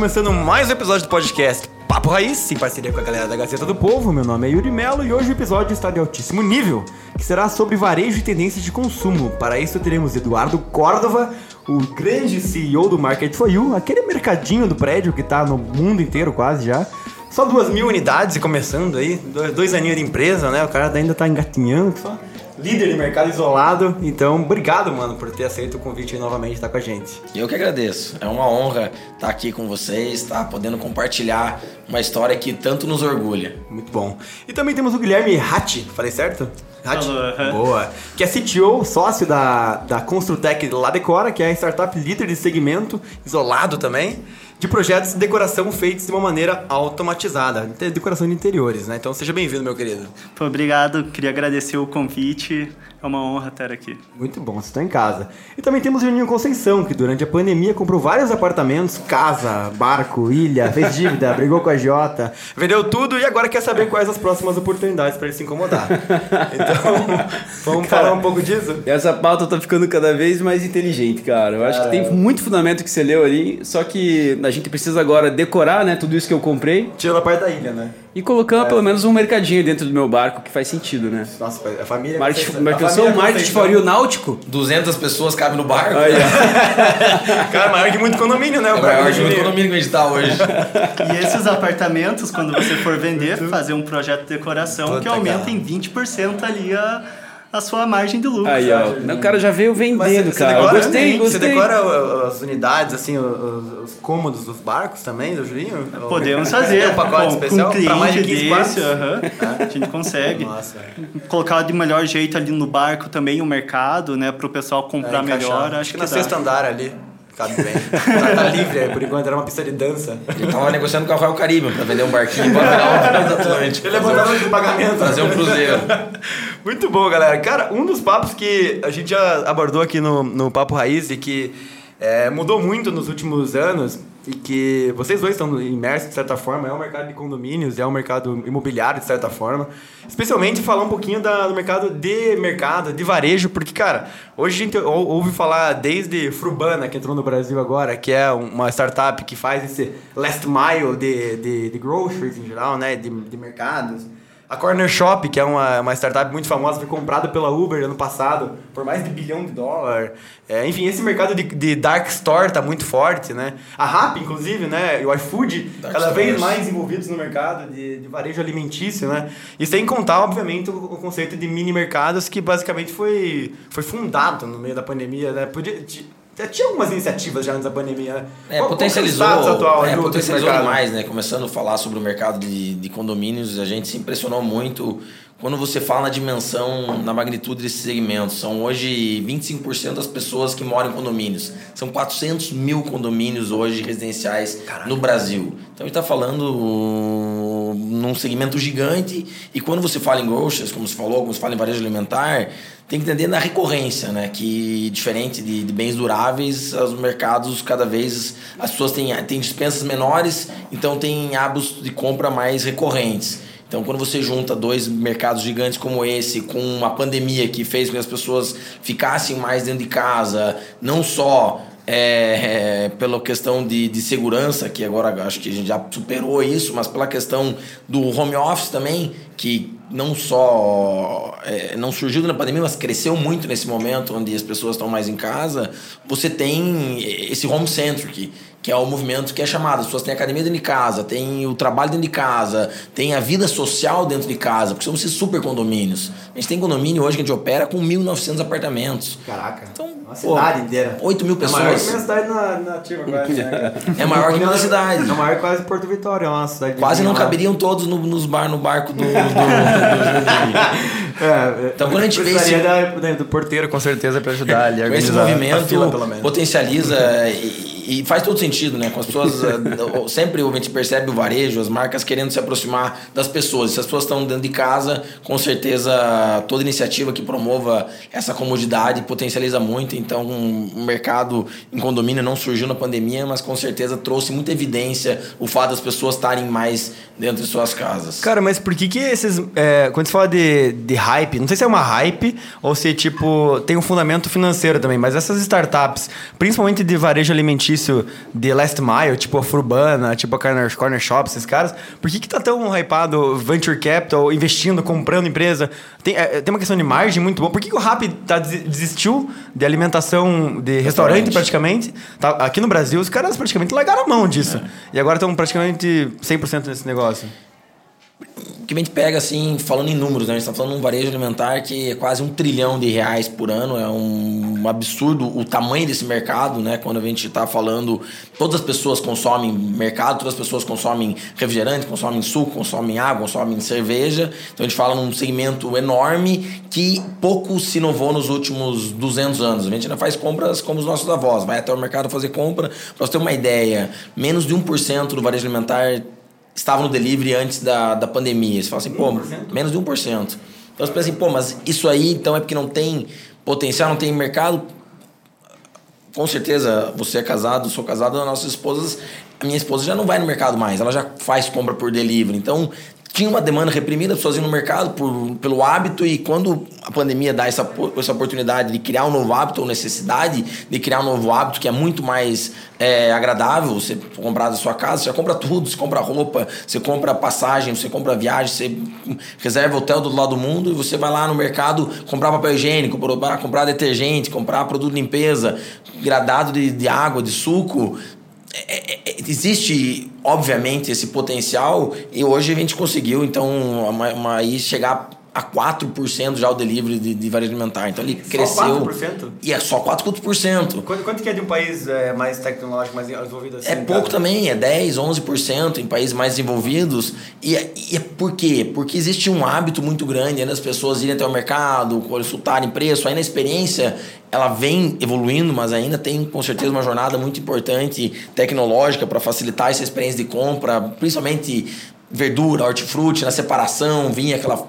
começando mais um episódio do podcast Papo Raiz, em parceria com a galera da Gazeta do Povo. Meu nome é Yuri Melo e hoje o episódio está de altíssimo nível, que será sobre varejo e tendências de consumo. Para isso teremos Eduardo Córdova, o grande CEO do Market for You, aquele mercadinho do prédio que está no mundo inteiro quase já. Só duas mil unidades e começando aí, dois, dois aninhos de empresa, né? O cara ainda tá engatinhando só líder de mercado isolado. Então, obrigado, mano, por ter aceito o convite novamente estar com a gente. Eu que agradeço. É uma honra estar aqui com vocês, estar podendo compartilhar uma história que tanto nos orgulha. Muito bom. E também temos o Guilherme Ratti, falei certo? Ratti? Boa. Que é CTO, sócio da, da Construtec La Decora, que é a startup líder de segmento, isolado também de projetos de decoração feitos de uma maneira automatizada, decoração de interiores, né? Então seja bem-vindo, meu querido. Pô, obrigado, queria agradecer o convite. É uma honra estar aqui. Muito bom, você está em casa. E também temos o Juninho Conceição, que durante a pandemia comprou vários apartamentos, casa, barco, ilha, fez dívida, brigou com a Jota, vendeu tudo e agora quer saber quais as próximas oportunidades para ele se incomodar. Então, vamos cara, falar um pouco disso? Essa pauta tá ficando cada vez mais inteligente, cara. Eu acho que tem muito fundamento que você leu ali, só que a gente precisa agora decorar, né, tudo isso que eu comprei. Tirando a parte da ilha, né? E colocando é. pelo menos um mercadinho dentro do meu barco que faz sentido, né? Nossa, a família. Marketing, a família um marketing for you náutico? 200 pessoas cabem no barco. Aí, Cara, maior que muito condomínio, né? O é maior que muito condomínio que a gente tá hoje. e esses apartamentos, quando você for vender, fazer um projeto de decoração Puta que aumenta cara. em 20% ali a a sua margem de lucro. Aí, ó. O cara já veio vendendo, cara. Decora, gostei, gostei. Você decora as unidades, assim, os, os cômodos dos barcos também, do Julinho? Podemos fazer. um pacote com, especial um mais de 15 desse, uh -huh, a gente consegue. Nossa. Colocar de melhor jeito ali no barco também o mercado, né? Para o pessoal comprar é, melhor. Acho, acho que, que na sexta andar ali bem. Tá, tá livre, por enquanto era uma pista de dança. Ele tava negociando com a Royal Caribe pra vender um barquinho pra virar um transatlântico. Ele levantava de pagamento. Fazer um cruzeiro. Muito bom, galera. Cara, um dos papos que a gente já abordou aqui no, no Papo Raiz e que é, mudou muito nos últimos anos e que vocês dois estão imersos de certa forma, é o mercado de condomínios, é o mercado imobiliário de certa forma. Especialmente falar um pouquinho da, do mercado de mercado, de varejo, porque, cara, hoje a gente ouve falar desde Frubana, que entrou no Brasil agora, que é uma startup que faz esse last mile de, de, de groceries em geral, né, de, de mercados a Corner Shop, que é uma, uma startup muito famosa, foi comprada pela Uber ano passado por mais de bilhão de dólar. É, enfim, esse mercado de, de dark store está muito forte, né? A Rap, inclusive, né? E o iFood, dark cada stores. vez mais envolvidos no mercado de, de varejo alimentício, né? E sem contar, obviamente, o, o, conceito de mini mercados, que basicamente foi, foi fundado no meio da pandemia, né? Podia, tinha algumas iniciativas já antes da pandemia, né? É, qual, potencializou, qual é atual é, potencializou demais, né? Começando a falar sobre o mercado de, de condomínios, a gente se impressionou muito quando você fala na dimensão, na magnitude desses segmentos. São hoje 25% das pessoas que moram em condomínios. São 400 mil condomínios hoje residenciais Caraca. no Brasil. Então, a gente está falando num segmento gigante. E quando você fala em groceries, como você falou, como você fala em varejo alimentar, tem que entender na recorrência, né? Que diferente de, de, bens duráveis, os mercados cada vez as pessoas têm, têm dispensas menores, então têm hábitos de compra mais recorrentes. Então, quando você junta dois mercados gigantes como esse, com uma pandemia que fez com que as pessoas ficassem mais dentro de casa, não só é, é, pela questão de, de segurança, que agora acho que a gente já superou isso, mas pela questão do home office também, que não só é, não surgiu na pandemia, mas cresceu muito nesse momento onde as pessoas estão mais em casa, você tem esse home centric, que é o movimento que é chamado. As pessoas têm academia dentro de casa, tem o trabalho dentro de casa, tem a vida social dentro de casa, porque são esses super condomínios. A gente tem condomínio hoje que a gente opera com 1.900 apartamentos. Caraca. Então, uma cidade inteira. 8 mil pessoas. É maior que minha cidade na, nativa agora. Né? é maior que minha cidade. É maior que quase Porto Vitória, é uma cidade. Quase não caberiam todos no, nos bar, no barco do, do, do, é, então quando a gente vê esse... Da, do porteiro com certeza para ajudar ali. Esse movimento fila, potencializa e, e faz todo sentido, né? Com as pessoas. Eh, sempre a gente percebe o varejo, as marcas querendo se aproximar das pessoas. Se as pessoas estão dentro de casa, com certeza toda iniciativa que promova essa comodidade potencializa muito. Então, o mercado em condomínio não surgiu na pandemia, mas com certeza trouxe muita evidência o fato das pessoas estarem mais dentro de suas casas. Cara, mas por que que esses. É, quando você fala de, de hype, não sei se é uma hype ou se, tipo, tem um fundamento financeiro também, mas essas startups, principalmente de varejo alimentício, de last mile, tipo a Furbana, tipo a Corner, Corner Shop, esses caras, por que, que tá tão hypado venture capital, investindo, comprando empresa? Tem, é, tem uma questão de margem muito boa. Por que, que o Rap tá, desistiu de alimentação de restaurante, praticamente? Tá, aqui no Brasil, os caras praticamente largaram a mão disso. É. E agora estão praticamente 100% nesse negócio que a gente pega assim, falando em números, né? a gente está falando de um varejo alimentar que é quase um trilhão de reais por ano, é um, absurdo o tamanho desse mercado, né? Quando a gente está falando, todas as pessoas consomem mercado, todas as pessoas consomem refrigerante, consomem suco, consomem água, consomem cerveja. Então a gente fala num segmento enorme que pouco se inovou nos últimos 200 anos. A gente ainda faz compras como os nossos avós, vai até o mercado fazer compra. Para você ter uma ideia, menos de 1% do varejo alimentar estava no delivery antes da, da pandemia. Você fala assim, pô, menos de 1%. Então você pensa assim, pô, mas isso aí então é porque não tem potencial, não tem mercado? Com certeza, você é casado, sou casado, as nossas esposas, a minha esposa já não vai no mercado mais, ela já faz compra por delivery. Então, tinha uma demanda reprimida, iam no mercado por, pelo hábito e quando a pandemia dá essa, essa oportunidade de criar um novo hábito ou necessidade de criar um novo hábito que é muito mais é, agradável, você comprar da sua casa, você compra tudo, você compra roupa, você compra passagem, você compra viagem, você reserva hotel do lado do mundo e você vai lá no mercado comprar papel higiênico, comprar detergente, comprar produto de limpeza, gradado de, de água, de suco, é, é, é, existe, obviamente, esse potencial e hoje a gente conseguiu, então, uma, uma, aí chegar a 4% já o delivery de, de varejo alimentar. Então ele só cresceu. 4%? E é só 4%. Quanto, quanto que é de um país é, mais tecnológico, mais desenvolvido assim? É pouco também, é 10, 11% em países mais desenvolvidos. E, e é por quê? Porque existe um hábito muito grande das pessoas irem até o mercado, consultarem preço, aí na experiência ela vem evoluindo, mas ainda tem com certeza uma jornada muito importante tecnológica para facilitar essa experiência de compra, principalmente verdura, hortifruti, na separação, vinha aquela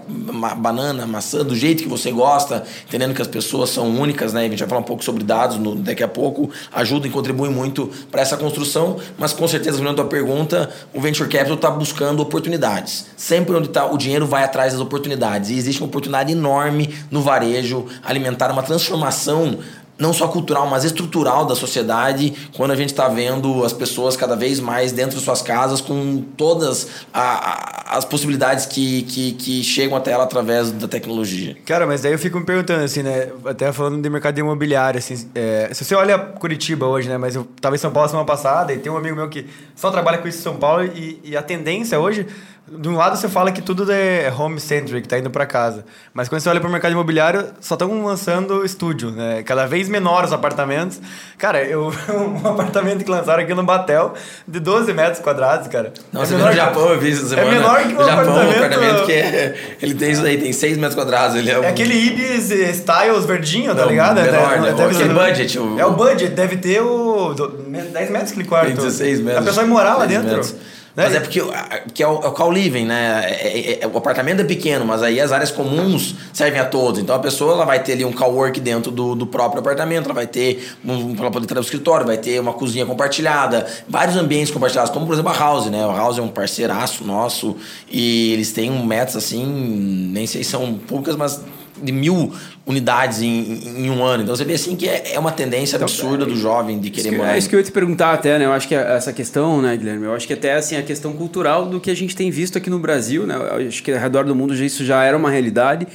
banana, maçã, do jeito que você gosta, entendendo que as pessoas são únicas, né? A gente vai falar um pouco sobre dados no, daqui a pouco, ajuda e contribui muito para essa construção, mas com certeza, respondendo a tua pergunta, o Venture Capital está buscando oportunidades. Sempre onde está o dinheiro vai atrás das oportunidades. E existe uma oportunidade enorme no varejo alimentar uma transformação não só cultural, mas estrutural da sociedade, quando a gente está vendo as pessoas cada vez mais dentro de suas casas, com todas a, a, as possibilidades que, que, que, chegam até ela através da tecnologia. Cara, mas daí eu fico me perguntando, assim, né? Até falando de mercado imobiliário, assim, é, se você olha Curitiba hoje, né? Mas eu estava em São Paulo semana passada e tem um amigo meu que só trabalha com isso em São Paulo e, e a tendência hoje de um lado você fala que tudo é home-centric, tá indo para casa. Mas quando você olha para o mercado imobiliário, só estão lançando estúdio, né? Cada vez menores os apartamentos. Cara, eu um apartamento que lançaram aqui no Batel de 12 metros quadrados, cara. Não, é viu no Japão, eu vi essa semana. É menor que um Japão, apartamento... um apartamento que é, ele tem isso aí, tem 6 metros quadrados. Ele é, um... é aquele Ibis Styles verdinho, tá ligado? É menor, é, né? Deve, budget. O... É o budget, deve ter o 10 metros aquele quarto. Tem 16 metros. A pessoa vai morar lá dentro. Metros. Né? Mas é porque que é o, é o co-living, né? É, é, é, o apartamento é pequeno, mas aí as áreas comuns servem a todos. Então a pessoa ela vai ter ali um co-work dentro do, do próprio apartamento, ela vai ter um, para poder trazer o escritório, vai ter uma cozinha compartilhada, vários ambientes compartilhados, como por exemplo a House, né? O House é um parceiraço nosso e eles têm um metas assim, nem sei se são poucas, mas de mil unidades em, em, um ano. Então você vê assim que é, é uma tendência então, absurda do jovem de querer morar. É isso que eu ia te perguntar até, né? Eu acho que essa questão, né, Guilherme? Eu acho que até assim a questão cultural do que a gente tem visto aqui no Brasil, né? Eu acho que ao redor do mundo isso já era uma realidade.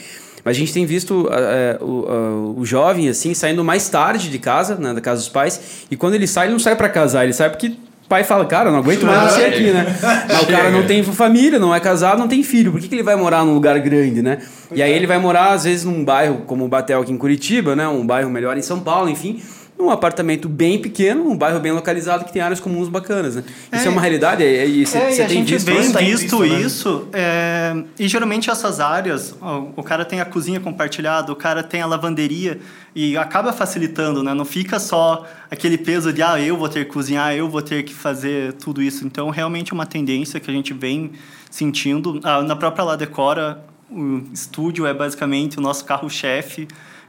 Mas a gente tem visto é, o, o, jovem assim saindo mais tarde de casa, né, da casa dos pais, e quando ele sai, ele não sai para casar, ele sai porque pai fala, cara, não aguento mais você aqui, né? Mas o cara não tem família, não é casado, não tem filho. Por que, que ele vai morar num lugar grande, né? E aí ele vai morar, às vezes, num bairro como o Batel aqui em Curitiba, né? Um bairro melhor em São Paulo, enfim num apartamento bem pequeno, um bairro bem localizado que tem áreas comuns bacanas. Né? Isso é, é uma realidade? E você, é, tem visto, vem visto, visto né? isso. É, e geralmente essas áreas, ó, o cara tem a cozinha compartilhada, o cara tem a lavanderia e acaba facilitando, né? Não fica só aquele peso de ah, eu vou ter que cozinhar, eu vou ter que fazer tudo isso. Então, realmente é uma tendência que a gente vem sentindo. Ah, na própria La Decora, o estúdio é basicamente o nosso carro-chefe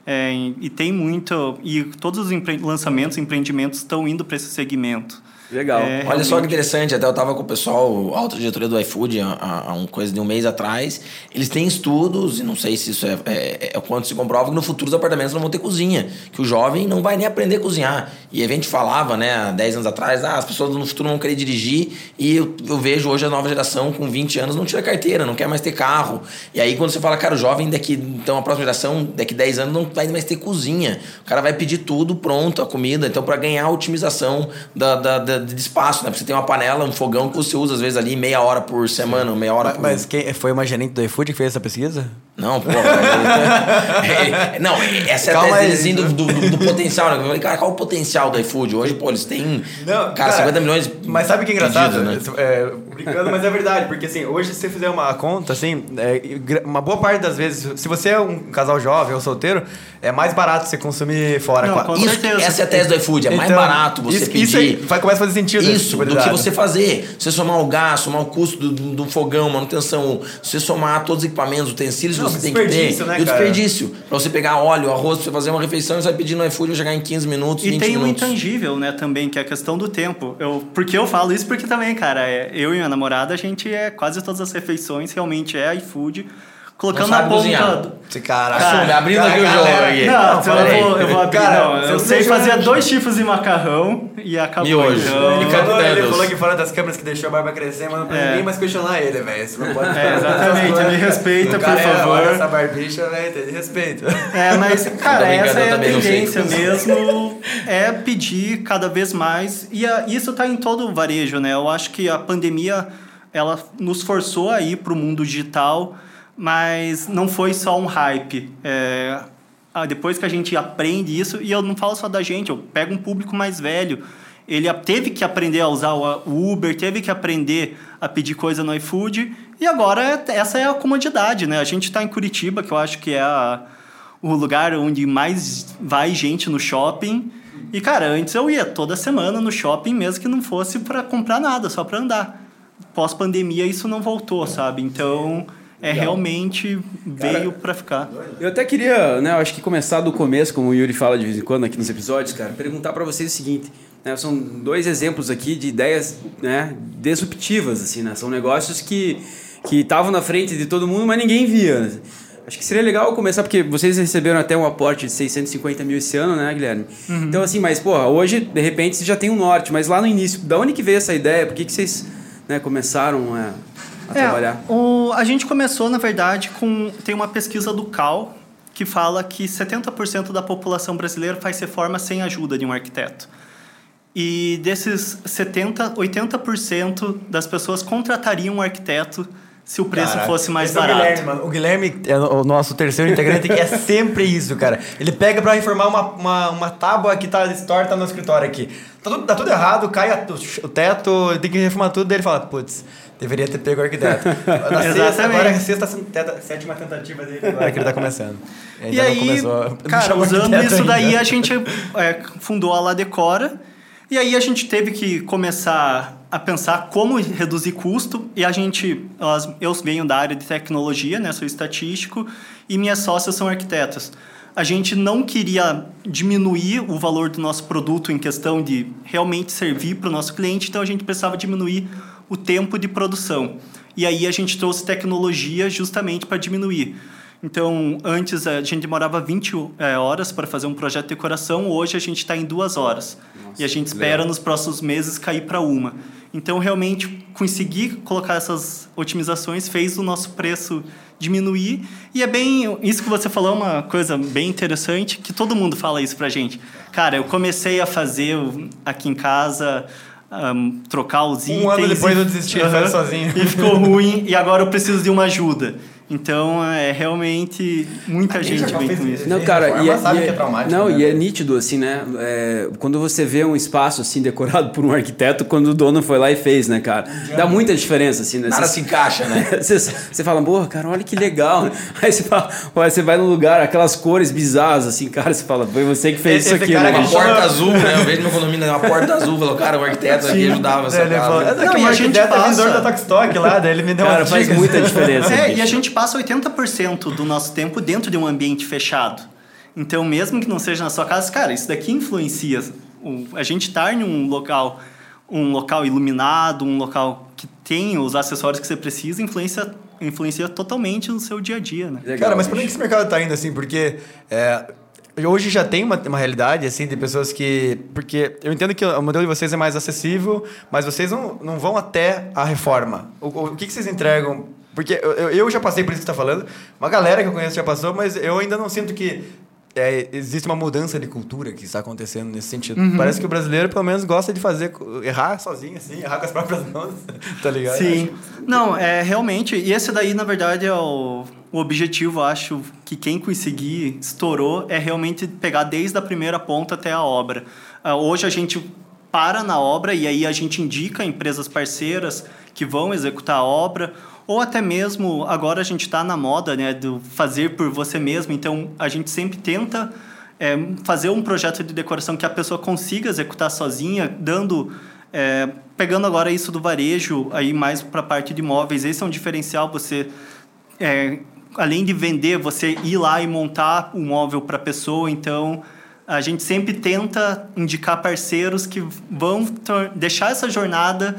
é, e tem muito. E todos os empre lançamentos, empreendimentos estão indo para esse segmento. Legal. É, Olha só que interessante, até eu estava com o pessoal, a alta diretoria do iFood, há, há um coisa de um mês atrás. Eles têm estudos, e não sei se isso é, é, é quanto se comprova, que no futuro os apartamentos não vão ter cozinha. Que o jovem não vai nem aprender a cozinhar. E a gente falava, né, há 10 anos atrás, ah, as pessoas no futuro vão querer dirigir. E eu, eu vejo hoje a nova geração com 20 anos não tira carteira, não quer mais ter carro. E aí quando você fala, cara, o jovem daqui, então a próxima geração, daqui 10 anos, não vai mais ter cozinha. O cara vai pedir tudo pronto, a comida. Então, para ganhar a otimização da, da, da de espaço, né? Porque você tem uma panela, um fogão que você usa às vezes ali meia hora por semana, meia hora mas, por... Mas quem, foi uma gerente do iFood que fez essa pesquisa? Não, pô. é, não, essa é Calma a tese do, do, do, do, potencial, né? Eu falei, cara, qual o potencial do iFood? Hoje, pô, eles têm. Não, cara, cara 50 milhões. Mas sabe o que é engraçado? Pedido, né? é, brincando, mas é verdade, porque assim, hoje, se você fizer uma conta, assim, é, uma boa parte das vezes, se você é um casal jovem ou solteiro, é mais barato você consumir fora. Não, com isso, essa é a tese do iFood, é então, mais barato você isso, pedir. Isso aí vai, começa a fazer sentido. Isso, do que você fazer. Você somar o gás, somar o custo do, do, do fogão, manutenção, você somar todos os equipamentos, utensílios não, que você tem que ter né, e o desperdício. Pra você pegar óleo, arroz, pra você fazer uma refeição, você vai pedir no iFood, vai chegar em 15 minutos, e 20 tem minutos. um intangível, né, também, que é a questão do tempo. Eu, porque eu falo isso porque também, cara, é, eu e minha namorada, a gente é quase todas as refeições realmente é iFood colocando na ponta. Esse cara, cara abrindo cara, aqui o jogo aqui. Não, não eu, vou, eu vou abrir. Cara, não, eu sei fazer dois tipos de macarrão e acabou. Miojo. Então, ele, falou, ele falou aqui fora das câmeras que deixou a barba crescer, mas não pode é. ninguém mais questionar ele, velho. Você não pode é, Exatamente, me respeita, por é, favor. É, essa barbicha, velho, tem respeito. É, mas, cara, essa é a tendência mesmo, é pedir cada vez mais. E a, isso tá em todo o varejo, né? Eu acho que a pandemia, ela nos forçou a ir pro mundo digital, mas não foi só um hype. É, depois que a gente aprende isso, e eu não falo só da gente, eu pego um público mais velho, ele teve que aprender a usar o Uber, teve que aprender a pedir coisa no iFood, e agora é, essa é a comodidade, né? A gente está em Curitiba, que eu acho que é a, o lugar onde mais vai gente no shopping, e, cara, antes eu ia toda semana no shopping, mesmo que não fosse para comprar nada, só para andar. Pós-pandemia, isso não voltou, sabe? Então é Legal. realmente veio para ficar. Eu até queria, né, eu acho que começar do começo, como o Yuri fala de vez em quando aqui nos episódios, cara, perguntar para vocês o seguinte, né, são dois exemplos aqui de ideias, né, disruptivas assim, né? São negócios que que estavam na frente de todo mundo, mas ninguém via. Acho que seria legal começar, porque vocês receberam até um aporte de 650 mil esse ano, né, Guilherme? Uhum. Então, assim, mas, porra, hoje, de repente, você já tem um norte, mas lá no início, da onde que veio essa ideia? Por que, que vocês né, começaram a a é, trabalhar? O, a gente começou, na verdade, com. Tem uma pesquisa do CAL que fala que 70% da população brasileira faz reforma sem ajuda de um arquiteto. E desses 70, 80% das pessoas contratariam um arquiteto se o preço Caraca, fosse mais barato. É o Guilherme. O Guilherme é o nosso terceiro integrante que é sempre isso, cara. Ele pega para reformar uma, uma, uma tábua que tá torta no escritório aqui. Tá tudo, tá tudo errado, cai a, o teto, tem que reformar tudo, daí ele fala, putz, Deveria ter pego o arquiteto. Na sexta, agora é a sexta, teta, sétima tentativa dele, agora que ele está começando. e aí, cara, usando isso ainda. daí, a gente é, fundou a La Decora. E aí a gente teve que começar a pensar como reduzir custo. E a gente, eu venho da área de tecnologia, né? Sou estatístico. E minhas sócias são arquitetas. A gente não queria diminuir o valor do nosso produto em questão de realmente servir para o nosso cliente. Então a gente precisava diminuir o tempo de produção. E aí a gente trouxe tecnologia justamente para diminuir. Então, antes a gente demorava 20 é, horas para fazer um projeto de decoração, hoje a gente está em duas horas. Nossa, e a gente espera legal. nos próximos meses cair para uma. Então, realmente, conseguir colocar essas otimizações fez o nosso preço diminuir. E é bem. Isso que você falou é uma coisa bem interessante, que todo mundo fala isso para gente. Cara, eu comecei a fazer aqui em casa um, trocar os um itens. Um ano depois e, eu desisti, uh sozinho. E ficou ruim, e agora eu preciso de uma ajuda. Então é realmente muita gente vem com isso. Não, cara, e é, e é, é não, né? e é nítido assim, né? É, quando você vê um espaço assim decorado por um arquiteto, quando o dono foi lá e fez, né, cara? Dá muita diferença assim, né? Nada você, se encaixa, né? você, você fala, porra, cara, olha que legal. Aí você fala, você vai num lugar, aquelas cores bizarras assim, cara, você fala, foi você que fez esse, isso aqui, né? Uma porta azul, né? Eu vejo no condomínio uma porta azul, falou, cara, o arquiteto Sim. aqui ajudava essa é, falou, não, e a gente passa... é vendedor da Tokstok lá, daí ele me deu cara, uma faz muita diferença. É, e a gente passa 80% do nosso tempo dentro de um ambiente fechado. Então, mesmo que não seja na sua casa, cara, isso daqui influencia. A gente estar em um local um local iluminado, um local que tem os acessórios que você precisa, influencia, influencia totalmente no seu dia a dia, né? Legal, Cara, mas por que esse mercado está indo assim? Porque é, hoje já tem uma, uma realidade, assim, de pessoas que... Porque eu entendo que o modelo de vocês é mais acessível, mas vocês não, não vão até a reforma. O, o, o que, que vocês entregam porque eu, eu já passei por isso que você está falando, uma galera que eu conheço já passou, mas eu ainda não sinto que é, existe uma mudança de cultura que está acontecendo nesse sentido. Uhum. Parece que o brasileiro, pelo menos, gosta de fazer, errar sozinho, assim, errar com as próprias mãos, tá ligado? Sim. Não, é realmente, e esse daí, na verdade, é o, o objetivo, acho, que quem conseguir estourou é realmente pegar desde a primeira ponta até a obra. Uh, hoje a gente para na obra e aí a gente indica empresas parceiras que vão executar a obra ou até mesmo agora a gente está na moda né, do fazer por você mesmo, então a gente sempre tenta é, fazer um projeto de decoração que a pessoa consiga executar sozinha, dando. É, pegando agora isso do varejo, aí mais para a parte de imóveis, esse é um diferencial. Você, é, além de vender, você ir lá e montar o um móvel para a pessoa. Então, a gente sempre tenta indicar parceiros que vão deixar essa jornada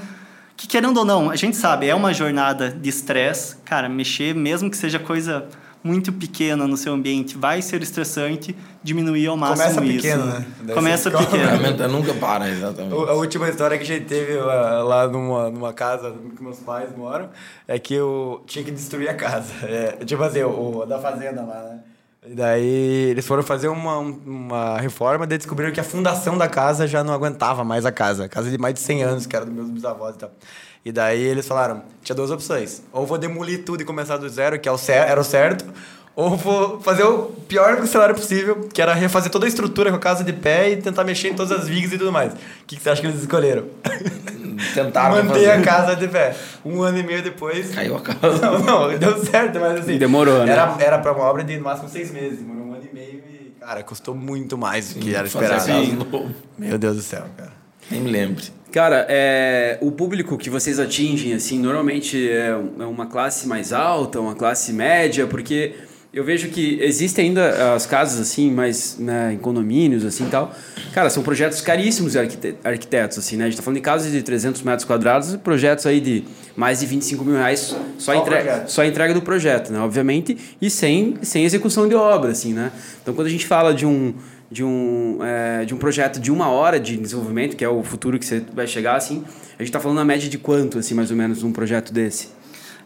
que querendo ou não, a gente sabe, é uma jornada de estresse. Cara, mexer, mesmo que seja coisa muito pequena no seu ambiente, vai ser estressante, diminuir ao máximo Começa isso. Pequeno, né? Deve Começa pequeno. nunca para, exatamente. A última história que a gente teve lá, lá numa, numa casa que meus pais moram é que eu tinha que destruir a casa. É, tipo assim, o, o da fazenda lá, né? E daí eles foram fazer uma, uma reforma, daí descobriram que a fundação da casa já não aguentava mais a casa. Casa de mais de 100 anos, que era dos meus bisavós e tal. E daí eles falaram, tinha duas opções. Ou vou demolir tudo e começar do zero, que é era o certo, ou vou fazer o pior cenário possível, que era refazer toda a estrutura com a casa de pé e tentar mexer em todas as vigas e tudo mais. O que, que você acha que eles escolheram? Tentaram Manter fazer. a casa de pé. Um ano e meio depois... Caiu a casa. Não, não, deu certo, mas assim... Demorou, né? Era, era pra uma obra de no máximo seis meses. Demorou um ano e meio e, cara, custou muito mais do que era esperado. Meu Deus do céu, cara. Nem me lembro. Cara, é, o público que vocês atingem, assim, normalmente é, é uma classe mais alta, uma classe média, porque eu vejo que existem ainda as casas assim, mais né, em condomínios assim tal. Cara, são projetos caríssimos de arquitetos, assim, né? A gente tá falando de casas de 300 metros quadrados e projetos aí de mais de 25 mil reais só, entrega, só entrega do projeto, né? Obviamente, e sem, sem execução de obra, assim, né? Então, quando a gente fala de um, de um, é, de um projeto de uma hora de desenvolvimento, que é o futuro que você vai chegar, assim, a gente tá falando na média de quanto, assim, mais ou menos, um projeto desse?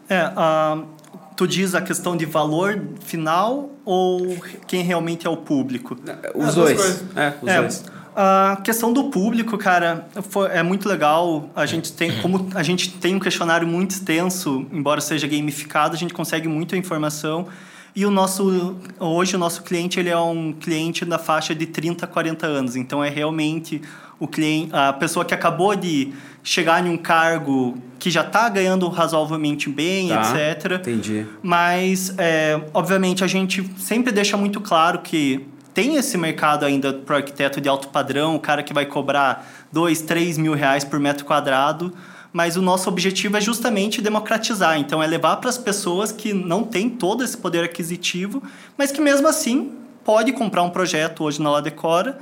É, uh, tu diz a questão de valor final ou quem realmente é o público? Os As dois. É, os é, dois. A questão do público, cara, foi, é muito legal. A gente tem, como a gente tem um questionário muito extenso, embora seja gamificado, a gente consegue muita informação. E o nosso hoje o nosso cliente ele é um cliente da faixa de 30 a 40 anos, então é realmente o cliente, a pessoa que acabou de chegar em um cargo que já está ganhando razoavelmente bem, tá, etc. Entendi. Mas, é, obviamente, a gente sempre deixa muito claro que tem esse mercado ainda para o arquiteto de alto padrão, o cara que vai cobrar 2, 3 mil reais por metro quadrado, mas o nosso objetivo é justamente democratizar. Então, é levar para as pessoas que não têm todo esse poder aquisitivo, mas que mesmo assim pode comprar um projeto hoje na La Decora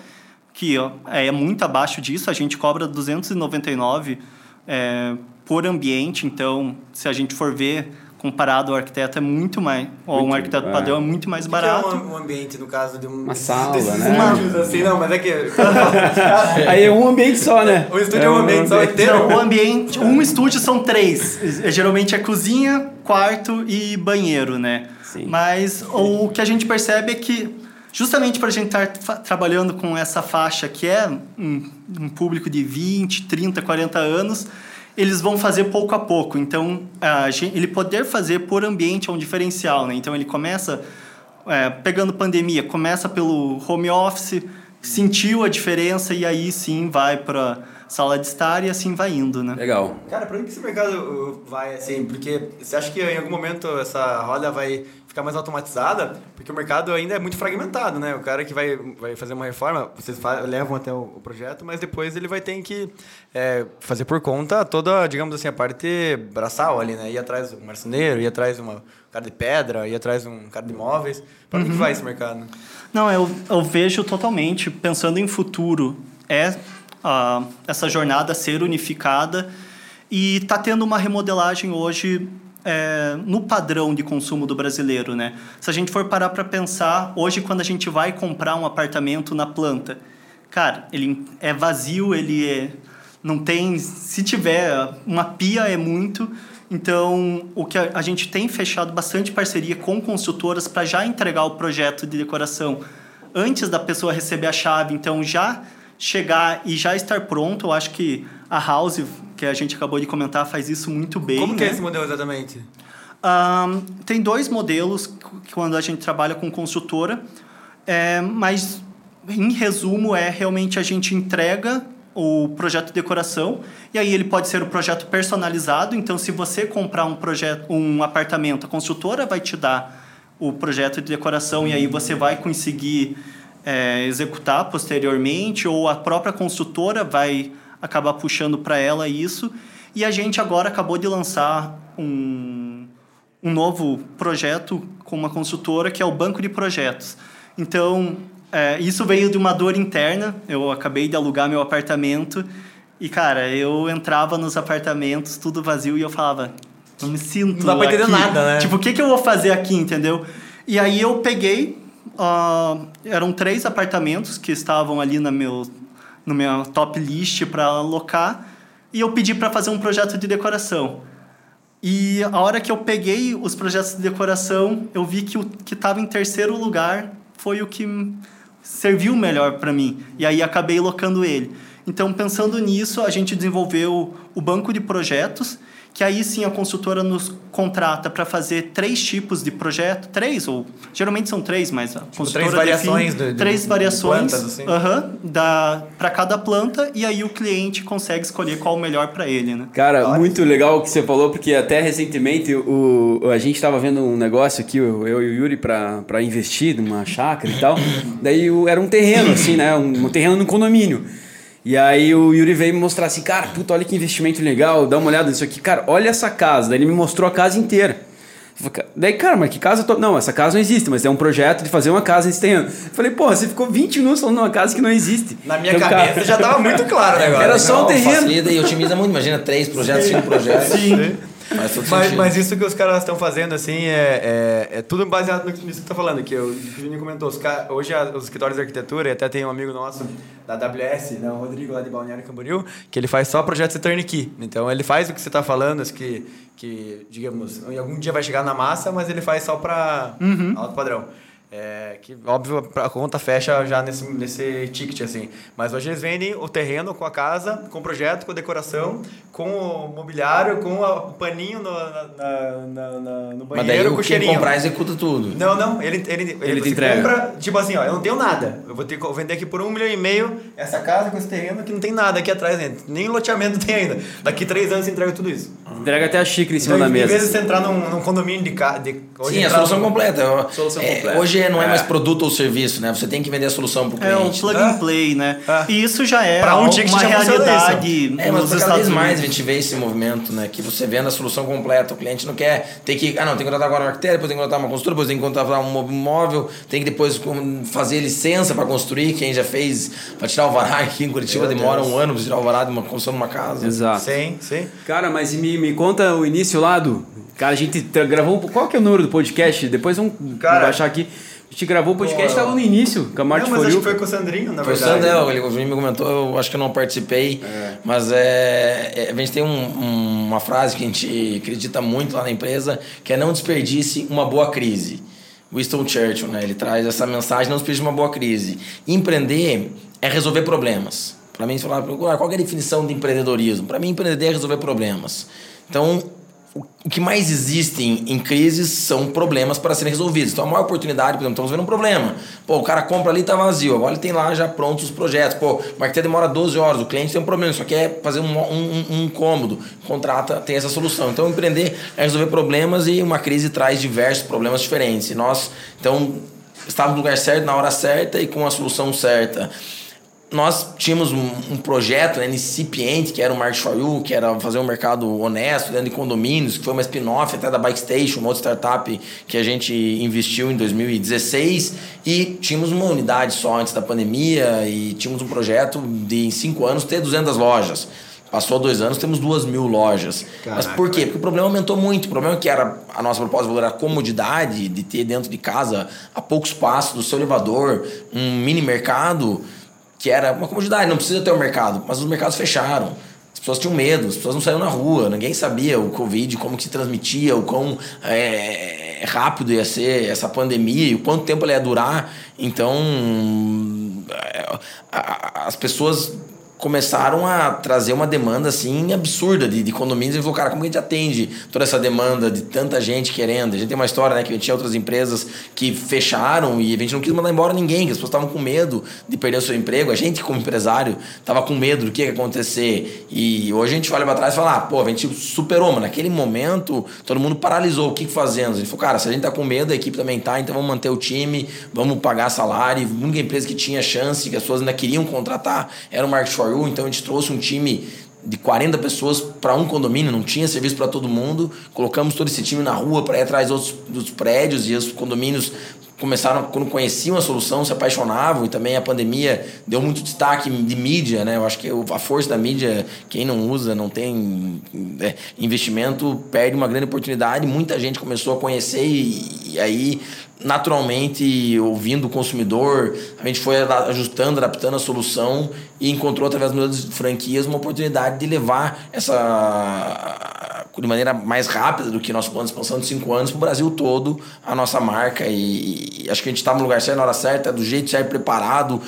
que é muito abaixo disso. A gente cobra 299 é, por ambiente, então, se a gente for ver comparado ao arquiteto é muito mais ou um arquiteto é. padrão é muito mais barato. Que é um, um, ambiente no caso de um, uma sala, né? Uma... Assim, não, mas é que aí é um ambiente só, né? O estúdio é, um ambiente, só inteiro. Não, o ambiente, um estúdio são três. Geralmente é cozinha, quarto e banheiro, né? Sim. Mas o que a gente percebe é que justamente para a gente estar tá trabalhando com essa faixa que é um, um, público de 20, 30, 40 anos, eles vão fazer pouco a pouco. Então, a gente, ele poder fazer por ambiente é um diferencial. Né? Então, ele começa, é, pegando pandemia, começa pelo home office, sentiu a diferença e aí sim vai para sala de estar e assim vai indo, né? Legal. Cara, para onde que esse mercado vai assim? Porque você acha que em algum momento essa roda vai ficar mais automatizada, porque o mercado ainda é muito fragmentado, né? O cara que vai, vai fazer uma reforma, vocês levam até o, o, projeto, mas depois ele vai ter que é, fazer por conta toda, digamos assim, a parte braçal ali, né? Ir atrás do marceneiro, ir atrás de uma cara de pedra, ir atrás de um cara de imóveis. Para uhum. onde que vai esse mercado? Não, eu, eu vejo totalmente, pensando em futuro, é uh, essa jornada ser unificada e está tendo uma remodelagem hoje é, no padrão de consumo do brasileiro, né? Se a gente for parar para pensar, hoje quando a gente vai comprar um apartamento na planta, cara, ele é vazio, ele é, não tem, se tiver uma pia é muito, então o que a, a gente tem fechado bastante parceria com consultoras para já entregar o projeto de decoração antes da pessoa receber a chave, então já chegar e já estar pronto, eu acho que a House, que a gente acabou de comentar, faz isso muito bem. Como né? que é esse modelo exatamente? Um, tem dois modelos quando a gente trabalha com consultora, é, mas em resumo é realmente a gente entrega o projeto de decoração e aí ele pode ser o um projeto personalizado. Então, se você comprar um projeto, um apartamento, a consultora vai te dar o projeto de decoração e aí você vai conseguir é, executar posteriormente, ou a própria consultora vai acabar puxando para ela isso. E a gente agora acabou de lançar um, um novo projeto com uma consultora que é o Banco de Projetos. Então, é, isso veio de uma dor interna. Eu acabei de alugar meu apartamento e, cara, eu entrava nos apartamentos tudo vazio e eu falava, não me sinto. Não dá pra entender nada, né? Tipo, o que, que eu vou fazer aqui, entendeu? E aí eu peguei Uh, eram três apartamentos que estavam ali na meu, no meu top list para alocar e eu pedi para fazer um projeto de decoração. E a hora que eu peguei os projetos de decoração, eu vi que o que estava em terceiro lugar foi o que serviu melhor para mim. E aí acabei locando ele. Então, pensando nisso, a gente desenvolveu o banco de projetos que aí sim a consultora nos contrata para fazer três tipos de projeto, três ou geralmente são três, mas a tipo, consultora três variações, define, de, três de, variações, de plantas, assim. uh -huh, da para cada planta e aí o cliente consegue escolher qual o melhor para ele, né? Cara, Olha. muito legal o que você falou porque até recentemente o, a gente estava vendo um negócio aqui, eu, eu e o Yuri para investir numa chácara e tal, daí era um terreno assim, né, um, um terreno no condomínio. E aí o Yuri veio me mostrar assim, cara, puta, olha que investimento legal, dá uma olhada nisso aqui. Cara, olha essa casa. Daí ele me mostrou a casa inteira. Daí, cara, mas que casa... To... Não, essa casa não existe, mas é um projeto de fazer uma casa nesse terreno. Falei, porra, você ficou 20 minutos falando de uma casa que não existe. Na minha então, cabeça cara... já tava muito claro o negócio. Era só um terreno. Facilita e otimiza muito. Imagina três projetos, cinco projetos. Sim. Mas, mas, isso que os caras estão fazendo, assim, é, é, é, tudo baseado nisso que você está falando, que o Juninho comentou. Os hoje, os escritórios de arquitetura, e até tem um amigo nosso da AWS, né, o Rodrigo, lá de Balneário Camboriú, que ele faz só projetos de turnkey. Então, ele faz o que você está falando, que, que, digamos, em algum dia vai chegar na massa, mas ele faz só para uhum. alto padrão. É, que, óbvio, a conta fecha já nesse, nesse ticket, assim. Mas hoje eles vendem o terreno com a casa, com o projeto, com a decoração, com o mobiliário, com o paninho no, na, na, na, no banheiro, Mas daí, com o cheirinho. comprar executa tudo. Não, não. Ele, ele, ele, ele te entrega. compra, tipo assim, ó, eu não tenho nada. Eu vou ter que vender aqui por um milhão e meio essa casa com esse terreno que não tem nada aqui atrás dentro. Nem loteamento tem ainda. Daqui três anos você entrega tudo isso. Entrega até a xícara em cima então, da mesa. Em vez de você entrar num, num condomínio de, de Sim, a solução completa. Solução é, completa. Hoje não é, é, mais produto ou serviço, né? Você tem que vender a solução para o cliente. É um plug and play, né? E isso já é pra um uma realidade. É, mas cada vez mais a gente vê esse movimento, né? Que você vende a solução completa. O cliente não quer ter que. Ah, não, tem que contratar agora um arquiteto, depois tem que contratar uma construtora, depois tem que contratar um móvel, tem que depois fazer licença para construir. Quem já fez para tirar o vará aqui em Curitiba Meu demora Deus. um ano para tirar o vará de uma construção de uma casa. Exato. Sim, sim. Cara, mas me, me conta o início lá do. Cara, a gente gravou. Qual que é o número do podcast? Depois vamos Cara, baixar aqui. A gente gravou o podcast, estava no início, com a Marte Não, mas acho que foi com o Sandrinho, na foi verdade. Foi o Sandel, ele me comentou, eu acho que eu não participei, é. mas é, é, a gente tem um, um, uma frase que a gente acredita muito lá na empresa, que é não desperdice uma boa crise. Winston Churchill, né? Ele traz essa mensagem, não desperdice uma boa crise. Empreender é resolver problemas. Para mim, você fala, qual é a definição de empreendedorismo? Para mim, empreender é resolver problemas. Então, o que mais existe em, crises são problemas para serem resolvidos. Então, a maior oportunidade, por exemplo, estamos vendo um problema. Pô, o cara compra ali e está vazio. Agora ele tem lá já prontos os projetos. Pô, o arquiteto demora 12 horas, o cliente tem um problema, só quer fazer um, um, um cômodo. Contrata, tem essa solução. Então, empreender é resolver problemas e uma crise traz diversos problemas diferentes. E nós, então, estávamos no lugar certo, na hora certa e com a solução certa. Nós tínhamos um, um, projeto né, incipiente, que era o Market for You, que era fazer um mercado honesto dentro de condomínios, que foi uma spin-off até da Bike Station, uma outra startup que a gente investiu em 2016. E tínhamos uma unidade só antes da pandemia e tínhamos um projeto de, em cinco anos, ter 200 lojas. Passou dois anos, temos duas mil lojas. Caraca. Mas por quê? Porque o problema aumentou muito. O problema é que era a nossa proposta de valor era a comodidade de ter dentro de casa, a poucos passos do seu elevador, um mini mercado que era uma comodidade, não precisa ter o um mercado, mas os mercados fecharam. As pessoas tinham medo, as pessoas não saíram na rua, ninguém sabia o Covid, como que se transmitia, o quão é, rápido ia ser essa pandemia e o quanto tempo ela ia durar. Então, é, as pessoas começaram a trazer uma demanda assim absurda de, de condomínios e falou, cara, como a gente atende toda essa demanda de tanta gente querendo? A gente tem uma história, né, que a gente tinha outras empresas que fecharam e a gente não quis mandar embora ninguém, que as pessoas estavam com medo de perder o seu emprego. A gente, como empresário, estava com medo do que ia acontecer. E hoje a gente olha para trás e fala, ah, pô, a gente superou, mas naquele momento todo mundo paralisou. O que, que fazemos? A gente falou, cara, se a gente tá com medo, a equipe também tá, então vamos manter o time, vamos pagar salário. A única empresa que tinha chance, que as pessoas ainda queriam contratar, era o Market for então a gente trouxe um time de 40 pessoas para um condomínio, não tinha serviço para todo mundo. Colocamos todo esse time na rua para ir atrás dos, dos prédios e os condomínios começaram, quando conheciam a solução, se apaixonavam e também a pandemia deu muito destaque de mídia, né? Eu acho que a força da mídia, quem não usa, não tem é, investimento, perde uma grande oportunidade. Muita gente começou a conhecer e, e aí naturalmente, ouvindo o consumidor, a gente foi ajustando, adaptando a solução e encontrou, através das franquias, uma oportunidade de levar essa de maneira mais rápida do que nosso plano de expansão de cinco anos para o Brasil todo, a nossa marca. E, e acho que a gente está no lugar certo, na hora certa, do jeito certo, preparado,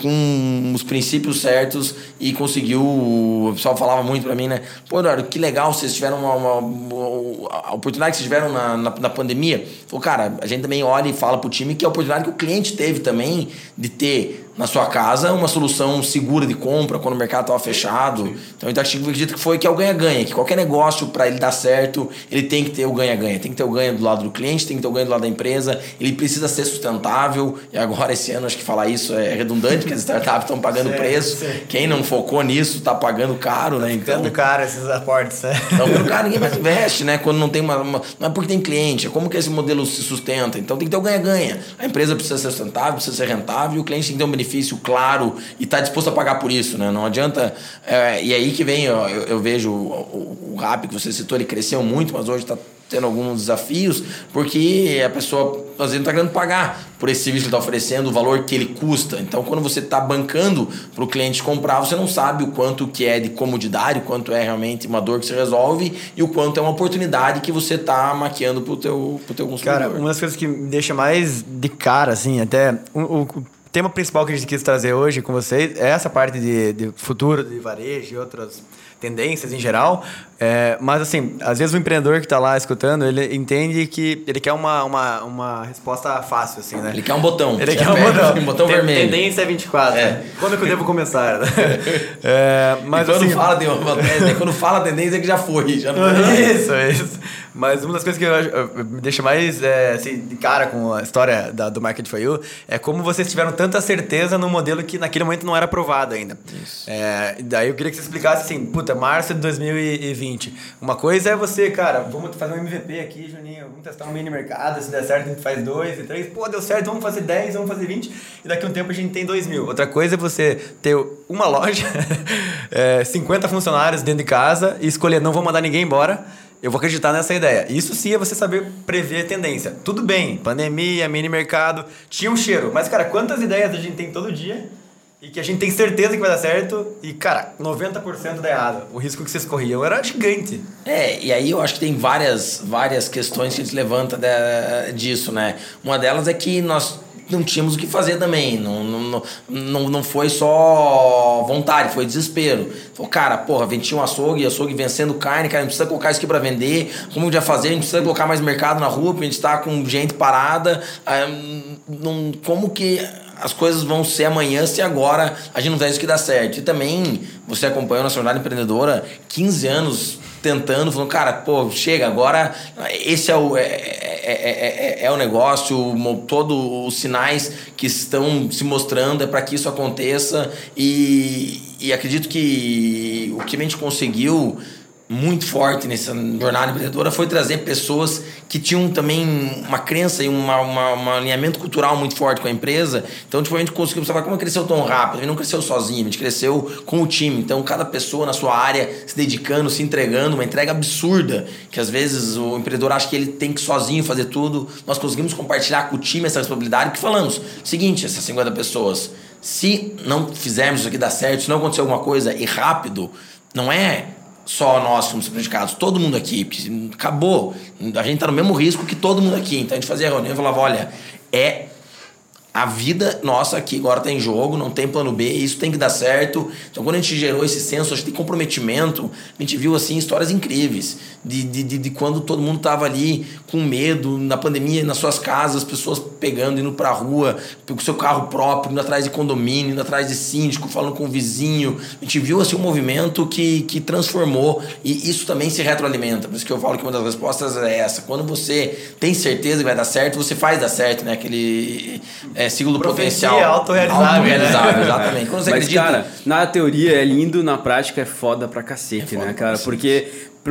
com os princípios certos e conseguiu. O pessoal falava muito para mim, né? Pô, Eduardo, que legal vocês tiveram uma, uma, uma a oportunidade que vocês tiveram na, na, na, pandemia. Falou, cara, a gente também olha e fala pro time que é a oportunidade que o cliente teve também de ter na sua casa uma solução segura de compra quando o mercado estava fechado. Sim. Então, eu acredito que foi que é o ganha-ganha, que qualquer negócio para ele dar certo, ele tem que ter o ganha-ganha. Tem que ter o ganho do lado do cliente, tem que ter o ganho do lado da empresa, ele precisa ser sustentável. E agora, esse ano, acho que falar isso é redundante, porque as startups estão pagando certo, preço. Certo. Quem não focou nisso está pagando caro, né? Então, ficando caro esses aportes, né? Então, ficando caro, ninguém mais investe, né? Quando não tem uma, uma, Não é porque tem cliente, é como que esse modelo se sustenta. Então, tem que ter o ganha-ganha. A empresa precisa ser sustentável, precisa ser rentável, e o cliente tem que ter um benefício benefício claro e está disposto a pagar por isso, né? Não adianta. É, e aí que vem, eu, eu vejo o, o, Rap que você citou, ele cresceu muito, mas hoje está tendo alguns desafios, porque a pessoa às vezes não está querendo pagar por esse serviço que está oferecendo, o valor que ele custa. Então, quando você está bancando para o cliente comprar, você não sabe o quanto que é de comodidade, o quanto é realmente uma dor que se resolve e o quanto é uma oportunidade que você está maquiando para o teu, pro teu consumidor. Cara, uma das coisas que me deixa mais de cara, assim, até o, o tema principal que a gente quis trazer hoje com vocês é essa parte de, de futuro de varejo e outras tendências em geral. É, mas, assim, às vezes o empreendedor que está lá escutando, ele entende que ele quer uma, uma, uma resposta fácil, assim, né? Ele quer um botão. Ele quer um botão. Um botão vermelho. Tendência é 24. É. Né? Quando que eu devo começar? é, mas, e quando, assim, fala de uma, né, quando fala tendência é que já foi. Já não isso, isso. Mas uma das coisas que eu, me deixa mais é, assim, de cara com a história da, do Market for You é como vocês tiveram tanta certeza no modelo que naquele momento não era aprovado ainda. Isso. É, daí eu queria que você explicasse assim, puta, março de 2020. Uma coisa é você, cara, vamos fazer um MVP aqui, Juninho, vamos testar um mini mercado, se der certo a gente faz dois e três, pô, deu certo, vamos fazer 10, vamos fazer 20 e daqui a um tempo a gente tem 2 mil. Outra coisa é você ter uma loja, é, 50 funcionários dentro de casa e escolher, não vou mandar ninguém embora eu vou acreditar nessa ideia. Isso sim é você saber prever tendência. Tudo bem, pandemia, mini mercado, tinha um cheiro. Mas, cara, quantas ideias a gente tem todo dia e que a gente tem certeza que vai dar certo e, cara, 90% dá errado. O risco que vocês corriam era gigante. É, e aí eu acho que tem várias, várias questões que a gente levanta de, disso, né? Uma delas é que nós não tínhamos o que fazer também. Não, não, não, não foi só vontade, foi desespero. Falou, cara, porra, ventinha um açougue, açougue vencendo carne, cara, a gente precisa colocar isso aqui pra vender. Como vai fazer? A gente precisa colocar mais mercado na rua, porque a gente tá com gente parada. Não, como que as coisas vão ser amanhã se agora a gente não fizer isso que dá certo? E também, você acompanhou a Jornada Empreendedora, 15 anos tentando, falando, cara, pô, chega, agora esse é o, é, é, é, é o negócio, todos os sinais que estão se mostrando é para que isso aconteça. E, e acredito que o que a gente conseguiu muito forte nessa jornada empreendedora foi trazer pessoas que tinham também uma crença e uma, uma, um alinhamento cultural muito forte com a empresa. Então, tipo, a gente conseguiu observar como cresceu tão rápido. A gente não cresceu sozinho, a gente cresceu com o time. Então, cada pessoa na sua área se dedicando, se entregando, uma entrega absurda, que às vezes o empreendedor acha que ele tem que sozinho fazer tudo. Nós conseguimos compartilhar com o time essa responsabilidade, que falamos, seguinte, essas 50 pessoas, se não fizermos isso aqui dar certo, se não acontecer alguma coisa e rápido, não é só nós fomos prejudicados, todo mundo aqui, acabou. A gente está no mesmo risco que todo mundo aqui. Então a gente fazia reunião e falava: olha, é a vida nossa aqui agora está em jogo, não tem plano B, isso tem que dar certo. Então, quando a gente gerou esse senso de comprometimento, a gente viu assim histórias incríveis de, de, de, de quando todo mundo estava ali com medo, na pandemia, nas suas casas, as pessoas pegando, indo para a rua, com seu carro próprio, indo atrás de condomínio, indo atrás de síndico, falando com o vizinho. A gente viu assim um movimento que, que transformou e isso também se retroalimenta. Por isso que eu falo que uma das respostas é essa. Quando você tem certeza que vai dar certo, você faz dar certo, né? Aquele. É, ciclo Profecia potencial. autorrealizável. Autorrealizável, né? exatamente. Quando você Mas, acredita... cara, na teoria é lindo, na prática é foda pra cacete, é foda né, cara? Porque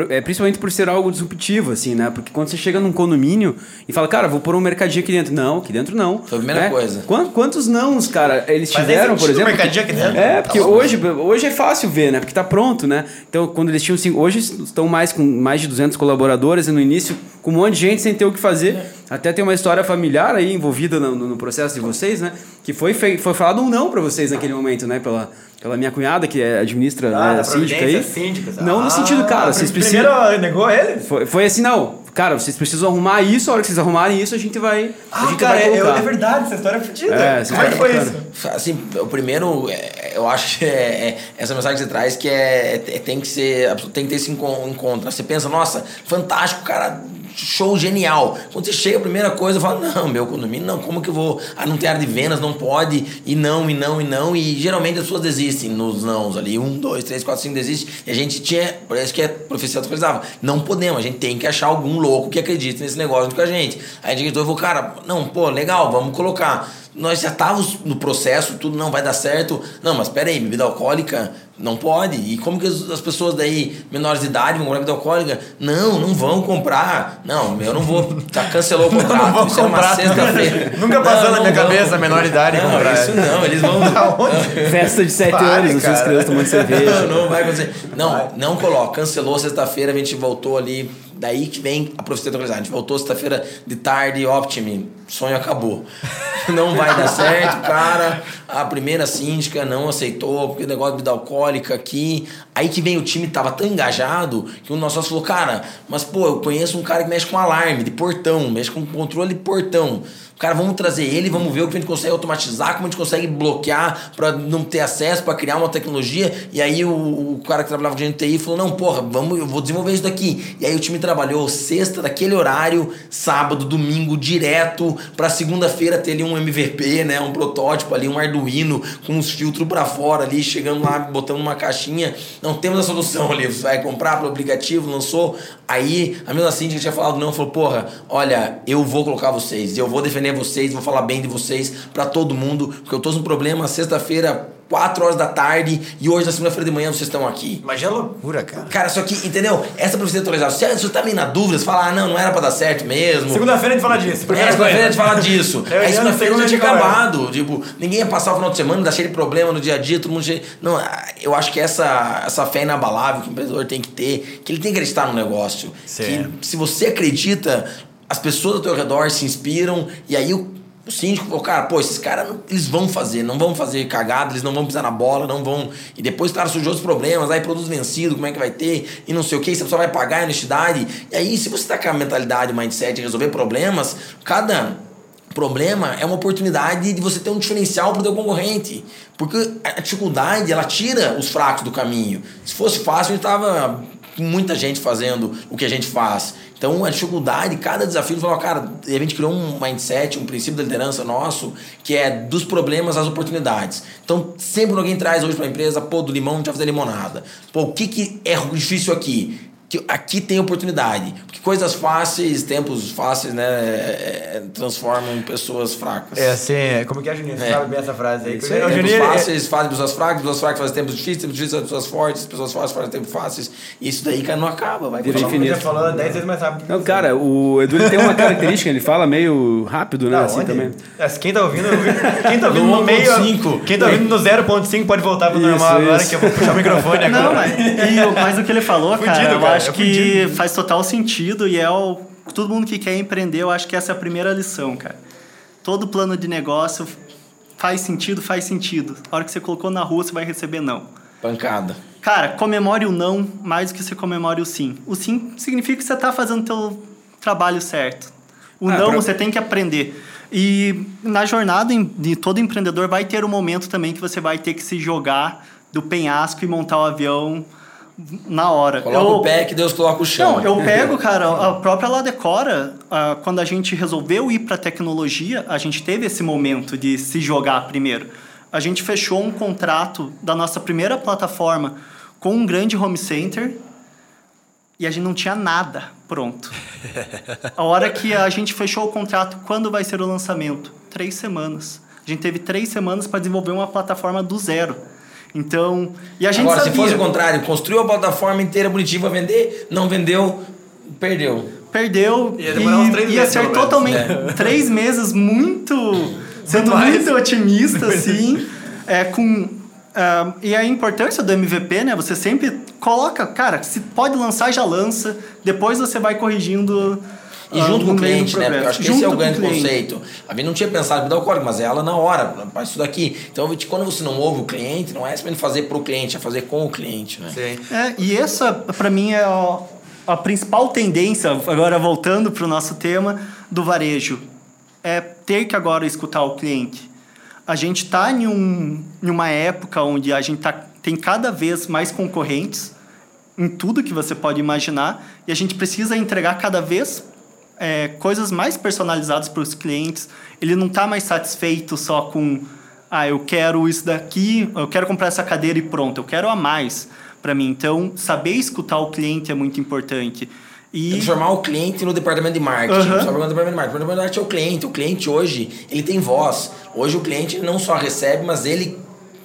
é, principalmente por ser algo disruptivo, assim, né? Porque quando você chega num condomínio e fala, cara, vou pôr um mercadinho aqui dentro. Não, aqui dentro não. Foi a primeira né? coisa. Quantos nãos, cara, eles Mas tiveram, por exemplo? mercadinho aqui dentro? É, porque tá hoje, hoje é fácil ver, né? Porque tá pronto, né? Então, quando eles tinham cinco. Hoje estão mais com mais de 200 colaboradores e no início com um monte de gente sem ter o que fazer. É. Até tem uma história familiar aí envolvida no, no, processo de vocês, né? Que foi, foi falado um não para vocês naquele momento, né? Pela, pela minha cunhada, que é, administra ah, né, síndica aí. Síndica, não ah, no sentido, cara, vocês precisam. Primeiro negou ele? Foi, foi assim, não. Cara, vocês precisam arrumar isso, a hora que vocês arrumarem isso, a gente vai. Ah, a gente cara, vai é, colocar. é, verdade, essa história é fodida. É, Como é que foi isso? Assim, o primeiro, é, eu acho que é, é, essa mensagem que você traz que é, é, tem que ser. Tem que ter esse encontro. Você pensa, nossa, fantástico, cara show genial. Quando você chega, a primeira coisa, fala, não, meu condomínio, não, como que eu vou? Ah, não tem área de vendas, não pode, e não, e não, e não. E geralmente as pessoas desistem nos nãos ali. Um, dois, três, quatro, cinco, desiste. E a gente tinha, parece que a profecia atualizava. Não podemos, a gente tem que achar algum louco que acredite nesse negócio com a gente. Aí a gente falou, cara, não, pô, legal, vamos colocar nós já estávamos no processo, tudo não vai dar certo. Não, mas espera aí, bebida alcoólica não pode. E como que as pessoas daí, menores de idade, vão comprar bebida alcoólica? Não, não vão comprar. Não, eu não vou. Já cancelou o contrato. não, não isso comprar. uma sexta-feira. Nunca passou na minha vão. cabeça a menor idade não, comprar. Isso não, eles vão. Festa de sete anos, vocês crianças tomando cerveja. Não, não vai acontecer. Não, vai. não coloca. Cancelou sexta-feira, a gente voltou ali Daí que vem a atualizada. A gente voltou sexta-feira de tarde, Optimi, sonho acabou. Não vai dar certo, cara. A primeira síndica não aceitou, porque o negócio de bebida alcoólica aqui. Aí que vem o time tava tão engajado que o nosso falou, cara, mas pô, eu conheço um cara que mexe com alarme de portão, mexe com controle de portão. Cara, vamos trazer ele, vamos ver o que a gente consegue automatizar, como a gente consegue bloquear para não ter acesso, para criar uma tecnologia. E aí o, o, cara que trabalhava gente TI falou: não, porra, vamos, eu vou desenvolver isso daqui. E aí o time trabalhou sexta, daquele horário, sábado, domingo, direto, para segunda-feira ter ali um MVP, né? Um protótipo ali, um Arduino com uns filtros para fora ali, chegando lá, botando uma caixinha. Não temos a solução ali. Você vai comprar pelo aplicativo, lançou. Aí a mesma assim que tinha falado não, falou: porra, olha, eu vou colocar vocês, eu vou defender vocês, vou falar bem de vocês para todo mundo, porque eu tô com problema sexta-feira, 4 horas da tarde, e hoje, na segunda-feira de manhã, vocês estão aqui. Mas é loucura, cara. Cara, só que, entendeu? Essa profecia atualizada, se você tá meio na dúvida, você fala, ah, não, não era pra dar certo mesmo. Segunda-feira a gente fala disso. É, segunda-feira a gente fala disso. Aí segunda-feira já tinha acabado. Tipo, ninguém ia passar o final de semana, dar cheio de problema no dia a dia, todo mundo cheio... Não, eu acho que essa, essa fé inabalável que o empreendedor tem que ter, que ele tem que acreditar no negócio. Sim. Que se você acredita, as pessoas ao teu redor se inspiram e aí o, o síndico falou, cara, pô, esses caras, eles vão fazer, não vão fazer cagada, eles não vão pisar na bola, não vão... E depois, cara, surgiu outros problemas, aí produto vencido, como é que vai ter, e não sei o que, você só vai pagar a honestidade. E aí, se você tá com a mentalidade, mindset de resolver problemas, cada problema é uma oportunidade de você ter um diferencial para o teu concorrente. Porque a dificuldade, ela tira os fracos do caminho. Se fosse fácil, a gente tava muita gente fazendo o que a gente faz. Então, a dificuldade, cada desafio, falou, cara, a gente criou um mindset, um princípio da liderança nosso, que é dos problemas às oportunidades. Então, sempre alguém traz hoje para a empresa, pô, do limão a gente vai fazer limonada. Pô, o que, que é difícil aqui? Que aqui tem oportunidade. Porque coisas fáceis, tempos fáceis, né, é, é, transformam pessoas fracas. É assim, é, como que é, Juninho? Você é. sabe bem essa frase aí. Isso aí. Tempos Juninho, fáceis fazem pessoas fracas, pessoas fracas fazem tempos difíceis, tempos difíceis fazem pessoas fortes, pessoas fortes fazem tempos fáceis. E isso daí, cara, não acaba. Vai Vira infinito. falou 10 vezes mais rápido. Não, cara, o Edu ele tem uma característica, ele fala meio rápido, né? Não, assim onde? também. É, quem tá ouvindo, quem tá ouvindo no, no meio. 5. Quem tá ouvindo no 0.5 pode voltar pro normal isso, agora, que eu vou puxar o microfone agora. Não, mas, e, mas o que ele falou, cara, fudido, eu acho é que faz total sentido e é o. Todo mundo que quer empreender, eu acho que essa é a primeira lição, cara. Todo plano de negócio faz sentido, faz sentido. A hora que você colocou na rua, você vai receber não. Pancada. Cara, comemore o não mais do que você comemore o sim. O sim significa que você está fazendo o teu trabalho certo. O ah, não pra... você tem que aprender. E na jornada de todo empreendedor vai ter um momento também que você vai ter que se jogar do penhasco e montar o avião na hora. Coloca eu, o pé que Deus coloca o chão. Não, eu pego, cara, a própria Ladecora, quando a gente resolveu ir para tecnologia, a gente teve esse momento de se jogar primeiro. A gente fechou um contrato da nossa primeira plataforma com um grande home center e a gente não tinha nada pronto. A hora que a gente fechou o contrato, quando vai ser o lançamento? Três semanas. A gente teve três semanas para desenvolver uma plataforma do zero. Então, e a gente Agora, sabia... se fosse o contrário, construiu a plataforma inteira bonitinha para vender, não vendeu, perdeu. Perdeu ia, e, ia ser totalmente é. três meses muito sendo muito otimista assim, é com uh, e a importância do MVP, né? Você sempre coloca, cara, se pode lançar já lança, depois você vai corrigindo e junto com o cliente, né? Porque eu acho que junto esse é o grande conceito. A gente não tinha pensado em dar o código, mas é ela na hora, faz isso daqui. Então, quando você não ouve o cliente, não é simplesmente fazer para o cliente, é fazer com o cliente, né? Sim. É, e essa, para mim, é a, a principal tendência, agora voltando para o nosso tema, do varejo. É ter que agora escutar o cliente. A gente está em, um, em uma época onde a gente tá, tem cada vez mais concorrentes em tudo que você pode imaginar e a gente precisa entregar cada vez é, coisas mais personalizadas para os clientes. Ele não está mais satisfeito só com, ah, eu quero isso daqui, eu quero comprar essa cadeira e pronto. Eu quero a mais para mim. Então, saber escutar o cliente é muito importante. E... Transformar o cliente no departamento de marketing. Uhum. Só departamento de marketing. O departamento de marketing é o cliente. O cliente hoje, ele tem voz. Hoje o cliente não só recebe, mas ele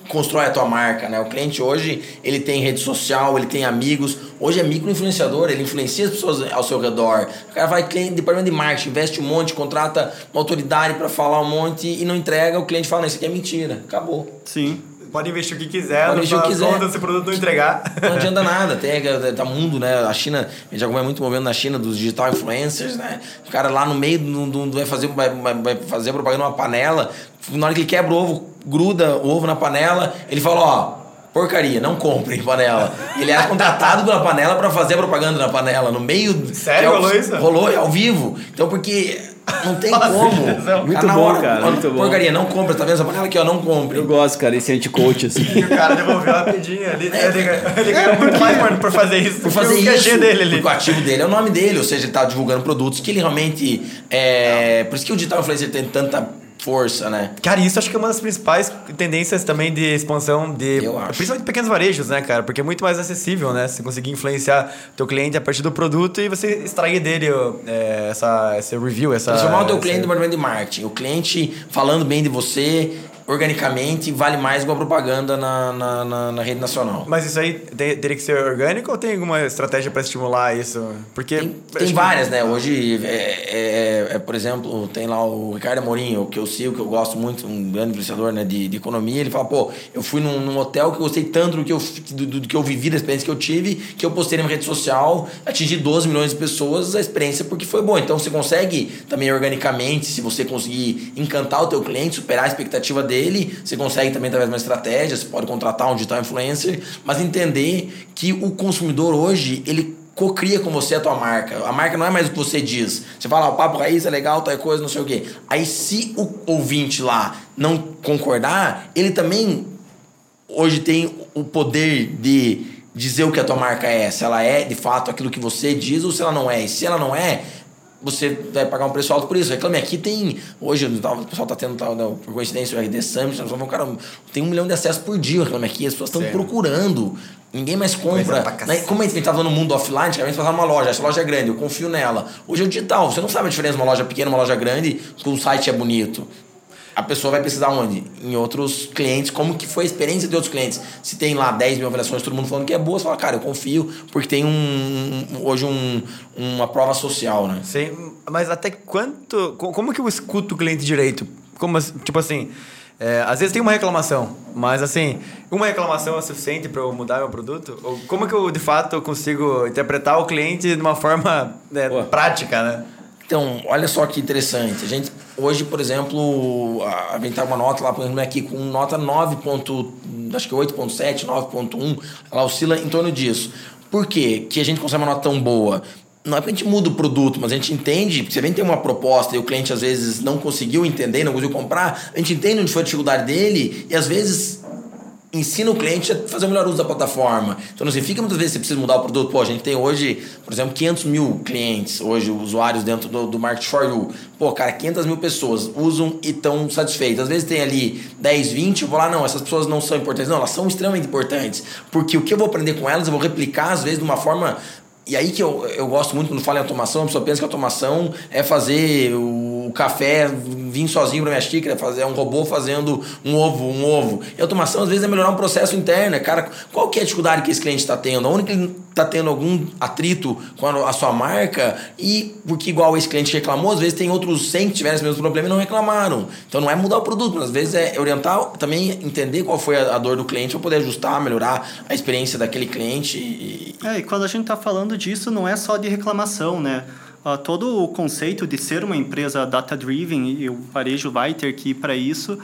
constrói a tua marca, né? O cliente hoje, ele tem rede social, ele tem amigos. Hoje é micro-influenciador, ele influencia as pessoas ao seu redor. O cara vai cliente, departamento de marketing, investe um monte, contrata uma autoridade para falar um monte e não entrega, o cliente fala, isso aqui é mentira. Acabou. Sim. Pode investir o que quiser, Pode investir o que quiser. Conta, se o produto não entregar. Não adianta nada. Tem tá mundo, né? A China, a gente acompanha muito movendo na China dos digital influencers, né? O cara lá no meio do, do, vai fazer vai, vai fazer propaganda numa panela, na hora que ele quebra o ovo, gruda o ovo na panela, ele fala, ó, porcaria, não comprem panela. Ele era contratado pela panela para fazer a propaganda na panela, no meio. Sério, é rolou isso? Rolou, é ao vivo. Então, porque não tem como. Muito bom, hora, cara. Muito bom. Porcaria, não compra, tá vendo essa panela aqui, ó, não compre. Eu gosto, cara, esse anti-coach, assim. e o cara devolveu rapidinho. Ele, ele, ele ganhou muito mais, mano, por fazer isso. Por fazer isso. Dele ali. o ativo dele é o nome dele, ou seja, ele tá divulgando produtos que ele realmente. É, por isso que o digital influencer tem tanta força, né? Cara, isso acho que é uma das principais tendências também de expansão de. Eu acho. Principalmente pequenos varejos, né, cara? Porque é muito mais acessível, né? Você conseguir influenciar teu cliente a partir do produto e você extrair dele é, essa, esse review, essa. Transformar o teu cliente no departamento de marketing. O cliente falando bem de você, organicamente vale mais uma propaganda na, na, na, na rede nacional. Mas isso aí teria que ser orgânico ou tem alguma estratégia para estimular isso? Porque tem, tem várias, que... né? Hoje, é, é, é, por exemplo, tem lá o Ricardo Amorim, que eu sigo, que eu gosto muito, um grande influenciador né, de, de economia. Ele fala, pô, eu fui num, num, hotel que eu gostei tanto do que eu, do, do, que eu vivi, da experiência que eu tive, que eu postei na minha rede social, atingi 12 milhões de pessoas a experiência porque foi boa. Então você consegue também organicamente, se você conseguir encantar o teu cliente, superar a expectativa dele, dele, você consegue também através de uma estratégia, você pode contratar um digital influencer, mas entender que o consumidor hoje, ele cocria com você a tua marca. A marca não é mais o que você diz. Você fala, ah, o papo raiz é legal, tal coisa, não sei o quê. Aí se o ouvinte lá não concordar, ele também hoje tem o poder de dizer o que a tua marca é, se ela é de fato aquilo que você diz ou se ela não é. E se ela não é, você vai pagar um preço alto por isso. Reclame aqui tem. Hoje o pessoal está tendo, tal, não, por coincidência, o RD Summit, nós vamos, cara, tem um milhão de acessos por dia. Reclame aqui, as pessoas estão procurando. Ninguém mais compra. Né? Como a gente estava no mundo offline, antigamente você uma loja, essa loja é grande, eu confio nela. Hoje é o digital, você não sabe a diferença de uma loja pequena e uma loja grande, que o site é bonito a pessoa vai precisar onde? Em outros clientes, como que foi a experiência de outros clientes. Se tem lá 10 mil avaliações, todo mundo falando que é boa, você fala, cara, eu confio, porque tem um, hoje um, uma prova social, né? Sim, mas até quanto. Como que eu escuto o cliente direito? Como, tipo assim. É, às vezes tem uma reclamação, mas assim, uma reclamação é suficiente para eu mudar meu produto? Ou como que eu de fato consigo interpretar o cliente de uma forma né, prática, né? Então, olha só que interessante. A gente hoje, por exemplo, a gente tá uma nota lá, por exemplo, aqui com nota 9. Ponto, acho que 8.7, 9.1, ela oscila em torno disso. Por quê? que a gente consegue uma nota tão boa? Não é que a gente muda o produto, mas a gente entende, porque você vem ter uma proposta e o cliente às vezes não conseguiu entender, não conseguiu comprar, a gente entende onde foi a dificuldade dele e às vezes ensina o cliente a fazer o melhor uso da plataforma. Então não significa muitas vezes você precisa mudar o produto. Pô, a gente tem hoje, por exemplo, 500 mil clientes, hoje, usuários dentro do, do Market for You. Pô, cara, 500 mil pessoas usam e estão satisfeitas. Às vezes tem ali 10, 20, eu vou lá, não, essas pessoas não são importantes. Não, elas são extremamente importantes. Porque o que eu vou aprender com elas, eu vou replicar, às vezes, de uma forma e aí que eu, eu gosto muito quando falo em automação, a pessoa pensa que automação é fazer o café vir sozinho para minha xícara, fazer um robô fazendo um ovo, um ovo. E automação às vezes é melhorar um processo interno, né? cara. Qual que é a dificuldade que esse cliente está tendo? Onde que ele está tendo algum atrito com a, a, sua marca? E porque igual esse cliente reclamou, às vezes tem outros 100 que tiveram esse mesmo problema e não reclamaram. Então não é mudar o produto, mas às vezes é orientar, também entender qual foi a, a dor do cliente para poder ajustar, melhorar a experiência daquele cliente. E... É, e quando a gente está falando disso não é só de reclamação, né? Uh, todo o conceito de ser uma empresa data-driven, e o varejo vai ter que ir para isso,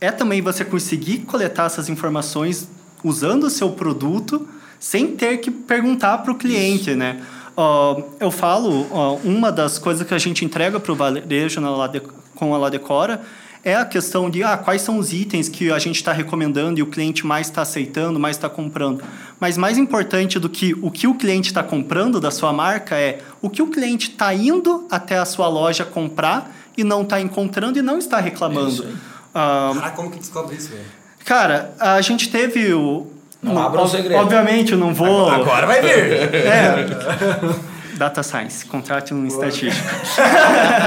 é também você conseguir coletar essas informações usando o seu produto sem ter que perguntar para o cliente, isso. né? Uh, eu falo, uh, uma das coisas que a gente entrega para o varejo na Lade, com a Ladecora é a questão de ah, quais são os itens que a gente está recomendando e o cliente mais está aceitando, mais está comprando. Mas mais importante do que o que o cliente está comprando da sua marca é o que o cliente está indo até a sua loja comprar e não está encontrando e não está reclamando. Ah, Caraca, como que descobre isso, velho? Cara, a gente teve o. Não, não abra o segredo. Obviamente, eu não vou. Agora vai vir! É. Data Science, contrate um estatístico.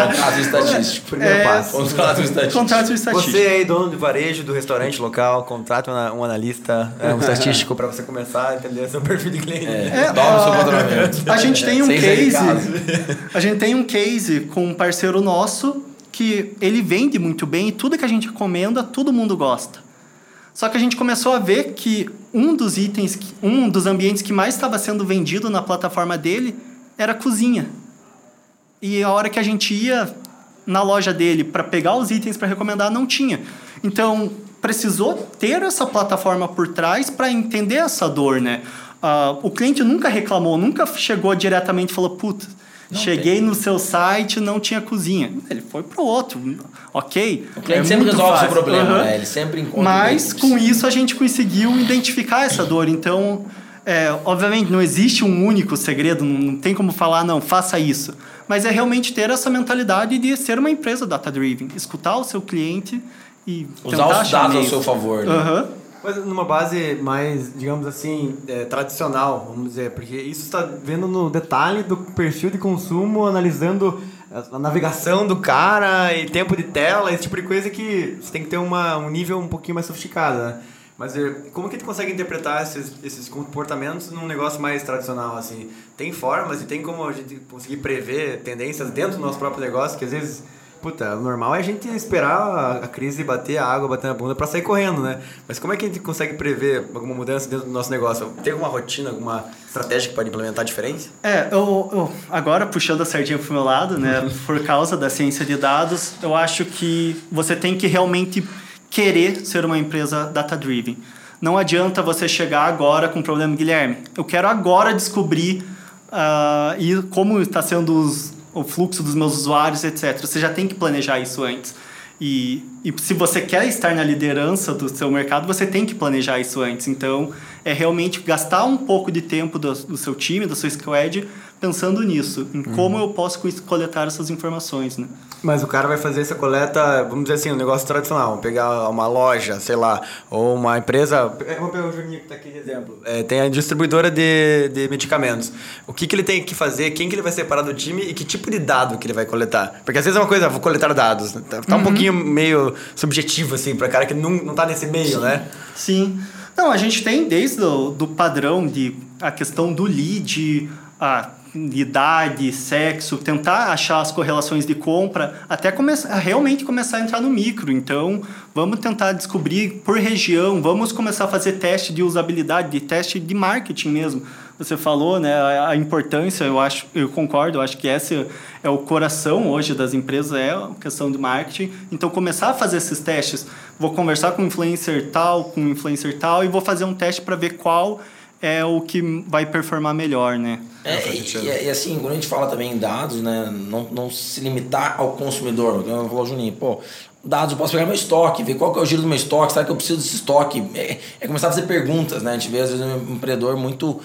contrato estatístico. Primeiro é, passo. Contrato estatístico. Contrato estatístico. Você aí, dono de varejo do restaurante local, contrate um analista, é, um estatístico para você começar a entender seu perfil de cliente. É, é o seu faturamento. A gente tem um case. A gente tem um case com um parceiro nosso que ele vende muito bem e tudo que a gente recomenda, todo mundo gosta. Só que a gente começou a ver que um dos itens, um dos ambientes que mais estava sendo vendido na plataforma dele era a cozinha. E a hora que a gente ia na loja dele para pegar os itens para recomendar, não tinha. Então, precisou ter essa plataforma por trás para entender essa dor, né? Uh, o cliente nunca reclamou, nunca chegou diretamente e falou, puta, cheguei tem. no seu site não tinha cozinha. Ele foi pro outro, ok? O cliente é sempre resolve o seu problema, uhum. né? Ele sempre encontra... Mas, com isso, a gente conseguiu identificar essa dor. Então, é, obviamente, não existe um único segredo, não tem como falar, não, faça isso. Mas é realmente ter essa mentalidade de ser uma empresa data-driven, escutar o seu cliente e usar os dados ao seu favor. Né? Uhum. Mas numa base mais, digamos assim, é, tradicional, vamos dizer, porque isso está vendo no detalhe do perfil de consumo, analisando a navegação do cara e tempo de tela, esse tipo de coisa que você tem que ter uma, um nível um pouquinho mais sofisticado, né? Mas como que tu consegue interpretar esses, esses comportamentos num negócio mais tradicional, assim? Tem formas e tem como a gente conseguir prever tendências dentro do nosso próprio negócio, que às vezes, puta, o normal é a gente esperar a crise bater a água, bater na bunda para sair correndo, né? Mas como é que a gente consegue prever alguma mudança dentro do nosso negócio? Tem alguma rotina, alguma estratégia que pode implementar diferente? É, eu, eu agora puxando a sardinha pro meu lado, né? Por causa da ciência de dados, eu acho que você tem que realmente querer ser uma empresa data-driven. Não adianta você chegar agora com o problema, Guilherme. Eu quero agora descobrir uh, e como está sendo os, o fluxo dos meus usuários, etc. Você já tem que planejar isso antes. E, e se você quer estar na liderança do seu mercado, você tem que planejar isso antes. Então, é realmente gastar um pouco de tempo do, do seu time, da sua squad, pensando nisso, em uhum. como eu posso coletar essas informações, né? Mas o cara vai fazer essa coleta, vamos dizer assim, um negócio tradicional. Vamos pegar uma loja, sei lá, ou uma empresa. Vamos pegar o Juninho que está aqui de exemplo. É, tem a distribuidora de, de medicamentos. O que, que ele tem que fazer, quem que ele vai separar do time e que tipo de dado que ele vai coletar? Porque às vezes é uma coisa, vou coletar dados. Tá, tá um uhum. pouquinho meio subjetivo, assim, para cara que não, não tá nesse meio, Sim. né? Sim. Não, a gente tem desde o do padrão de a questão do lead, a idade, sexo, tentar achar as correlações de compra, até começar, realmente começar a entrar no micro. Então, vamos tentar descobrir por região, vamos começar a fazer teste de usabilidade, de teste de marketing mesmo. Você falou, né, a importância, eu acho, eu concordo, eu acho que esse é o coração hoje das empresas, é a questão de marketing. Então, começar a fazer esses testes, vou conversar com um influencer tal, com um influencer tal e vou fazer um teste para ver qual é o que vai performar melhor, né? É, e, e, assim, quando a gente fala também em dados, né, não, não se limitar ao consumidor. Eu falou, Juninho, pô, dados, eu posso pegar meu estoque, ver qual que é o giro do meu estoque, será que eu preciso desse estoque? É, é começar a fazer perguntas, né? A gente vê, às vezes, um empreendedor muito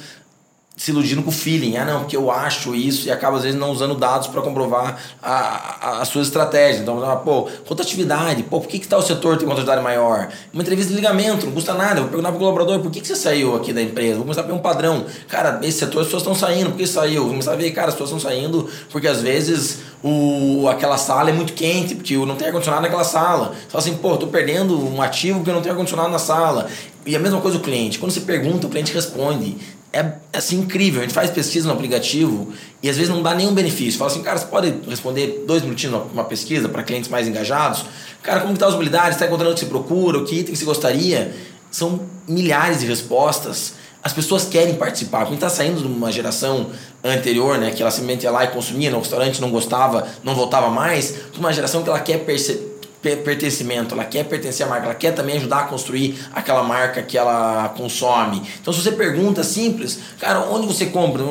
se iludindo com o feeling. Ah, não, porque eu acho isso e acaba às vezes não usando dados para comprovar a, a, as suas estratégias. Então, pô, rotatividade, pô, por que, que tal setor tem uma rotatividade maior? Uma entrevista de ligamento, não custa nada. Eu vou perguntar pro colaborador, por que, que você saiu aqui da empresa? Vou começar a ver um padrão. Cara, esse setor as pessoas estão saindo, por que saiu? Vou começar a ver, cara, as pessoas estão saindo porque às vezes o, aquela sala é muito quente, porque não tem ar-condicionado naquela sala. Fala assim, pô, tô perdendo um ativo porque não tenho ar-condicionado na sala. E a mesma coisa o cliente. Quando você pergunta, o cliente responde é assim incrível. A gente faz pesquisa no aplicativo e às vezes não dá nenhum benefício. Fala assim, cara, você pode responder dois minutinhos uma pesquisa para clientes mais engajados? Cara, como está a usabilidade? Está encontrando o que você procura? O que item que você gostaria? São milhares de respostas. As pessoas querem participar. Quem está saindo de uma geração anterior, né, que ela simplesmente ia lá e consumia no restaurante, não gostava, não voltava mais, para uma geração que ela quer perceber pertencimento, ela quer pertencer à marca, ela quer também ajudar a construir aquela marca que ela consome. Então, se você pergunta simples, cara, onde você compra?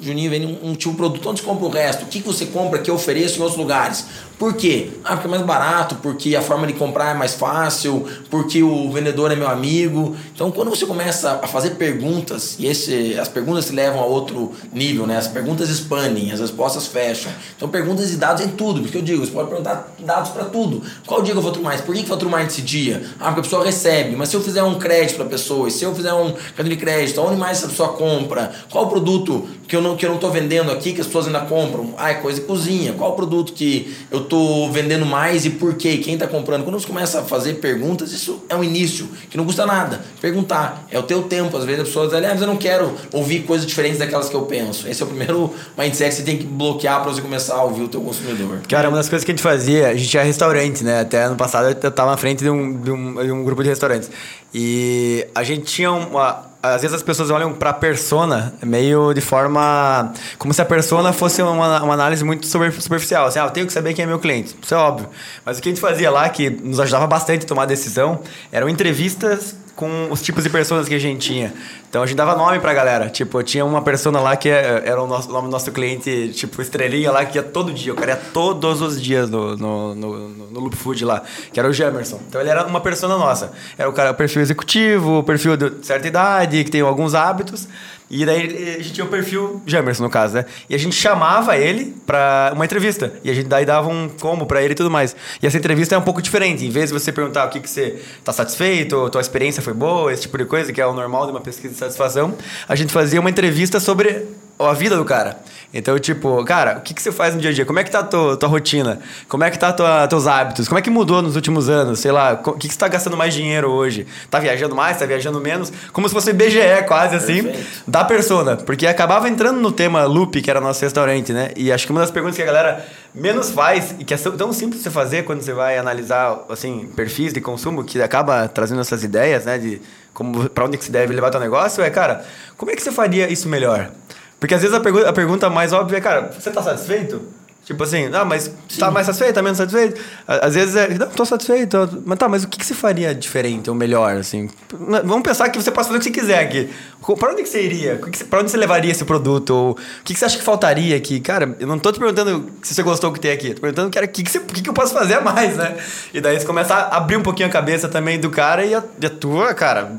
Juninho vem um, um tipo de produto, onde você compra o resto? O que, que você compra que eu ofereço em outros lugares? Por quê? Ah, porque é mais barato, porque a forma de comprar é mais fácil, porque o vendedor é meu amigo. Então, quando você começa a fazer perguntas, e esse, as perguntas se levam a outro nível, né? As perguntas expandem, as respostas fecham. Então, perguntas e dados em tudo, porque eu digo, você pode perguntar dados para tudo. Qual dia que eu faturo mais? Por que, que faturo mais nesse dia? Ah, porque a pessoa recebe, mas se eu fizer um crédito para a pessoa, se eu fizer um cartão de crédito, onde mais essa pessoa compra? Qual produto que eu não que eu não estou vendendo aqui que as pessoas ainda compram? Ah, é coisa de cozinha. Qual o produto que eu tô vendendo mais e por quê? Quem está comprando? Quando você começa a fazer perguntas, isso é um início que não custa nada. Perguntar. É o teu tempo. Às vezes as pessoas dizem, ah, mas eu não quero ouvir coisas diferentes daquelas que eu penso. Esse é o primeiro mindset que você tem que bloquear para você começar a ouvir o teu consumidor. Cara, uma das coisas que a gente fazia, a gente tinha restaurante, né? Até ano passado eu estava na frente de um, de um, de um grupo de restaurantes. E a gente tinha uma às vezes as pessoas olham para persona meio de forma como se a persona fosse uma, uma análise muito superficial. Assim, ah, eu tenho que saber quem é meu cliente. Isso é óbvio. Mas o que a gente fazia lá, que nos ajudava bastante a tomar decisão, eram entrevistas com os tipos de pessoas que a gente tinha. Então a gente dava nome pra galera. Tipo, tinha uma persona lá que é, era o, nosso, nome do nosso cliente, tipo, estrelinha lá, que ia todo dia. O cara ia todos os dias no, no, no, no Loop Food lá, que era o Jamerson. Então ele era uma persona nossa. Era o cara, perfil executivo, perfil de certa idade, que tem alguns hábitos. E daí a gente tinha o perfil Jamerson, no caso, né? E a gente chamava ele pra uma entrevista. E a gente daí dava um combo pra ele e tudo mais. E essa entrevista é um pouco diferente. Em vez de você perguntar o que, que você tá satisfeito, tua experiência foi boa, esse tipo de coisa, que é o normal de uma pesquisa de satisfação, a gente fazia uma entrevista sobre a vida do cara. Então, tipo, cara, o que, que você faz no dia a dia? Como é que tá a tua, tua rotina? Como é que tá tua, teus hábitos? Como é que mudou nos últimos anos? Sei lá, o que, que você tá gastando mais dinheiro hoje? Tá viajando mais? Tá viajando menos? Como se fosse BGE, quase assim, Perfeito. da persona. Porque acabava entrando no tema loop, que era nosso restaurante, né? E acho que uma das perguntas que a galera menos faz, e que é tão simples de você fazer quando você vai analisar, assim, perfis de consumo, que acaba trazendo essas ideias, né? De como, pra onde que se deve levar teu negócio, é, cara, como é que você faria isso melhor? Porque às vezes a, pergu a pergunta mais óbvia é, cara, você tá satisfeito? Tipo assim, não, mas Sim. tá mais satisfeito, tá menos satisfeito? Às vezes é, não, tô satisfeito. Mas tá, mas o que, que você faria diferente ou melhor, assim? Vamos pensar que você pode fazer o que você quiser aqui. Pra onde que você iria? Pra onde você levaria esse produto? Ou o que, que você acha que faltaria aqui? Cara, eu não tô te perguntando se você gostou do que tem aqui. Tô perguntando, cara, o que, que, você, o que, que eu posso fazer a mais, né? E daí você começa a abrir um pouquinho a cabeça também do cara e a, e a tua, cara,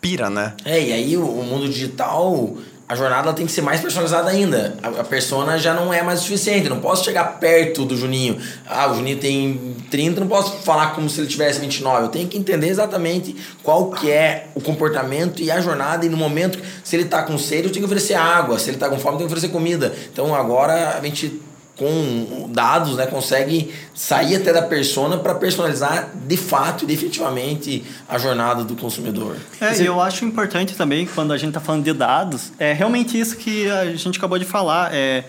pira, né? É, e aí o, o mundo digital a jornada tem que ser mais personalizada ainda. A, a persona já não é mais o suficiente. Não posso chegar perto do Juninho. Ah, o Juninho tem 30, não posso falar como se ele tivesse 29. Eu tenho que entender exatamente qual que é o comportamento e a jornada. E no momento, se ele está com sede, eu tenho que oferecer água. Se ele está com fome, eu tenho que oferecer comida. Então agora a gente com dados, né, consegue sair até da persona para personalizar de fato e definitivamente a jornada do consumidor. É, eu acho importante também quando a gente está falando de dados, é realmente isso que a gente acabou de falar, é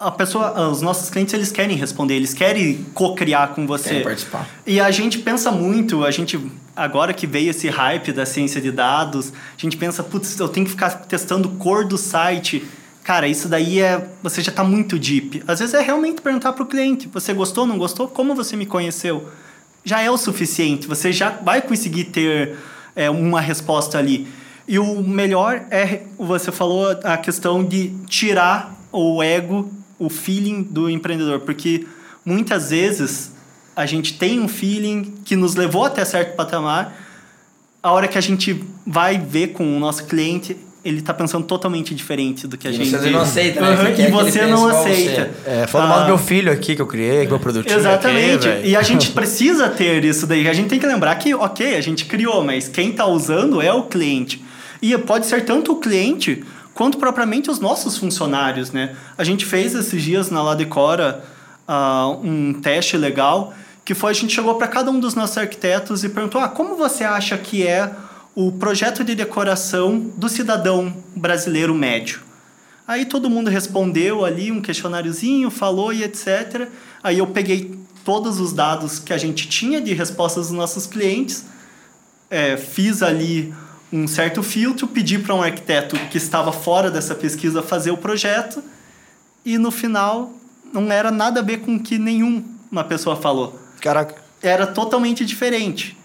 a pessoa, os nossos clientes eles querem responder, eles querem co-criar com você. Querem participar. E a gente pensa muito, a gente agora que veio esse hype da ciência de dados, a gente pensa, putz, eu tenho que ficar testando cor do site Cara, isso daí é. Você já está muito deep. Às vezes é realmente perguntar para o cliente: você gostou, não gostou? Como você me conheceu? Já é o suficiente. Você já vai conseguir ter é, uma resposta ali. E o melhor é, você falou a questão de tirar o ego, o feeling do empreendedor. Porque muitas vezes a gente tem um feeling que nos levou até certo patamar. A hora que a gente vai ver com o nosso cliente, ele está pensando totalmente diferente do que a e gente... Você não aceita, né? Uhum, e você não aceita. Você. É, falando ah, mal do meu filho aqui que eu criei, que meu produtinho Exatamente. Aqui, e a gente precisa ter isso daí. A gente tem que lembrar que, ok, a gente criou, mas quem está usando é o cliente. E pode ser tanto o cliente quanto propriamente os nossos funcionários, né? A gente fez esses dias na Ladecora uh, um teste legal que foi a gente chegou para cada um dos nossos arquitetos e perguntou: ah, como você acha que é o projeto de decoração do cidadão brasileiro médio. Aí todo mundo respondeu ali um questionáriozinho, falou e etc. Aí eu peguei todos os dados que a gente tinha de respostas dos nossos clientes, é, fiz ali um certo filtro, pedi para um arquiteto que estava fora dessa pesquisa fazer o projeto e no final não era nada a ver com o que nenhuma pessoa falou. Caraca. Era totalmente diferente.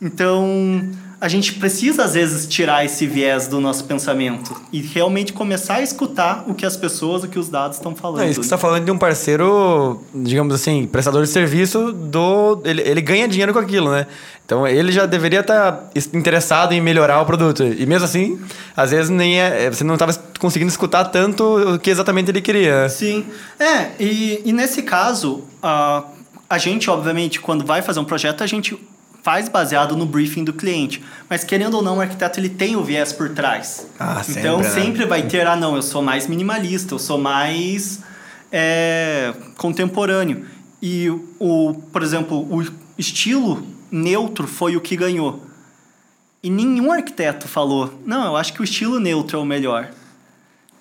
Então, a gente precisa, às vezes, tirar esse viés do nosso pensamento e realmente começar a escutar o que as pessoas, o que os dados estão falando. É isso que você está falando de um parceiro, digamos assim, prestador de serviço do. Ele, ele ganha dinheiro com aquilo, né? Então ele já deveria estar tá interessado em melhorar o produto. E mesmo assim, às vezes nem é, você não estava conseguindo escutar tanto o que exatamente ele queria. Sim. É, e, e nesse caso, a, a gente, obviamente, quando vai fazer um projeto, a gente faz baseado no briefing do cliente. Mas querendo ou não, o arquiteto ele tem o viés por trás. Ah, sempre, então né? sempre vai ter, ah não, eu sou mais minimalista, eu sou mais é, contemporâneo. E o, por exemplo, o estilo neutro foi o que ganhou. E nenhum arquiteto falou, não, eu acho que o estilo neutro é o melhor.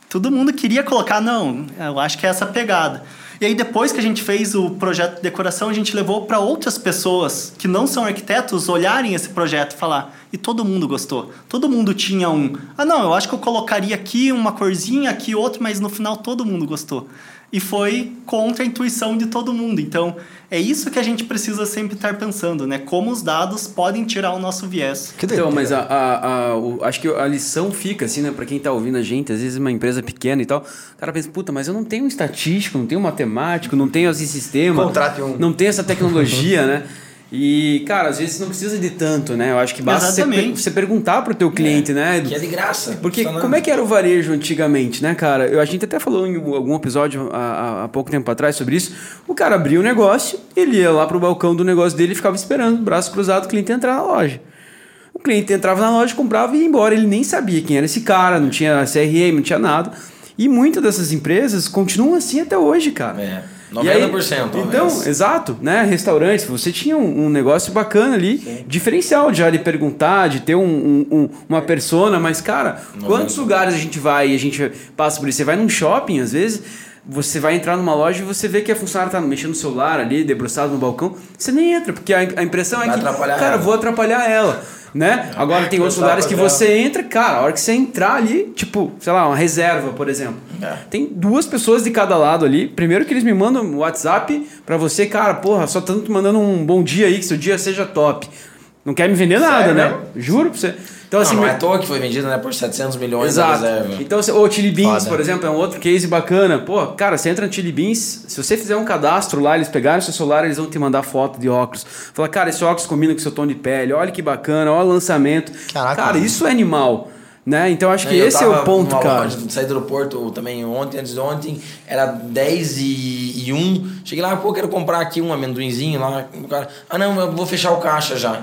Todo mundo queria colocar, não, eu acho que é essa pegada. E aí, depois que a gente fez o projeto de decoração, a gente levou para outras pessoas que não são arquitetos olharem esse projeto e falar. E todo mundo gostou. Todo mundo tinha um. Ah, não, eu acho que eu colocaria aqui uma corzinha, aqui outra, mas no final todo mundo gostou e foi contra a intuição de todo mundo. Então, é isso que a gente precisa sempre estar pensando, né? Como os dados podem tirar o nosso viés. Que então, mas a, a, a o, acho que a lição fica, assim, né? Para quem está ouvindo a gente, às vezes uma empresa pequena e tal, o cara pensa, puta, mas eu não tenho um estatístico, não tenho um matemático, não tenho esse sistema. Contrate um. Não tenho essa tecnologia, né? E, cara, às vezes não precisa de tanto, né? Eu acho que basta você, você, perguntar pro teu cliente, é, né? Que é de graça. Porque como é que era o varejo antigamente, né, cara? Eu, a gente até falou em algum episódio há, há pouco tempo atrás sobre isso. O cara abria o negócio, ele ia lá pro balcão do negócio dele e ficava esperando, braço cruzado, o cliente entrar na loja. O cliente entrava na loja, comprava e ia embora. Ele nem sabia quem era esse cara, não tinha CRM, não tinha nada. E muitas dessas empresas continuam assim até hoje, cara. É. 90%. Aí, então, exato, né? Restaurantes, você tinha um, um negócio bacana ali, Sim. diferencial já de perguntar, de ter um, um, uma persona, mas, cara, 90%. quantos lugares a gente vai e a gente passa por isso? Você vai num shopping, às vezes, você vai entrar numa loja e você vê que a funcionária tá mexendo no celular ali, debruçado no balcão, você nem entra, porque a, a impressão é vai que, cara, ela. vou atrapalhar ela né? Agora tem outros lugares que você entra, cara, a hora que você entrar ali, tipo, sei lá, uma reserva, por exemplo. É. Tem duas pessoas de cada lado ali. Primeiro que eles me mandam WhatsApp para você, cara, porra, só tanto mandando um bom dia aí, que seu dia seja top. Não quer me vender nada, Sério? né? Juro pra você. Então, assim, não, não é à toa que foi vendido né, por 700 milhões Exato. reserva. Então, o Chili Beans, Foda. por exemplo, é um outro case bacana. Pô, cara, você entra no Chili Beans, se você fizer um cadastro lá, eles pegarem o seu celular, eles vão te mandar foto de óculos. Fala, cara, esse óculos combina com o seu tom de pele, olha que bacana, olha o lançamento. Caraca, cara, isso é animal. Né? Então acho que esse é o ponto, cara. Saí do aeroporto também ontem, antes de ontem, era 10 e, e 1. Cheguei lá, pô, quero comprar aqui um amendoinzinho lá. O cara, ah não, eu vou fechar o caixa já.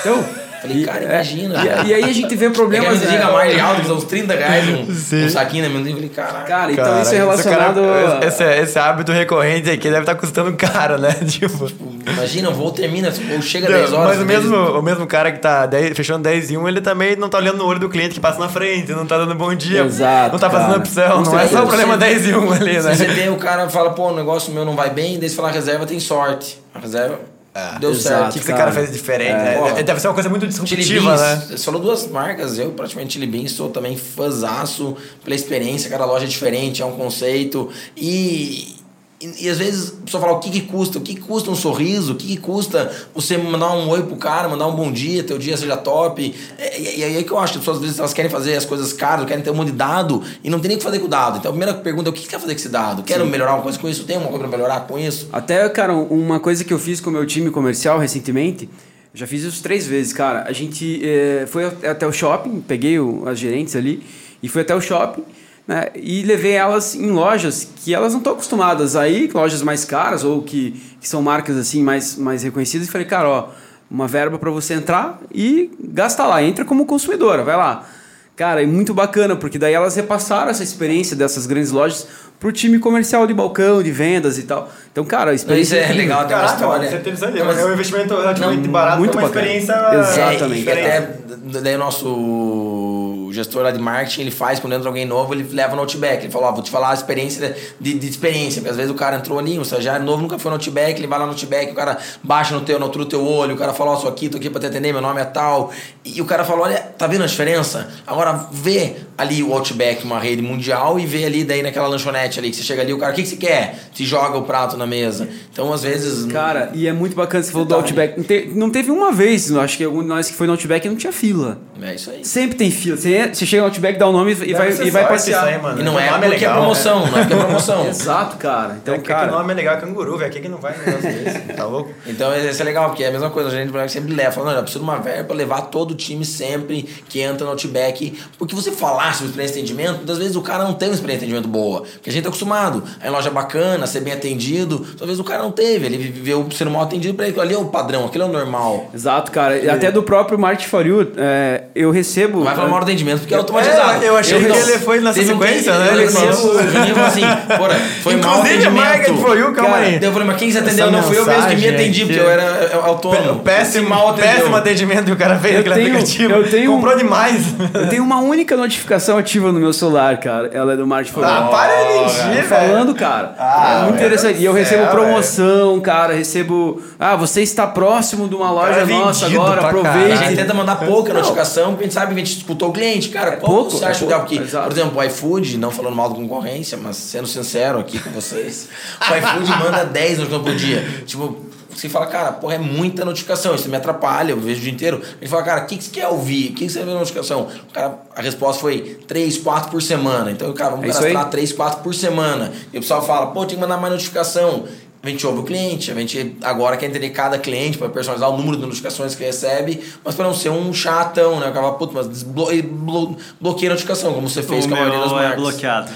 Então, Falei, cara, imagina. E, cara. e, aí a gente vê problemas. É que a mais de alto, que uns 30 reais um, um saquinho, né? Eu falei, caraca. Cara, então isso é relacionado. Cara, esse, esse, hábito recorrente aqui deve estar tá custando caro, né? Tipo, tipo imagina, o voo termina, ou chega 10 horas. Mas o mesmo, o mesmo cara que tá 10, fechando 10 e 1, ele também não tá olhando no olho do cliente que passa na frente, não tá dando bom dia. Exato. Não tá fazendo opção, não, não é só o problema 10 e 1 ali, né? Se você vê o cara fala, pô, o negócio meu não vai bem, daí você fala, a reserva tem sorte. A reserva é, Deu Exato, certo. O que, esse cara fez diferente? É. Né? Deve ser uma coisa muito disruptiva, né? Você falou duas marcas, eu praticamente Chili Beans sou também fãzaço pela experiência, cada loja é diferente, é um conceito. E, e, e, às vezes a pessoa fala o que, que custa, o que, que custa um sorriso, o que, que custa você mandar um oi pro cara, mandar um bom dia, teu dia seja top. E, e aí é que eu acho que as pessoas às vezes elas querem fazer as coisas caras, querem ter um monte de dado e não tem nem o que fazer com o dado. Então a primeira pergunta é o que, que quer fazer com esse dado? Quero Sim. melhorar uma coisa com isso? Tem uma coisa pra melhorar com isso? Até, cara, uma coisa que eu fiz com o meu time comercial recentemente, já fiz isso três vezes, cara. A gente é, foi até o shopping, peguei o, as gerentes ali e fui até o shopping né? E levei elas em lojas que elas não estão acostumadas a ir, lojas mais caras ou que, que são marcas assim mais, mais reconhecidas. E falei, cara, ó, uma verba para você entrar e gasta lá, entra como consumidora, vai lá. Cara, é muito bacana, porque daí elas repassaram essa experiência dessas grandes lojas pro time comercial de balcão, de vendas e tal. Então, cara, a experiência. Isso é legal, tem uma história. É mas é um investimento relativamente barato, muito é uma bacana. experiência. Exatamente. É, e até daí o nosso o gestor lá de marketing, ele faz, quando entra alguém novo, ele leva no Outback. Ele fala, ó, vou te falar a experiência de, de experiência. Porque às vezes o cara entrou ali, um estagiário novo, nunca foi no Outback, ele vai lá no Outback, o cara baixa no teu, no outro teu olho, o cara fala, ó, sou aqui, tô aqui pra te atender, meu nome é tal. E, e o cara fala, olha, tá vendo a diferença? Agora vê ali o Outback, uma rede mundial, e vê ali daí naquela lanchonete ali, que você chega ali, o cara, o que, que você quer? Te joga o prato na mesa. Então, às vezes... Cara, e é muito bacana, você falou do Outback. Não, te, não teve uma vez, acho que algum de nós que foi no Outback não tinha fila. É isso aí. Sempre tem fila. Você, você chega no Outback, dá o um nome e vai, e vai passear. Aí, mano. E não é, é porque é, é promoção, não é porque é promoção. Exato, cara. Então, é cara... que o nome é legal, é canguru, velho. Aqui que não vai um negócio desse, tá louco? Então, isso é legal, porque é a mesma coisa. A gente sempre leva, falando, não, eu preciso de uma verba pra levar todo o time sempre que entra no Outback. Porque você falar sobre experiência de atendimento, muitas vezes o cara não tem uma experiência de atendimento boa. Porque a gente tá acostumado a loja bacana, ser bem atendido. Vezes o cara não teve, ele viveu sendo mal atendido pra ele. Ali é o padrão, aquilo é o normal. Exato, cara. E até do próprio Market for You, é, eu recebo. Vai falar mal atendimento porque é automatizado. É, eu achei eu, que ele foi nessa sequência, né? Ele recebo, assim, porra, foi mal atendimento. For You, calma aí. Eu falei, mas quem você atendeu? Não fui eu mesmo que me atendi, porque eu era é, autônomo. Péssimo, mal péssimo atendimento que o cara fez naquele aplicativo. Eu tenho, Comprou demais. Eu tenho uma única notificação ativa no meu celular, cara. Ela é do You. Ah, para de mentir, Falando, cara. Ah, é muito interessante. E eu recebo promoção, cara. Recebo. Ah, você está próximo de uma loja nossa agora, aproveite. A gente tenta mandar pouca notificação, porque a gente sabe que a gente escutou o cliente. Cara, qual pouco, você acha é legal? Porque, por exemplo, o iFood, não falando mal da concorrência, mas sendo sincero aqui com vocês, o iFood manda 10 notificações por dia. Tipo, você fala, cara, porra, é muita notificação, isso me atrapalha, eu vejo o dia inteiro. Ele fala, cara, o que, que você quer ouvir? O que, que você vê na notificação? O cara, a resposta foi 3, 4 por semana. Então, cara, vamos é cadastrar 3, 4 por semana. E o pessoal fala, pô, tem que mandar mais notificação. A gente ouve o cliente, a gente agora quer entender cada cliente para personalizar o número de notificações que recebe, mas para não ser um chatão, né? Acaba, puto, mas desblo bloqueia a notificação, como você fez o com a maioria das é marcas. É bloqueado.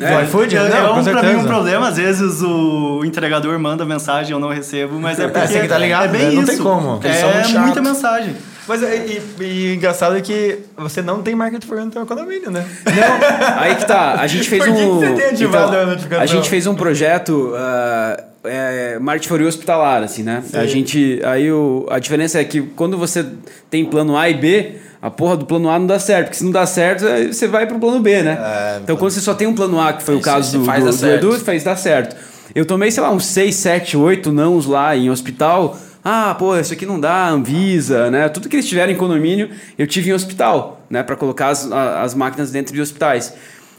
É, iFood, é, é um, pra mim um problema, às vezes o entregador manda mensagem eu não recebo, mas é, é porque é, você tá ligado, é bem né? isso. Não tem como. É muita mensagem. Mas e, e, e, engraçado é que você não tem market for no teu condomínio, né? Não, aí que tá. A gente fez Por que um. Que você tem ativado então, a notificação? A gente fez um projeto. Uh, é, market for you hospitalar, assim, né? Sim. A gente. Aí o, a diferença é que quando você tem plano A e B, a porra do plano A não dá certo, porque se não dá certo, você vai pro plano B, né? É, então, quando você só tem um plano A, que foi o caso do, do, do Edu, faz dar certo. Eu tomei, sei lá, uns 6, 7, 8 nãos lá em hospital. Ah, pô, isso aqui não dá, Anvisa, né? Tudo que eles tiveram em condomínio, eu tive em hospital, né? Para colocar as, as máquinas dentro de hospitais.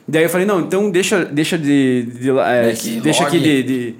Daí eu falei, não, então deixa, deixa de. de é, deixa aqui de, de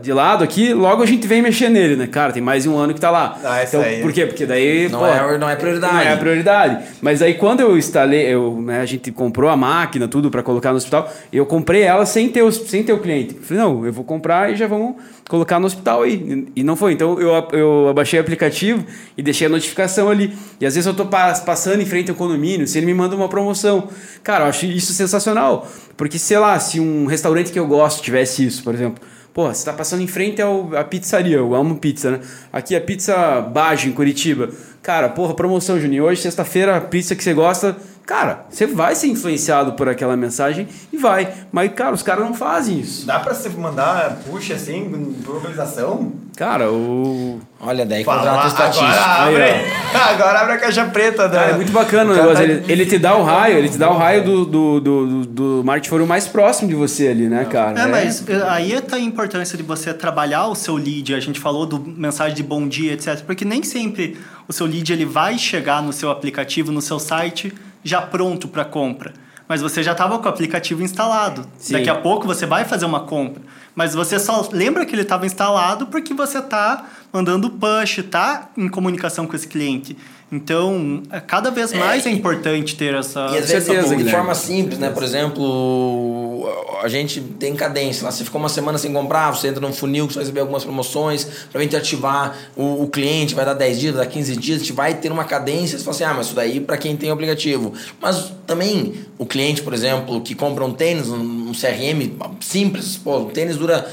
de lado aqui, logo a gente vem mexer nele, né? Cara, tem mais de um ano que tá lá. Ah, então, aí. Por quê? Porque daí. Não, pô, é, não é prioridade. Não é a prioridade. Mas aí quando eu instalei, eu, né, a gente comprou a máquina, tudo para colocar no hospital, eu comprei ela sem ter, o, sem ter o cliente. Falei, não, eu vou comprar e já vamos colocar no hospital aí. E não foi. Então eu, eu abaixei o aplicativo e deixei a notificação ali. E às vezes eu tô passando em frente ao condomínio, se ele me manda uma promoção. Cara, eu acho isso sensacional. Porque, sei lá, se um restaurante que eu gosto tivesse isso, por exemplo Pô, você tá passando em frente ao, à pizzaria, eu amo pizza, né? Aqui a pizza Baggio, em Curitiba. Cara, porra, promoção, Juninho. Hoje, sexta-feira, a pizza que você gosta, Cara, você vai ser influenciado por aquela mensagem e vai. Mas, cara, os caras não fazem isso. Dá pra você mandar puxa assim, por localização? Cara, o. Olha, daí contrata estatística. Agora abre, Aí, agora abre a caixa preta. Da... Cara, é muito bacana o negócio. Tá... Ele, ele, te dá o raio, ele te dá o raio do, do, do, do smartphone mais próximo de você ali, né, cara? É, é, mas aí tá a importância de você trabalhar o seu lead. A gente falou do mensagem de bom dia, etc. Porque nem sempre o seu lead ele vai chegar no seu aplicativo, no seu site já pronto para compra. Mas você já estava com o aplicativo instalado. Sim. Daqui a pouco você vai fazer uma compra. Mas você só lembra que ele estava instalado porque você está mandando push, está em comunicação com esse cliente. Então, é, cada vez mais é, é importante ter essa e às vezes, certeza. De forma simples, né? Por exemplo, a gente tem cadência. Lá, você ficou uma semana sem comprar, você entra num funil que você vai receber algumas promoções, para a gente ativar o, o, cliente, vai dar 10 dias, vai dar 15 dias, a gente vai ter uma cadência. Você fala assim, ah, mas isso daí para quem tem o aplicativo. Mas também o cliente, por exemplo, que compra um tênis, um, um CRM simples, pô, o tênis dura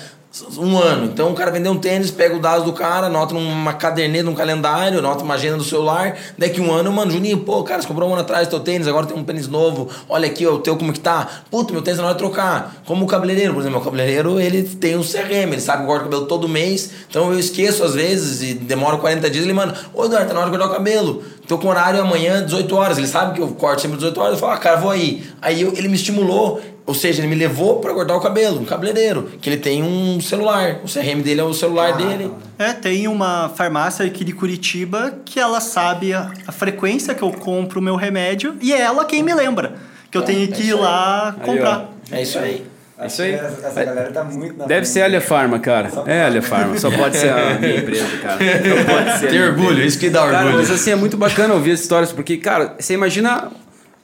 um ano. Então o cara vendeu um tênis, pega o dado do cara, anota numa caderneta, num calendário, anota uma agenda do celular. Daqui um ano, mano, Juninho, pô, cara, você comprou um ano atrás teu tênis, agora tem um tênis novo. Olha aqui, ó, o teu como que tá. Puta, meu tênis na hora de trocar. Como o cabeleireiro, por exemplo, o cabeleireiro, ele tem um CRM, ele sabe que eu corto o cabelo todo mês. Então eu esqueço às vezes e demora 40 dias, ele manda, ô Eduardo, tá na hora de cortar o cabelo. Tô com horário amanhã, 18 horas. Ele sabe que eu corto sempre 18 horas. Eu falo, ah, cara, vou aí. Aí eu, ele me estimulou ou seja, ele me levou para cortar o cabelo, um cabeleireiro, que ele tem um celular. O CRM dele é o celular ah, dele. É, tem uma farmácia aqui de Curitiba que ela sabe a, a frequência que eu compro o meu remédio e é ela quem me lembra que eu é, tenho que é ir lá comprar. Aí, é isso aí. É isso aí. Essa, essa galera tá muito na Deve ser a Alha Farma, cara. É Alha Farma. Só pode ser a minha empresa, cara. Só pode ser. Tem orgulho, isso que dá orgulho. Cara, mas assim, é muito bacana ouvir as histórias, porque, cara, você imagina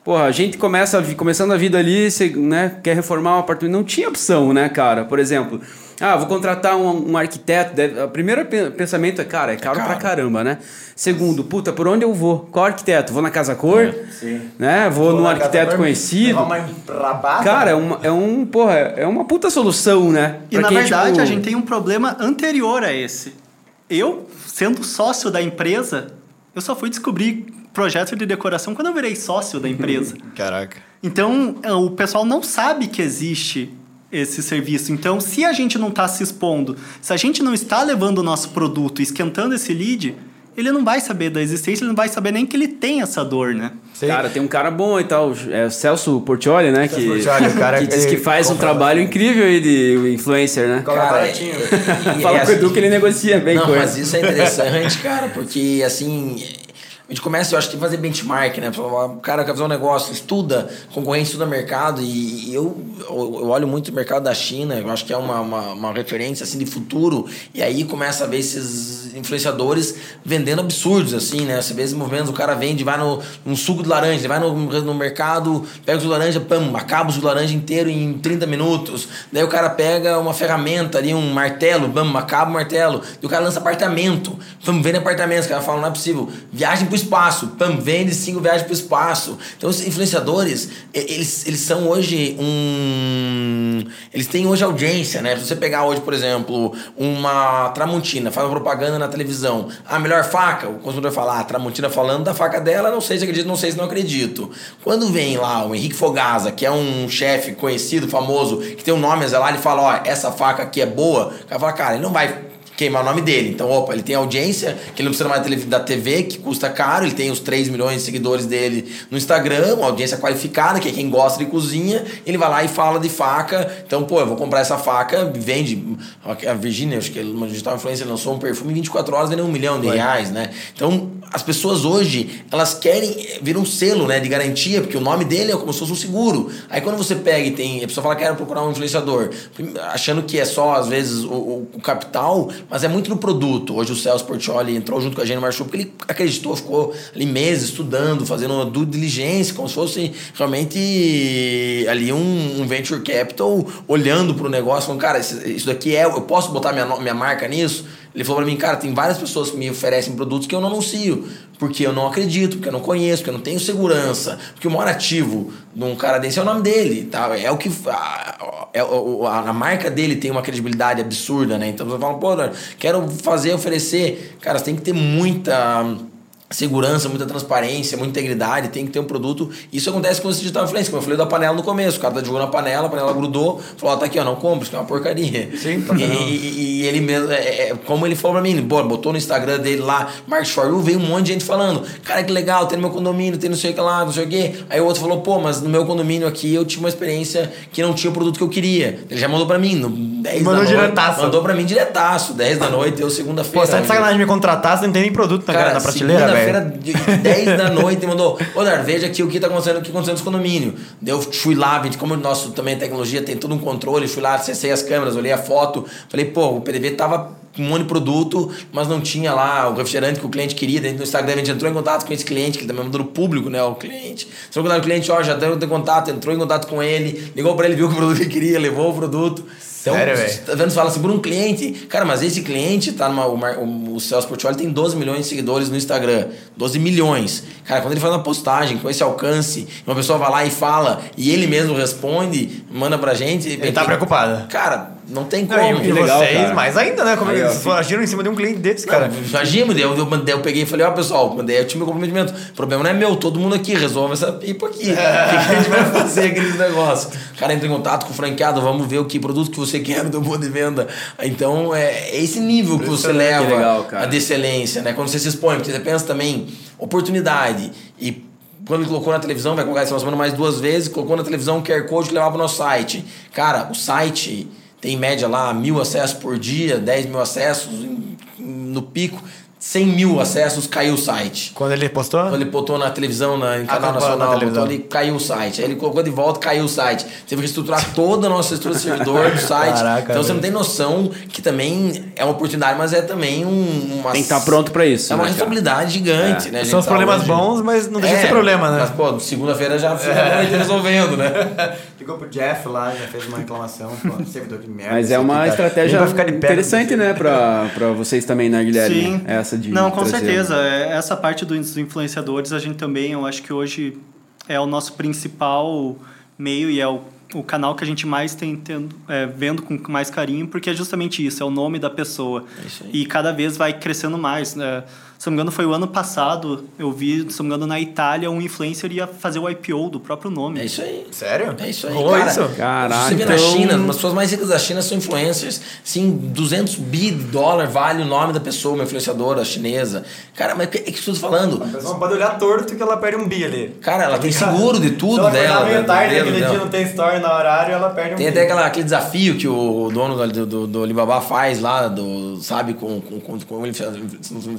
Porra, a gente começa começando a vida ali, você né, quer reformar um apartamento. Não tinha opção, né, cara? Por exemplo, ah, vou contratar um, um arquiteto. Deve, o primeiro pensamento é, cara, é caro, é caro, pra caramba, né? Segundo, puta, por onde eu vou? Qual arquiteto? Vou na Casa Cor? É, sim. Né? Vou, vou num arquiteto conhecido. Cara, é, uma, é um, porra, é uma puta solução, né? E pra na verdade, tipo... a gente tem um problema anterior a esse. Eu, sendo sócio da empresa, eu só fui descobrir projeto de decoração quando eu virei sócio da empresa. Caraca. Então, é, o pessoal não sabe que existe esse serviço. Então, se a gente não está se expondo, se a gente não está levando o nosso produto, esquentando esse lead, ele não vai saber da existência, ele não vai saber nem que ele tem essa dor, né? Sim. Cara, tem um cara bom e tal, é o Celso Portioli, né? Celso que, Portioli, o cara que diz que faz um trabalho incrível aí de influencer, né? Cara, é, Fala com o Edu que ele negocia bem não, com mas isso é interessante, cara, porque assim a gente começa, eu acho que fazer benchmark, né? O cara quer fazer um negócio, estuda concorrência, estuda mercado. E eu, eu olho muito o mercado da China, eu acho que é uma, uma, uma, referência assim, de futuro. E aí começa a ver esses influenciadores vendendo absurdos, assim, né? Você vê esses movimentos, o cara vende, vai no, no suco de laranja, vai no, no mercado, pega o suco de laranja, pam, acaba o suco de laranja inteiro em 30 minutos. Daí o cara pega uma ferramenta ali, um martelo, pam, acaba o martelo. E o cara lança apartamento, pam, vende apartamentos. O cara fala, não é possível. Viagem pro espaço. Pam, vende cinco viagens para o espaço. Então, os influenciadores, eles, eles são hoje um. Eles têm hoje audiência, né? Se você pegar hoje, por exemplo, uma Tramontina, faz uma propaganda na televisão. A melhor faca, o consumidor fala, ah, Tramontina falando da faca dela, não sei se acredito, não sei se não acredito. Quando vem lá o Henrique Fogaza, que é um chefe conhecido, famoso, que tem um nome lá, ele fala, ó, essa faca aqui é boa, o cara fala, cara, ele não vai queimar o nome dele. Então, opa, ele tem audiência, que ele não precisa mais da TV, que custa caro, ele tem os 3 milhões de seguidores dele no Instagram, uma audiência qualificada, que é quem gosta de cozinha, ele vai lá e fala de faca. Então, pô, eu vou comprar essa faca, vende. A Virginia, acho que uma digital influencer lançou um perfume em 24 horas, vendeu um milhão de reais, né? Então, as pessoas hoje, elas querem vir um selo, né, de garantia, porque o nome dele é como se fosse um seguro. Aí quando você pega e tem, a pessoa fala, quero procurar um influenciador, achando que é só, às vezes, o, o capital, mas é muito no produto. Hoje o Celso Portioli entrou junto com a gente no Marshall porque ele acreditou, ficou ali meses estudando, fazendo uma due diligência, como se fosse realmente ali um, um venture capital olhando para o negócio, falando, cara, isso daqui é, eu posso botar minha, minha marca nisso? Ele falou para mim, cara, tem várias pessoas que me oferecem produtos que eu não anuncio, porque eu não acredito, porque eu não conheço, porque eu não tenho segurança, porque o maior ativo de um cara desse é o nome dele, tá? É o que a, é, a, a marca dele tem uma credibilidade absurda, né? Então você fala, pô, quero fazer, oferecer, cara, você tem que ter muita segurança, muita transparência, muita integridade, tem que ter um produto. Isso acontece com esse digital influencer, como eu falei da panela no começo. O cara tá jogando a panela, a panela grudou, falou, ó, tá aqui, ó, não compra, isso é uma porcaria. Sim, e, e, e, ele mesmo, é, é, como ele falou pra mim, botou no Instagram dele lá, Mark Short, veio um monte de gente falando, cara, que legal, tem no meu condomínio, tem não sei o que lá, não sei o que. Aí o outro falou, pô, mas no meu condomínio aqui eu tive uma experiência que não tinha o produto que eu queria. Ele já mandou pra mim, no 10 mandou da noite. Diretaço. Mandou pra mim diretaço, 10 da noite, eu segunda-feira. Pô, você tá de sacanagem me contratar, você não tem nem produto na, cara, na prateleira, velho. 10 da noite e mandou, ô Dar, veja aqui o que está acontecendo, o que acontecendo nos condomínios. Eu fui lá, como o nosso também tecnologia tem todo um controle, fui lá, acessei as câmeras, olhei a foto, falei, pô, o PDV tava com um monte de produto, mas não tinha lá o refrigerante que o cliente queria. Dentro do Instagram a gente entrou em contato com esse cliente, que também mandou no público, né? O cliente. Entrou em contato com o cliente, ó, já deu contato, entrou em contato com ele, ligou para ele, viu que o produto que queria, levou o produto. Então, Sério? Tá vendo? Você fala assim, por um cliente. Cara, mas esse cliente tá numa. O, o Celso Portioli tem 12 milhões de seguidores no Instagram. 12 milhões. Cara, quando ele faz uma postagem com esse alcance, uma pessoa vai lá e fala, e ele mesmo responde, manda pra gente. Ele tá preocupado. Cara, não tem como. Não, e, legal, vocês, cara. mais ainda, né? Como Aí, eles agiram em cima de um cliente desse, cara. Não, agimos, eu, eu, eu peguei e falei, ó, pessoal, mandei o time meu comprometimento. O problema não é meu, todo mundo aqui, resolve essa pipa aqui. o que a gente vai fazer aquele negócio? O cara entra em contato com o franqueado, vamos ver o que produto que você quer do ponto de venda. Então, é, é esse nível que você leva que legal, a de excelência, né? Quando você se expõe, porque você pensa também, oportunidade e quando ele colocou na televisão, vai colocar essa semana mais duas vezes, colocou na televisão o QR Code que levava para o nosso site. Cara, o site tem em média lá mil acessos por dia, 10 mil acessos no pico. 100 mil acessos, caiu o site. Quando ele postou? Quando ele botou na televisão, na, em ah, canal nacional, botou ali, caiu o site. Aí ele colocou de volta, caiu o site. Teve que reestruturar toda a nossa estrutura de servidor do site. Caraca, então você não tem noção que também é uma oportunidade, mas é também um, uma... Tem que estar tá pronto para isso. É uma né, responsabilidade gigante, é. né? São os tá problemas hoje... bons, mas não deixa é, de ser problema, né? Mas, pô, segunda-feira já foi resolvendo, né? Ligou pro Jeff lá, já fez uma reclamação, pô, servidor de merda. Mas é uma estratégia interessante, né, pra, pra vocês também, né, Guilherme? Sim. Essa de não, com certeza certeza. É, essa parte dos influenciadores, a gente também, eu acho que hoje é o nosso principal meio e é o, o canal que a gente mais tem tendo, é, vendo com mais carinho, porque é justamente isso, é o nome da pessoa. É e cada vez vai crescendo mais. Né? Se não me engano, foi o ano passado, eu vi, se não me engano, na Itália, um influencer ia fazer o IPO do próprio nome. É isso aí. Sério? É isso aí. Rolou cara, isso? Caraca. Você vê então... na China, as pessoas mais ricas da China são influencers. Sim, 200 bi de dólar vale o nome da pessoa, uma influenciadora chinesa. Cara, mas o que, é que estou falando? A pessoa não pode olhar torto que ela perde um bi ali. Cara, ela tem seguro de tudo ela dela. meio tarde, aquele dia não tem story na horário, ela perde um Tem bi. até aquela, aquele desafio que o dono do, do, do Alibaba faz lá, do, sabe, com, com, com, com ele.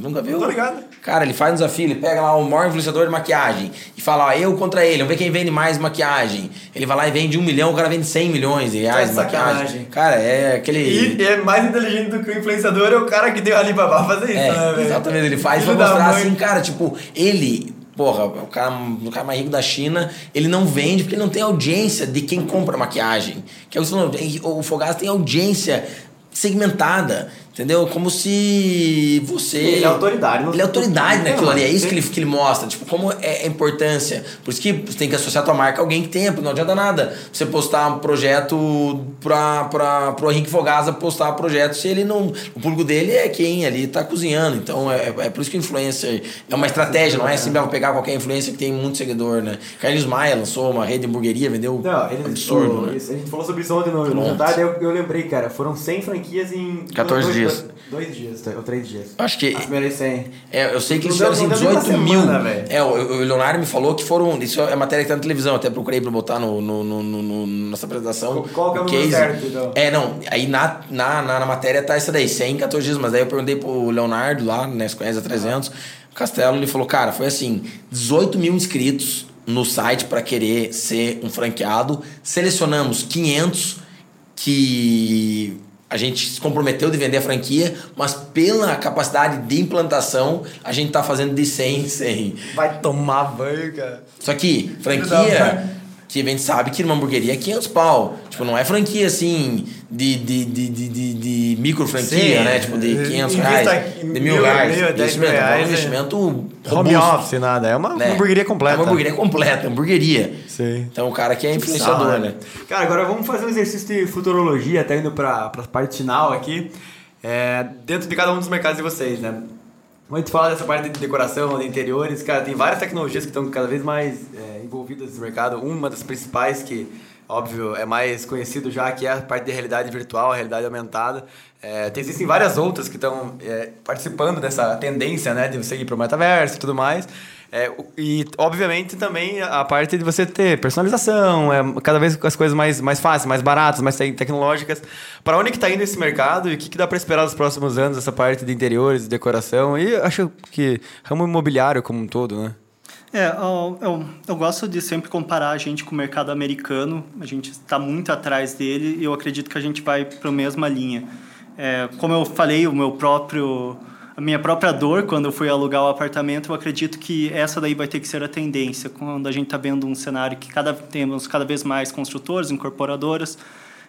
Nunca viu? Ligado. Cara, ele faz um desafio, ele pega lá o maior influenciador de maquiagem e fala, ó, eu contra ele, vamos ver quem vende mais maquiagem. Ele vai lá e vende um milhão, o cara vende 100 milhões de reais de maquiagem. Cara, é aquele... E é mais inteligente do que o influenciador é o cara que deu ali pra fazer isso, é, né, velho? Exatamente, ele faz Filho pra mostrar assim, cara, tipo, ele porra, o cara, o cara mais rico da China, ele não vende porque ele não tem audiência de quem compra maquiagem. Que é o, o Fogás tem audiência segmentada. Entendeu? Como se você. Ele é autoridade. Ele é autoridade naquilo ali. É isso que ele, que ele mostra. Tipo, como é a importância. Por isso que você tem que associar a tua marca a alguém que tenha. Não adianta nada você postar um projeto para pra, pro Henrique Fogaza postar projeto se ele não. O público dele é quem ali tá cozinhando. Então é, é por isso que influencer é uma estratégia, não é assim pegar qualquer influência que tem muito seguidor, né? Carlos Maia lançou uma rede de hamburgueria, vendeu. Não, ele, absurdo. né? A gente falou sobre isso ontem no, no eu, eu lembrei, cara. Foram 100 franquias em. 14 dias. Dias. Dois dias, ou três dias. Acho que. As primeiras 100. É, eu sei que eles fizeram assim, 18 mil. é, o, o Leonardo me falou que foram. Isso é matéria que tá na televisão, até procurei pra botar no, no, no, no nossa apresentação. Qual que é o case. certo, então? É, não. Aí na, na, na, na, matéria tá essa daí, 100 14 dias. Mas aí eu perguntei pro Leonardo lá, né? Se conhece a 300. O Castelo, ele falou, cara, foi assim: 18 mil inscritos no site para querer ser um franqueado. Selecionamos 500 que a gente se comprometeu de vender a franquia, mas pela capacidade de implantação, a gente tá fazendo de 100 em 100. Vai tomar banho, cara. Só que franquia que a gente sabe que numa hamburgueria é 500 pau. Tipo, não é franquia assim de, de, de, de, de, de micro franquia, Sim, né? Tipo, de 500 reais, de mil, mil reais. Mil, 10 mil reais. É um investimento Home robusto, office, nada. É uma, né? hamburgueria completa. É uma hamburgueria completa, hamburgueria. Sim. Então o cara que é influenciador, né? Cara, agora vamos fazer um exercício de futurologia, até indo pra, pra parte final aqui. É, dentro de cada um dos mercados de vocês, né? Muito fala dessa parte de decoração, de interiores, cara, tem várias tecnologias que estão cada vez mais é, envolvidas nesse mercado. Uma das principais que, óbvio, é mais conhecido já, que é a parte de realidade virtual, realidade aumentada. É, tem, existem várias outras que estão é, participando dessa tendência, né, de você ir para o metaverso e tudo mais. É, e, obviamente, também a parte de você ter personalização, é, cada vez as coisas mais, mais fáceis, mais baratas, mais tecnológicas. Para onde que está indo esse mercado e o que, que dá para esperar nos próximos anos, essa parte de interiores, de decoração e acho que ramo imobiliário como um todo, né? É, eu, eu, eu, gosto de sempre comparar a gente com o mercado americano. A gente está muito atrás dele e eu acredito que a gente vai para a mesma linha. É, como eu falei, o meu próprio a minha própria dor quando eu fui alugar o apartamento, eu acredito que essa daí vai ter que ser a tendência, quando a gente está vendo um cenário que cada, temos cada vez mais construtores, incorporadoras,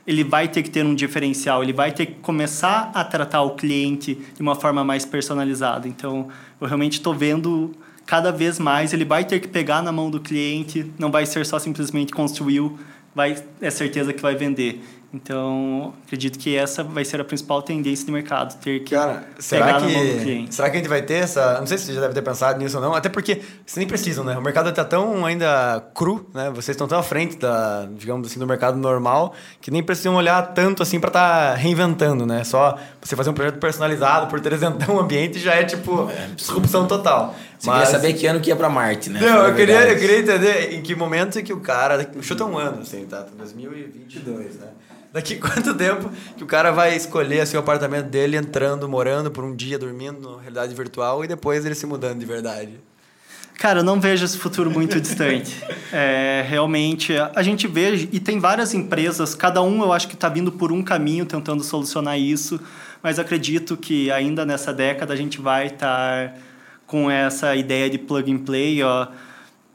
ele vai ter que ter um diferencial, ele vai ter que começar a tratar o cliente de uma forma mais personalizada. Então, eu realmente estou vendo cada vez mais, ele vai ter que pegar na mão do cliente, não vai ser só simplesmente construiu, vai é certeza que vai vender. Então, acredito que essa vai ser a principal tendência do mercado, ter que Cara, será que, cliente. Será que a gente vai ter essa... Não sei se você já deve ter pensado nisso ou não, até porque vocês nem precisam, né? O mercado está tão ainda cru, né? Vocês estão tão à frente, da, digamos assim, do mercado normal, que nem precisam olhar tanto assim para estar tá reinventando, né? Só você fazer um projeto personalizado por trezentão um ambiente já é, tipo, é, disrupção total. Você Mas... queria saber que ano que ia para Marte, né? Não, eu queria, eu queria entender em que momento que o cara... Chuta um ano, assim, tá? 2022, né? Daqui quanto tempo que o cara vai escolher assim, o apartamento dele entrando, morando por um dia, dormindo na realidade virtual e depois ele se mudando de verdade? Cara, eu não vejo esse futuro muito distante. É, realmente, a gente vê, e tem várias empresas, cada um eu acho que está vindo por um caminho tentando solucionar isso, mas acredito que ainda nessa década a gente vai estar com essa ideia de plug and play. Ó,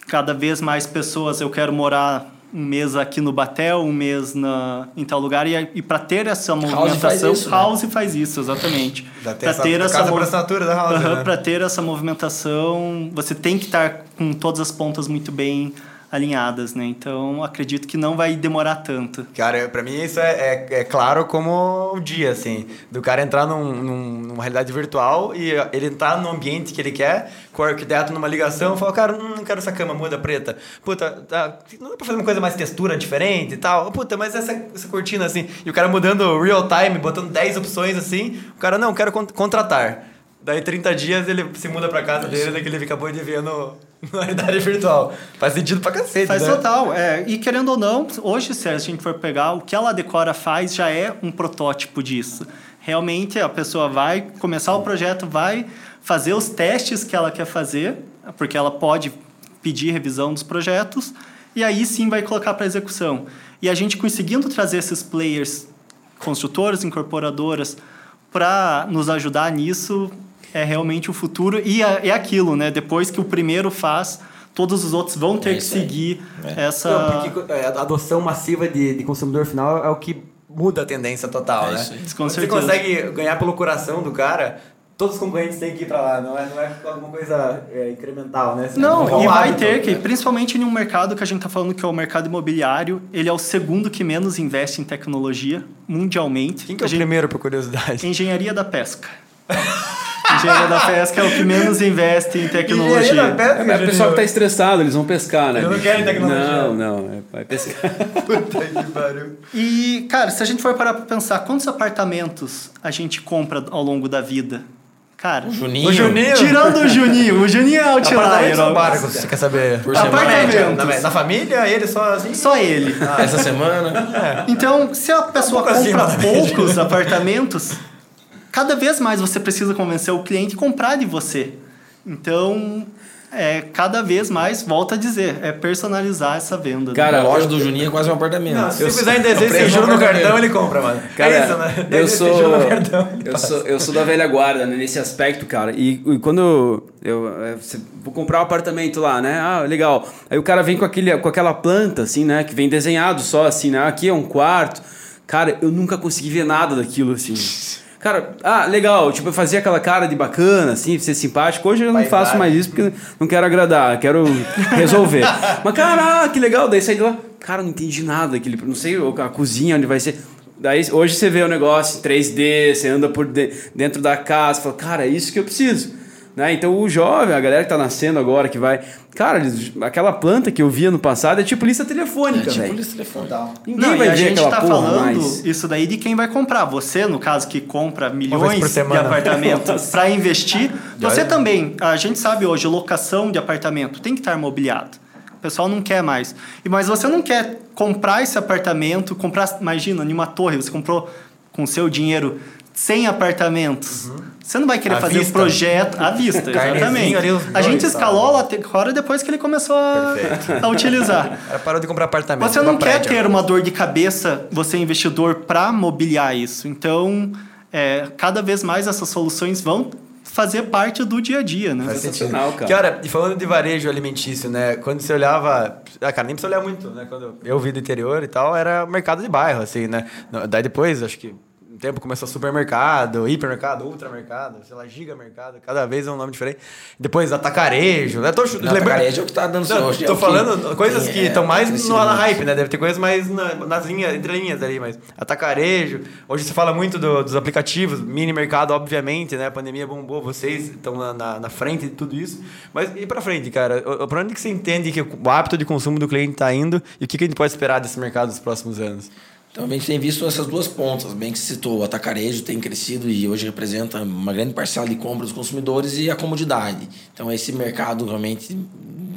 cada vez mais pessoas, eu quero morar um mês aqui no Batel, um mês na, em tal lugar. E, e para ter essa movimentação, House faz isso, né? House né? faz isso exatamente. Para ter essa, essa assinatura da House. né? Para ter essa movimentação, você tem que estar com todas as pontas muito bem alinhadas, né? Então, acredito que não vai demorar tanto. Cara, para mim isso é, é, é, claro como o dia, assim, do cara entrar num, num, numa realidade virtual e ele entrar no ambiente que ele quer, com o arquiteto numa ligação, fala, cara, hum, não quero essa cama muda preta. Puta, tá, não dá pra fazer uma coisa mais textura diferente e tal. Puta, mas essa, essa cortina, assim, e o cara mudando real time, botando 10 opções, assim, o cara, não, quero contratar. Daí 30 dias ele se muda pra casa dele, daquele ele acabou de ver no, na realidade virtual. Faz sentido pra cacete, Faz né? total. É, e querendo ou não, hoje, se a gente for pegar, o que ela decora faz já é um protótipo disso. Realmente, a pessoa vai começar o projeto, vai fazer os testes que ela quer fazer, porque ela pode pedir revisão dos projetos, e aí sim vai colocar para execução. E a gente conseguindo trazer esses players, construtores, incorporadoras, para nos ajudar nisso, é realmente o futuro e é, é aquilo, né? Depois que o primeiro faz, todos os outros vão ter é que seguir é. essa. Não, porque é, a adoção massiva de, de consumidor final é o que muda a tendência total, é né? Com Você consegue ganhar pelo coração do cara, todos os concorrentes têm que ir para lá, não é, não é alguma coisa é, incremental, né? não, não e vai hábito, ter que, né? principalmente em um mercado que a gente está falando que é o mercado imobiliário, ele é o segundo que menos investe em tecnologia mundialmente. Quem que é o gente... primeiro, por curiosidade? Engenharia da pesca. engenharia da pesca é o que menos investe em tecnologia. Da pesca, é, o pessoal que tá estressado, eles vão pescar, né? Eles não querem tecnologia. Não, não, é, vai pescar. Puta que pariu. E, cara, se a gente for parar pra pensar, quantos apartamentos a gente compra ao longo da vida? Cara, o Juninho. O Juninho. Tirando o Juninho, o Juninho é outlier. São barcos, você quer saber? Por Apartamentos. Na, na, família, ele só assim? Só ele. Ah, essa semana. É. Então, se a pessoa um compra assim, poucos apartamentos, cada vez mais você precisa convencer o cliente a comprar de você. Então, é cada vez mais, volta a dizer, é personalizar essa venda. Né? Cara, né? a loja do Juninho é quase um apartamento. Não, se eu fizer em desenho sem juro no cartão, ele compra, mano. Cara, é isso, né? Eu sou, cartão, eu, sou, eu sou da velha guarda né, nesse aspecto, cara. E, e quando eu, eu é, vou comprar um apartamento lá, né? Ah, legal. Aí o cara vem com, aquele, com aquela planta, assim, né? Que vem desenhado só, assim, né? Aqui é um quarto. Cara, eu nunca consegui ver nada daquilo, assim. Cara, ah, legal, tipo, eu fazia aquela cara de bacana, assim, ser simpático. Hoje eu não vai, faço vai. mais isso porque não quero agradar, quero resolver. Mas, cara, que legal, daí saí de lá, cara, não entendi nada daquele, não sei a cozinha onde vai ser. Daí hoje você vê o negócio 3D, você anda por dentro da casa, fala, cara, é isso que eu preciso. Né? Então o jovem, a galera que tá nascendo agora, que vai. Cara, aquela planta que eu via no passado é tipo lista telefônica, é, tipo lista telefônica. Ninguém Não, vai a gente tá falando mais. isso daí de quem vai comprar. Você, no caso, que compra milhões de apartamentos para investir, você também. A gente sabe hoje, locação de apartamento tem que estar mobiliado. O pessoal não quer mais. E Mas você não quer comprar esse apartamento, comprar, imagina, em uma torre, você comprou com seu dinheiro 100 apartamentos. Uhum. Você não vai querer à fazer vista. um projeto à vista, exatamente. a gente escalou lá agora depois que ele começou a, a utilizar. Ela parou de comprar apartamento. Você não quer ter uma dor de cabeça, você investidor, para mobiliar isso. Então, é, cada vez mais essas soluções vão fazer parte do dia a dia, né? Faz sentido. Cara. Que hora, e falando de varejo alimentício, né? Quando você olhava, ah, cara, nem precisa olhar muito, né? Quando eu vi do interior e tal, era mercado de bairro, assim, né? Daí depois, acho que tempo começou supermercado, hipermercado, ultramercado, sei lá, gigamercado, cada vez é um nome diferente. Depois atacarejo, né? Tô, não, lembra... Atacarejo é o que tá dando não, Tô é falando coisas que estão é, mais no, na hype, né? Deve ter coisas mais na, nas linhas, entre linhas ali, mas atacarejo. Hoje se fala muito do, dos aplicativos, mini mercado, obviamente, né? A pandemia bombou, vocês estão na, na, na, frente de tudo isso. Mas e pra frente, cara? Pra onde que você entende que o hábito de consumo do cliente tá indo e o que, que a gente pode esperar desse mercado nos próximos anos? Então a gente tem visto essas duas pontas, bem que se citou, o atacarejo tem crescido e hoje representa uma grande parcela de compra dos consumidores e a comodidade. Então esse mercado realmente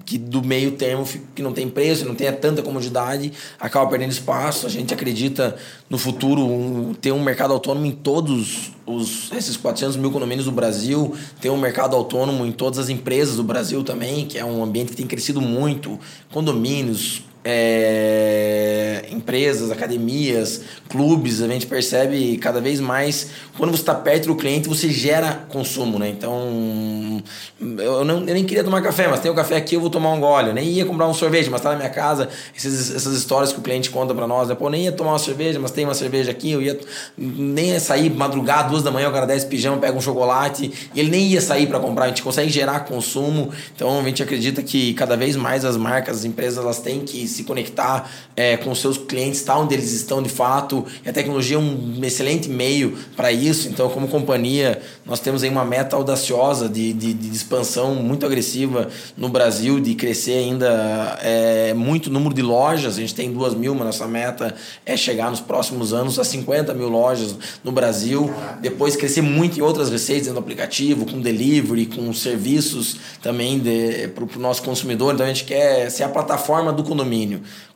que do meio termo que não tem preço, não tem tanta comodidade, acaba perdendo espaço. A gente acredita no futuro um, ter um mercado autônomo em todos os, esses 400 mil condomínios do Brasil, ter um mercado autônomo em todas as empresas do Brasil também, que é um ambiente que tem crescido muito, condomínios, é, empresas, academias, clubes, a gente percebe cada vez mais quando você está perto do cliente você gera consumo, né? Então eu, não, eu nem queria tomar café, mas tem o café aqui eu vou tomar um gole. Eu nem ia comprar um sorvete, mas está na minha casa. Esses, essas histórias que o cliente conta para nós, né? Pô, nem ia tomar uma cerveja, mas tem uma cerveja aqui. Eu ia nem ia sair madrugada, duas da manhã, o cara desce pijama, pega um chocolate e ele nem ia sair para comprar. A gente consegue gerar consumo. Então a gente acredita que cada vez mais as marcas, as empresas, elas têm que se conectar é, com seus clientes, tá onde eles estão de fato. E a tecnologia é um excelente meio para isso. Então, como companhia, nós temos aí uma meta audaciosa de, de, de expansão muito agressiva no Brasil, de crescer ainda é, muito número de lojas. A gente tem duas mil, mas nossa meta é chegar nos próximos anos a 50 mil lojas no Brasil. Depois crescer muito em outras receitas no aplicativo, com delivery, com serviços também para o nosso consumidor. Então, a gente quer ser a plataforma do condomínio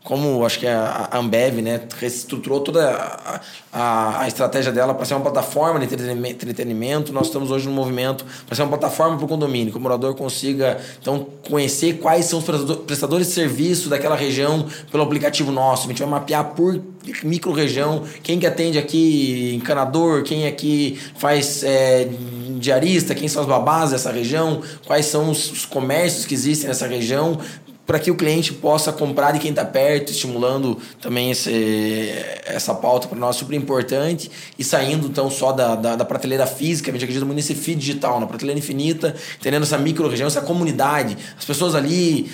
Como acho que a Ambev né, reestruturou toda a, a, a estratégia dela para ser uma plataforma de entretenimento, nós estamos hoje no movimento para ser uma plataforma para o condomínio, que o morador consiga então conhecer quais são os prestadores de serviço daquela região pelo aplicativo nosso. A gente vai mapear por micro-região quem que atende aqui encanador, quem aqui faz é, diarista, quem são as babás dessa região, quais são os, os comércios que existem nessa região, para que o cliente possa comprar de quem está perto, estimulando também esse, essa pauta para nós super importante e saindo então só da, da, da, prateleira física, a gente acredita muito nesse feed digital, na prateleira infinita, entendendo essa micro-região, essa comunidade, as pessoas ali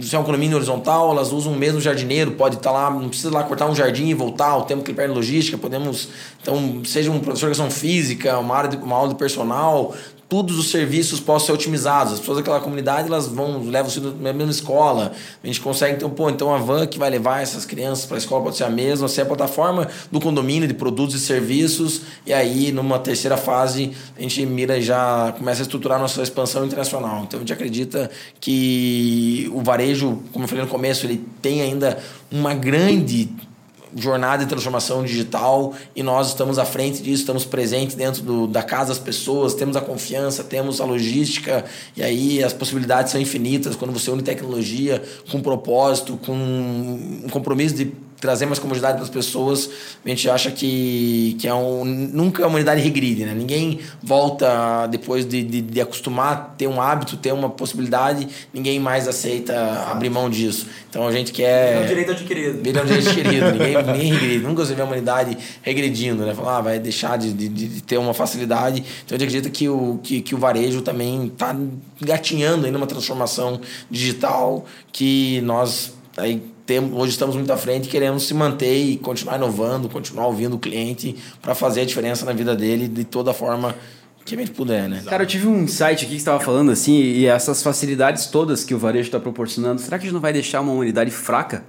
se é um condomínio horizontal, elas usam o mesmo jardineiro, pode estar tá lá, não precisa lá cortar um jardim e voltar, o tempo que ele perde logística, podemos, então, seja um professor de educação física, uma, área de, uma aula de personal, todos os serviços possam ser otimizados. As pessoas daquela comunidade, elas vão, levam os filhos na mesma escola. A gente consegue, então, pô, então a van que vai levar essas crianças para a escola pode ser a mesma, ser a plataforma do condomínio de produtos e serviços. E aí, numa terceira fase, a gente mira e já começa a estruturar a nossa expansão internacional. Então, a gente acredita que o varejo, como eu falei no começo, ele tem ainda uma grande jornada de transformação digital e nós estamos à frente disso, estamos presentes dentro do, da casa das pessoas, temos a confiança, temos a logística e aí as possibilidades são infinitas. Quando você une tecnologia com propósito, com um compromisso de trazer mais comodidade para as pessoas, a gente acha que, que é um, nunca a humanidade regride, né? Ninguém volta depois de, de, de acostumar, ter um hábito, ter uma possibilidade, ninguém mais aceita abrir mão disso. Então a gente quer... É um direito adquirido. Vira um direito adquirido, ninguém, ninguém regride. Nunca você vê a humanidade regredindo, né? Falar, ah, vai deixar de, de, de, ter uma facilidade. Então a gente acredita que o, que, que o varejo também está gatinhando ainda uma transformação digital que nós aí temos, hoje estamos muito à frente e queremos se manter e continuar inovando, continuar ouvindo o cliente para fazer a diferença na vida dele de toda forma que a gente puder, né? Cara, eu tive um insight aqui que estava falando assim, e essas facilidades todas que o varejo está proporcionando, será que a gente não vai deixar uma humanidade fraca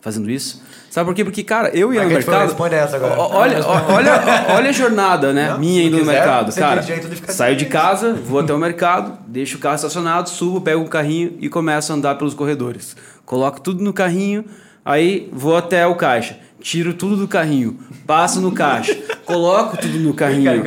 fazendo isso? Sabe por quê? Porque, cara, eu ia no mercado. essa agora. Olha, olha, olha a jornada, né? Não, minha indo quiser, no mercado. Cara, de saio de casa, vou até o mercado, deixo o carro estacionado, subo, pego um carrinho e começo a andar pelos corredores coloco tudo no carrinho, aí vou até o caixa, tiro tudo do carrinho, passo no caixa, coloco tudo no carrinho,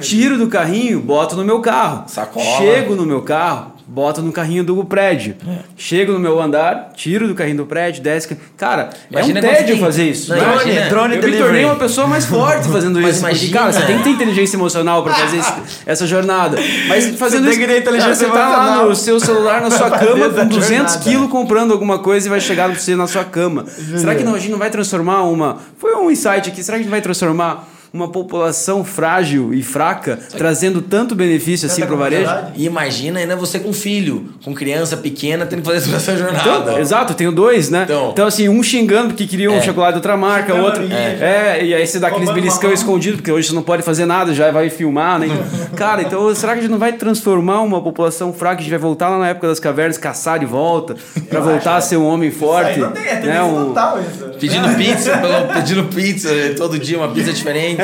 tiro do carrinho, boto no meu carro, Sacola. chego no meu carro, boto no carrinho do prédio. É. Chego no meu andar, tiro do carrinho do prédio, desce. Cara, imagina é um tédio fazer isso. Não, drone, imagina, drone eu delivery. me tornei uma pessoa mais forte fazendo Mas isso. Imagina, porque, cara, você tem que ter inteligência emocional para fazer esse, essa jornada. Mas fazendo você isso. Tem você tá lá no seu celular, na sua cama, com 200 quilos comprando alguma coisa e vai chegar pra você na sua cama. Será que não, a gente não vai transformar uma. Foi um insight aqui, será que a gente vai transformar uma população frágil e fraca, trazendo tanto benefício assim para o varejo. E imagina ainda você com filho, com criança pequena, tendo que fazer toda essa jornada. Então, exato, tenho dois, né? Então, então, assim, um xingando porque queria um é. chocolate de outra marca, o outro. É. é. e aí você dá aqueles beliscão escondido, porque hoje você não pode fazer nada, já vai filmar, né? Então, cara, então será que a gente não vai transformar uma população fraca? A gente vai voltar lá na época das cavernas, caçar de volta, para voltar acho, a ser um homem forte? Não tem, é né? um... Pedindo pizza, pedindo pizza todo dia, uma pizza diferente.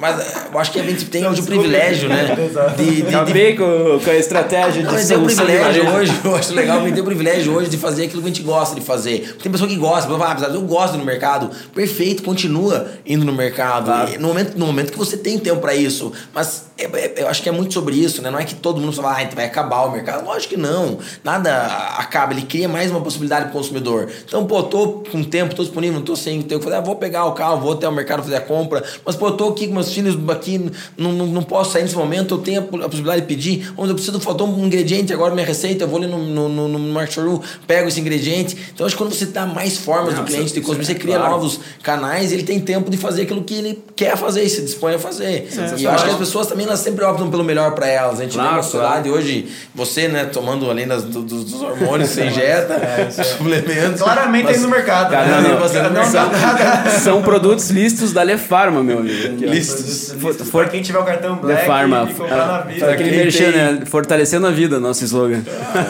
Mas eu acho que a gente tem hoje o privilégio, né? De, de, Acabei com, com a estratégia de Mas é o privilégio hoje, eu acho legal, me tem o privilégio hoje de fazer aquilo que a gente gosta de fazer. Tem pessoa que gosta, ah, eu gosto no mercado. Perfeito, continua indo no mercado. Claro. No, momento, no momento que você tem tempo para isso. Mas é, é, eu acho que é muito sobre isso, né? Não é que todo mundo fala, ah, vai acabar o mercado. Lógico que não. Nada acaba, ele cria mais uma possibilidade pro consumidor. Então, pô, tô com tempo, tô disponível, não tô sem tempo. Fazer, ah, vou pegar o carro, vou até o mercado fazer a compra. Mas, pô, eu tô aqui com meus filhos aqui, não, não, não posso sair nesse momento, eu tenho a, possibilidade de pedir. Onde eu preciso, faltou um ingrediente, agora minha receita, eu vou ali no, no, no, no Market pego esse ingrediente. Então, acho que quando você dá mais formas não, do cliente de consumir, você cria claro. novos canais, ele tem tempo de fazer aquilo que ele quer fazer e se dispõe a fazer. É. E eu acho que as pessoas também elas sempre optam pelo melhor para elas. A gente claro, vê uma sociedade claro. hoje, você, né, tomando além das, dos, dos hormônios você injeta, é, suplementos. Claramente mas, aí no mercado. Cara, né? não, não, não, não, são produtos listos da Lefarma, meu amigo. Aqui, listos. For, for, quem tiver o cartão Black Lefarma. e comprar na vida. Aquele merchan, né? Fortalecendo a vida, nosso slogan.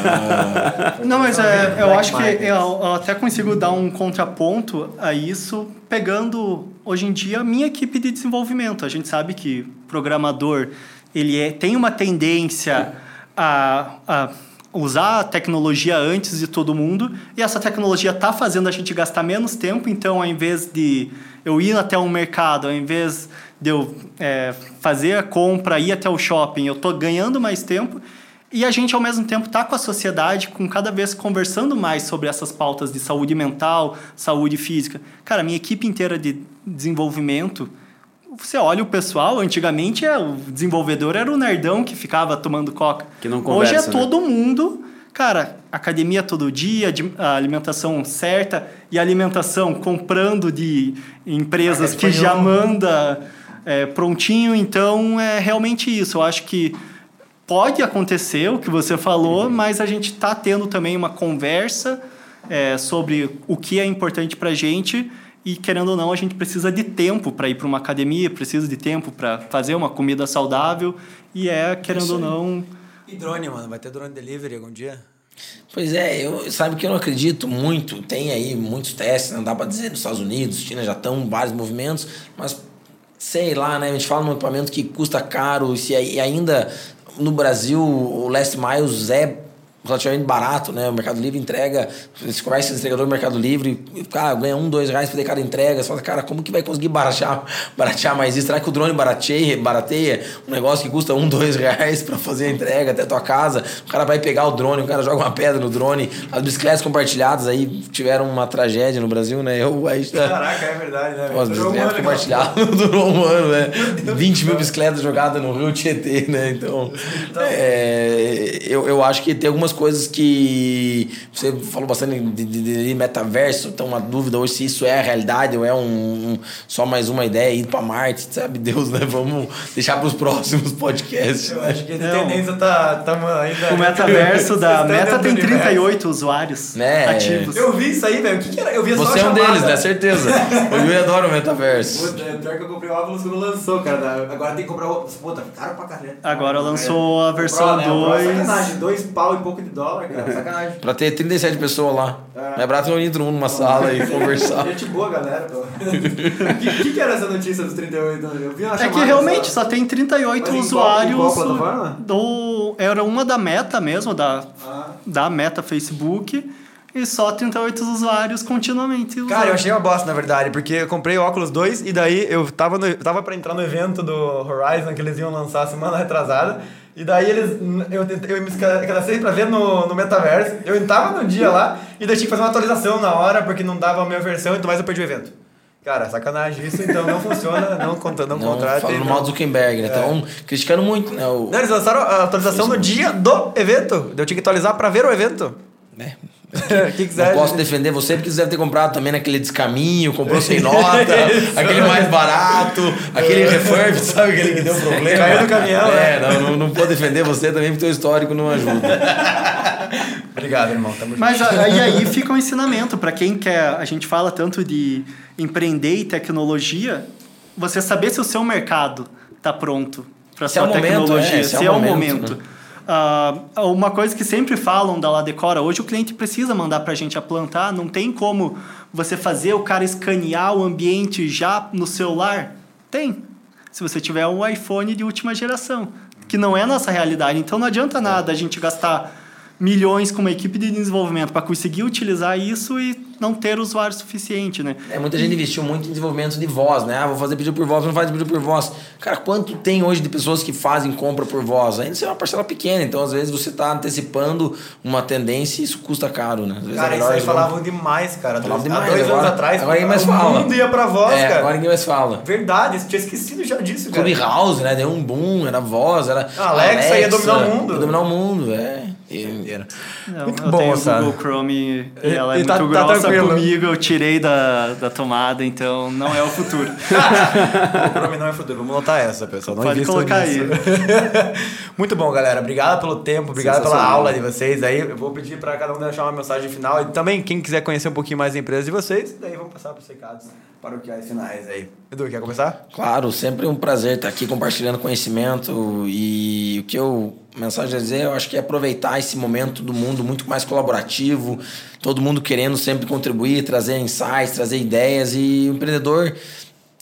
Ah, não, mas é, eu acho que eu, eu até consigo dar um contraponto a isso, pegando hoje em dia a minha equipe de desenvolvimento. A gente sabe que programador ele é, tem uma tendência a, a usar a tecnologia antes de todo mundo e essa tecnologia está fazendo a gente gastar menos tempo. Então, ao invés de eu ir até um mercado, ao invés de eu é, fazer a compra, ir até o shopping, eu estou ganhando mais tempo. E a gente, ao mesmo tempo, está com a sociedade, com cada vez conversando mais sobre essas pautas de saúde mental, saúde física. Cara, minha equipe inteira de desenvolvimento você olha o pessoal, antigamente é, o desenvolvedor era o nerdão que ficava tomando coca. Que não conversa, Hoje é né? todo mundo, cara, academia todo dia, a alimentação certa e alimentação comprando de empresas que já manda é, prontinho. Então é realmente isso. Eu acho que pode acontecer o que você falou, uhum. mas a gente está tendo também uma conversa é, sobre o que é importante para a gente e querendo ou não a gente precisa de tempo para ir para uma academia, precisa de tempo para fazer uma comida saudável e é querendo ou não. E drone, mano, vai ter drone delivery algum dia? Pois é, eu sabe que eu não acredito muito. Tem aí muitos testes, não dá para dizer nos Estados Unidos, China já estão vários movimentos, mas sei lá, né? A gente fala num equipamento que custa caro, se ainda no Brasil o Last Miles é relativamente barato, né? O Mercado Livre entrega, você conversa com o entregador do Mercado Livre, cara, ganha um, dois reais por cada entrega. Você fala, cara, como que vai conseguir baratear, baratear mais isso? Será que o drone barateia, barateia um negócio que custa um, dois reais para fazer a entrega até a tua casa? O cara vai pegar o drone, o cara joga uma pedra no drone. As bicicletas compartilhadas aí tiveram uma tragédia no Brasil, né? Eu, aí, Caraca, é verdade, né? As bicicletas compartilhadas durou um ano, né? 20 mil bicicletas jogadas no Rio Tietê, né? Então, então é, eu, eu acho que tem algumas algumas coisas que você falou bastante de, de, de metaverso, então uma dúvida hoje se isso é a realidade ou é um, um só mais uma ideia, ir para Marte, sabe Deus, né? Vamos deixar para os próximos podcasts. Eu acho que a tendência tá, tá ainda. O metaverso da Meta tem 38 usuários né? ativos. Eu vi isso aí, velho. O que, que era? Eu vi Você é um deles, né? Certeza. eu adoro o metaverso. Puta, é pior que eu comprei o óculos quando lançou, cara. Agora tem que comprar o. Puta, caro pra caralho. Agora lançou a versão 2. Né? Sacanagem, dois pau e pouco de dólar, cara. Sacanagem. pra ter 37 pessoas lá. É, é barato reunir todo mundo numa sala e conversar. Gente boa, galera. O que, que, que, era essa notícia dos 38? Eu vi uma É que realmente só, só tem 38 Mas usuários. Qual, qual plataforma? Do, era uma da Meta mesmo, da, ah. da Meta Facebook e só 38 usuários continuamente usando. Cara, eu achei uma bosta, na verdade, porque eu comprei o Oculus 2 e daí eu tava, no, tava pra entrar no evento do Horizon que eles iam lançar semana retrasada. E daí eles. Eu, eu me cadastrei pra ver no, no metaverso. Eu entrava no dia lá e daí tinha que fazer uma atualização na hora porque não dava a minha versão, então mais eu perdi o evento. Cara, sacanagem isso, então não funciona, não, conta, não, não contrata. Falando mal do Zuckerberg, né? Estão é. criticando muito, né? O... Não, eles lançaram a atualização no dia do evento. Eu tinha que atualizar pra ver o evento. É. que quiser. Não posso defender você porque você deve ter comprado também naquele descaminho, comprou sem nota, aquele mais barato, aquele refurb, sabe? Aquele que deu problema. Caiu do caminhão, É, né? não, não, não vou defender você também porque o histórico não ajuda. Obrigado, irmão. Tamo Mas aí, aí fica um ensinamento para quem quer. A gente fala tanto de empreender e tecnologia, você saber se o seu mercado está pronto para sua é tecnologia, é, se, é, é o momento. momento. Né? Uh, uma coisa que sempre falam da Ladecora, hoje o cliente precisa mandar para a gente a plantar, não tem como você fazer o cara escanear o ambiente já no celular? Tem, se você tiver um iPhone de última geração, que não é a nossa realidade. Então não adianta nada a gente gastar milhões com uma equipe de desenvolvimento para conseguir utilizar isso e não ter usuário suficiente, né? É, muita gente investiu muito em desenvolvimento de voz, né? Ah, vou fazer pedido por voz, não faz pedido por voz. Cara, quanto tem hoje de pessoas que fazem compra por voz? Ainda isso é uma parcela pequena, então às vezes você está antecipando uma tendência e isso custa caro, né? cara, é isso aí falavam demais, cara. Falavam demais. Há dois agora, anos atrás, agora ninguém mais fala. mundo ia pra voz, é, cara. agora ninguém mais fala. Verdade, tinha esquecido já disso, cara. Clubhouse, né? Deu um boom, era voz, era... Alexa, Alexa ia dominar o mundo. Ia dominar o mundo, é. Não, muito eu bom, tenho o Google Chrome e ela é e muito tá, tá grossa tá comigo, eu tirei da, da tomada, então não é o futuro. o Chrome não é o futuro, vamos notar essa, pessoal. Não Pode colocar nisso. aí. muito bom, galera. Obrigado pelo tempo, obrigado pela aula de vocês aí. Eu vou pedir para cada um deixar uma mensagem final e também quem quiser conhecer um pouquinho mais da empresa de vocês, daí vamos passar para os recados paroquiais finais aí. Edu, quer começar? Claro, sempre um prazer estar aqui compartilhando conhecimento e o que eu mensagem a dizer, eu acho que é aproveitar esse momento do mundo muito mais colaborativo, todo mundo querendo sempre contribuir, trazer insights, trazer ideias e o empreendedor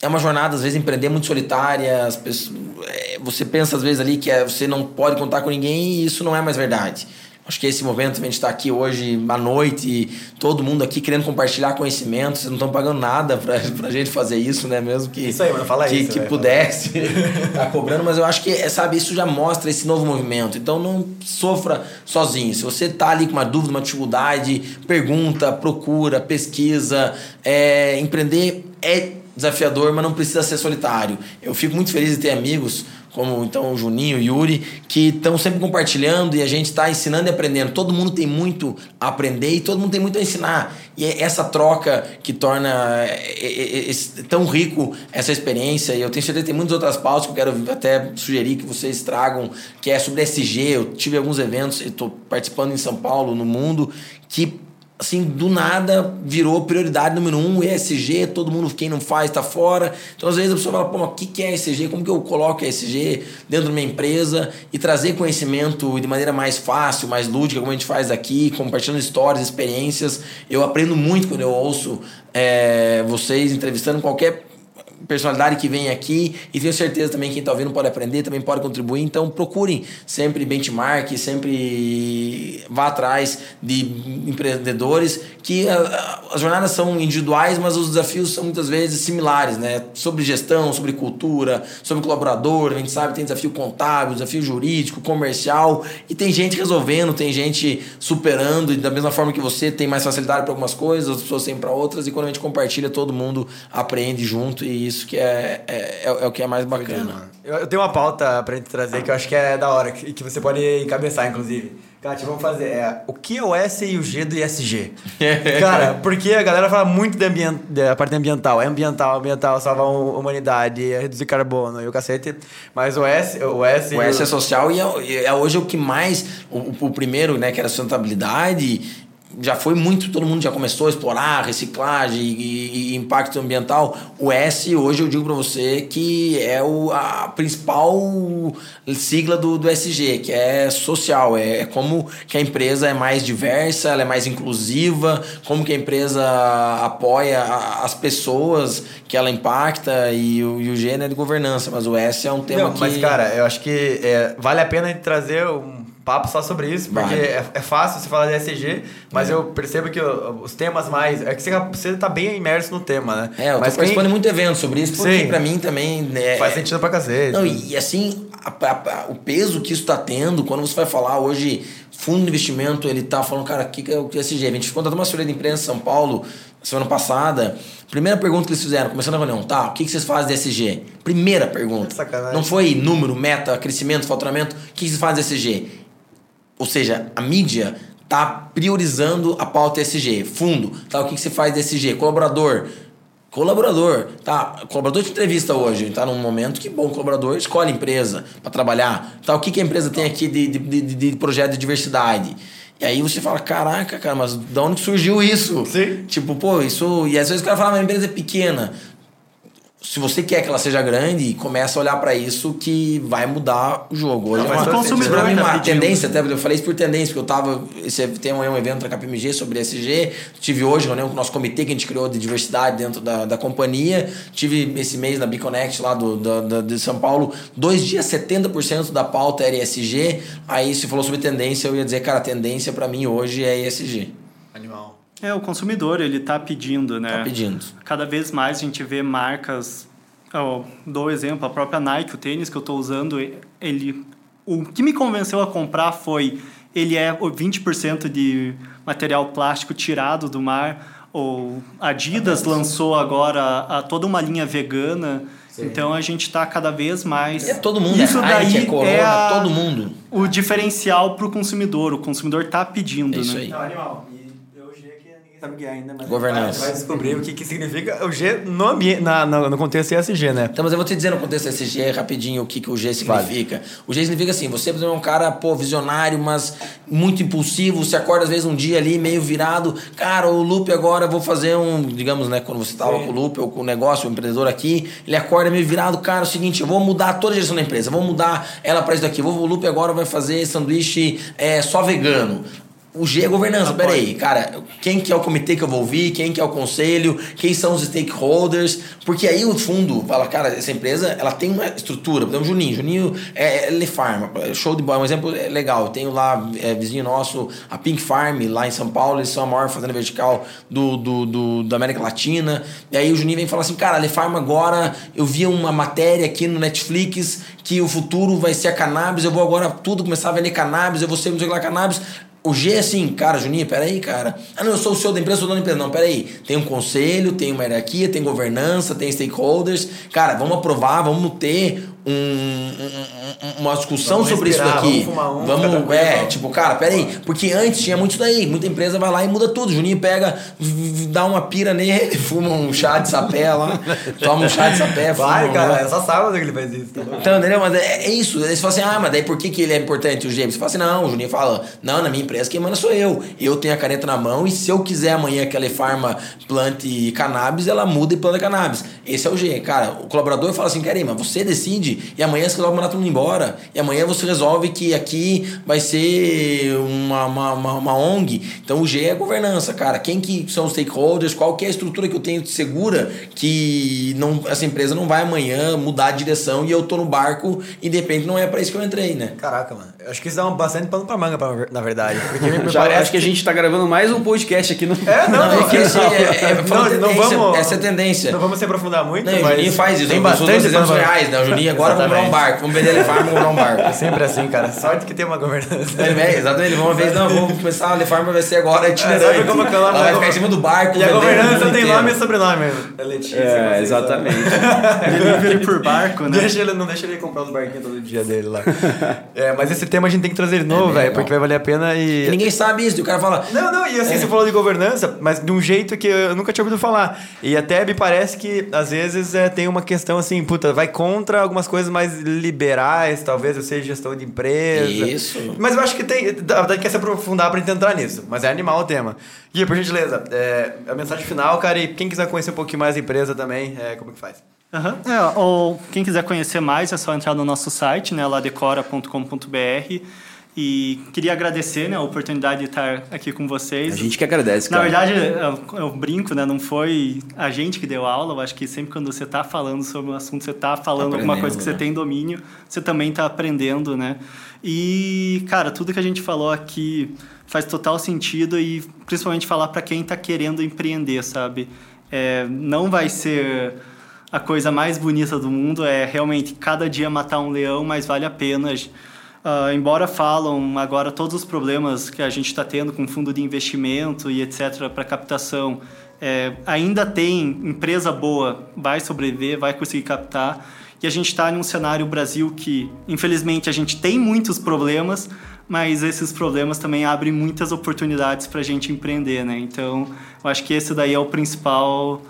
é uma jornada às vezes empreender muito solitária, pessoas, é, você pensa às vezes ali que é, você não pode contar com ninguém e isso não é mais verdade. Acho que esse momento a gente está aqui hoje à noite, todo mundo aqui querendo compartilhar conhecimento, vocês não estão pagando nada para a gente fazer isso, né? Mesmo que, isso aí, mano, fala que, isso, que pudesse estar tá cobrando, mas eu acho que, sabe, isso já mostra esse novo movimento. Então não sofra sozinho. Se você está ali com uma dúvida, uma dificuldade, pergunta, procura, pesquisa. É, empreender é desafiador, mas não precisa ser solitário. Eu fico muito feliz de ter amigos como então o Juninho, o Yuri, que estão sempre compartilhando e a gente está ensinando e aprendendo. Todo mundo tem muito a aprender e todo mundo tem muito a ensinar. E é essa troca que torna é, é, é, tão rico essa experiência. E eu tenho certeza que tem muitas outras pautas que eu quero até sugerir que vocês tragam, que é sobre SG. Eu tive alguns eventos, estou participando em São Paulo, no mundo, que assim, do nada virou prioridade número um, ESG, todo mundo, quem não faz, está fora. Então, às vezes a pessoa fala, pô, o que, que é ESG? Como que eu coloco ESG dentro da minha empresa e trazer conhecimento de maneira mais fácil, mais lúdica, como a gente faz aqui, compartilhando histórias, experiências. Eu aprendo muito quando eu ouço é, vocês entrevistando qualquer personalidade que vem aqui e tenho certeza também que quem está ouvindo pode aprender, também pode contribuir. Então procurem sempre benchmark, sempre vá atrás de empreendedores que as jornadas são individuais, mas os desafios são muitas vezes similares, né? Sobre gestão, sobre cultura, sobre colaborador, a gente sabe tem desafio contábil, desafio jurídico, comercial e tem gente resolvendo, tem gente superando e da mesma forma que você tem mais facilidade para algumas coisas, as pessoas têm para outras e quando a gente compartilha todo mundo aprende junto e isso que é, é, é, é o que é mais bacana. Eu, eu, tenho uma pauta pra gente trazer que eu acho que é da hora e que você pode encabeçar, inclusive. Kátia, vamos fazer. É, o que é o S e o G do ISG? Cara, porque a galera fala muito da, ambient, da parte ambiental. É ambiental, ambiental, salvar a humanidade, é reduzir carbono e o cacete. Mas o S. O S, o S é social e é, é, hoje o que mais. O, o primeiro, né, que era sustentabilidade já foi muito, todo mundo já começou a explorar reciclagem e, e impacto ambiental. O S, hoje eu digo para você que é o, a principal sigla do, do SG, que é social, é, é, como que a empresa é mais diversa, ela é mais inclusiva, como que a empresa apoia as pessoas que ela impacta e o, e o G é de governança, mas o S é um tema Não, que... Mas, cara, eu acho que é, vale a pena trazer um papo só sobre isso, porque é, é, fácil você falar de ESG, mas é. eu percebo que os temas mais. É que você, você tá bem imerso no tema, né? É, eu mas tô participando de muito evento sobre isso, porque Sim. pra mim também. Né, Faz sentido pra cacete. Não, e, e assim, a, a, o peso que isso tá tendo, quando você vai falar hoje, fundo de investimento, ele tá falando, cara, o que, que é o ESG? A gente contratou uma assessoria de imprensa em São Paulo semana passada. Primeira pergunta que eles fizeram, começando a reunião, tá? O que, que vocês fazem de SG? Primeira pergunta. Sacanagem. Não foi número, meta, crescimento, faturamento. O que, que vocês fazem de SG? Ou seja, a mídia está priorizando a pauta ESG. Fundo, tá? O que, que você faz de ESG? Colaborador. Colaborador, tá? Colaborador de entrevista hoje, tá num momento que bom colaborador escolhe empresa para trabalhar, tá? O que, que a empresa tem aqui de, de, de, de projeto de diversidade? E aí você fala, caraca, cara, mas de onde surgiu isso? Sim. Tipo, pô, isso. E às vezes o cara fala, mas a empresa é pequena se você quer que ela seja grande, começa a olhar para isso que vai mudar o jogo. Hoje não, é uma, consumidor mim, uma tendência, até eu falei isso por tendência, porque eu tava. Esse, tem um, um evento da KPMG sobre SG. Tive hoje reunião com o nosso comitê que a gente criou de diversidade dentro da, da companhia. Tive esse mês na Biconnect lá do, do, do, de São Paulo, dois dias, 70% da pauta era ESG. Aí se falou sobre tendência, eu ia dizer, cara, a tendência para mim hoje é ESG. É, o consumidor, ele está pedindo, né? Está pedindo. Cada vez mais a gente vê marcas... Eu dou exemplo, a própria Nike, o tênis que eu estou usando, ele... O que me convenceu a comprar foi... Ele é 20% de material plástico tirado do mar. O Adidas lançou agora a, toda uma linha vegana. Sim. Então a gente está cada vez mais. É todo mundo. Isso é daí é, corona, é a, todo mundo. O diferencial para o consumidor. O consumidor está pedindo, é isso né? Aí. Não, animal sabe o que é ainda, mas Governança. vai descobrir o que, que significa o G no, ambiente, na, no, no contexto ESG, né? Então, mas eu vou te dizer no contexto ESG rapidinho o que, que o G significa. Vale. O G significa assim, você é um cara, pô, visionário, mas muito impulsivo, você acorda às vezes um dia ali meio virado, cara, o Lupe agora vou fazer um, digamos, né, quando você estava com o Lupe ou com o negócio, o empreendedor aqui, ele acorda meio virado, cara, é o seguinte, eu vou mudar toda a direção da empresa, vou mudar ela para isso daqui, vou, o Lupe agora vai fazer sanduíche é, só vegano. O G é governança, peraí, cara, quem que é o comitê que eu vou ouvir, quem que é o conselho, quem são os stakeholders, porque aí o fundo fala, cara, essa empresa, ela tem uma estrutura, por exemplo, Juninho, Juninho é, é Le Farm, show de bola, um exemplo é legal, eu tenho lá, é, vizinho nosso, a Pink Farm, lá em São Paulo, eles são a maior fazenda vertical do, do, do, da América Latina, e aí o Juninho vem falar assim, cara, Le Farm agora, eu vi uma matéria aqui no Netflix que o futuro vai ser a cannabis, eu vou agora tudo começar a vender cannabis, eu vou ser, não sei lá, cannabis, o G é assim, cara, Juninho, peraí, cara. Ah, não, eu sou o senhor da empresa, sou dono da empresa. Não, peraí. Tem um conselho, tem uma hierarquia, tem governança, tem stakeholders. Cara, vamos aprovar, vamos ter um, um, uma discussão vamos sobre respirar, isso daqui. Vamos, um, vamos é, tipo, cara, peraí. Porque antes tinha muito isso daí. Muita empresa vai lá e muda tudo. Juninho pega, dá uma pira nele, fuma um chá de sapé lá, toma um chá de sapé. Vai, fuma, cara, é só sábado que ele faz isso. Tá então, entendeu? Mas é, é isso. Aí você fala assim, ah, mas daí por que, que ele é importante, o James? Você fala assim, não, o Juninho fala, não, na minha empresa quem manda sou eu. Eu tenho a caneta na mão e se eu quiser amanhã que a farma plante cannabis, ela muda e planta cannabis. Esse é o G. Cara, o colaborador fala assim, Karima, você decide e amanhã você vai mandar todo mundo embora. E amanhã você resolve que aqui vai ser uma, uma, uma, uma ONG. Então o G é a governança, cara. Quem que são os stakeholders, qual que é a estrutura que eu tenho segura que não, essa empresa não vai amanhã mudar de direção e eu tô no barco e de repente não é para isso que eu entrei, né? Caraca, mano. Eu acho que isso dá bastante pano pra manga, pra, na verdade. Porque Já acho que, a gente tá gravando mais um podcast aqui no. É, não, não, é, assim, é, é, não, não vamos, essa é a tendência. Não vamos se aprofundar muito. Não, mas o Juninho faz isso. Tem bastante reais, né? O Juninho agora vamos comprar um barco. Vamos vender ele farm e comprar um barco. É sempre assim, cara. Sorte que tem uma governança. É, exatamente. Uma vez, não, vamos começar a Lefarm vai ser agora itinerante. É, sabe como que ela vai ficar em cima do barco. E a governança tem nome e sobrenome. É Letícia. É, exatamente. Delivery por barco, né? Deixa ele, não deixa ele comprar os barquinhos todo dia dele lá. É, mas esse tema a gente tem que trazer de novo, é velho, porque vai valer a pena e... e... Ninguém sabe isso, e o cara fala... Não, não, e assim, é. você falou de governança, mas de um jeito que eu nunca tinha ouvido falar. E até me parece que, às vezes, é, tem uma questão assim, puta, vai contra algumas coisas mais liberais, talvez eu seja gestão de empresa. Isso. Mas eu acho que tem... A verdade quer se aprofundar pra gente entrar nisso, mas é animal o tema. Gui, por gentileza, é, a mensagem final, cara, e quem quiser conhecer um pouquinho mais da empresa também, é, como que faz? Uhum. É, ou quem quiser conhecer mais é só entrar no nosso site, né, ladecora.com.br. E queria agradecer né, a oportunidade de estar aqui com vocês. A gente que agradece, cara. Na verdade, eu, eu brinco, né? Não foi a gente que deu aula. Eu acho que sempre quando você está falando sobre um assunto, você está falando alguma coisa que né? você tem domínio, você também está aprendendo, né? E, cara, tudo que a gente falou aqui faz total sentido e principalmente falar para quem está querendo empreender, sabe? É, não vai ser a coisa mais bonita do mundo, é realmente cada dia matar um leão, mas vale a pena Uh, embora falam agora todos os problemas que a gente está tendo com fundo de investimento e etc. para captação, é, ainda tem empresa boa, vai sobreviver, vai conseguir captar. E a gente está em um cenário Brasil que, infelizmente, a gente tem muitos problemas, mas esses problemas também abrem muitas oportunidades para a gente empreender, né? Então, eu acho que esse daí é o principal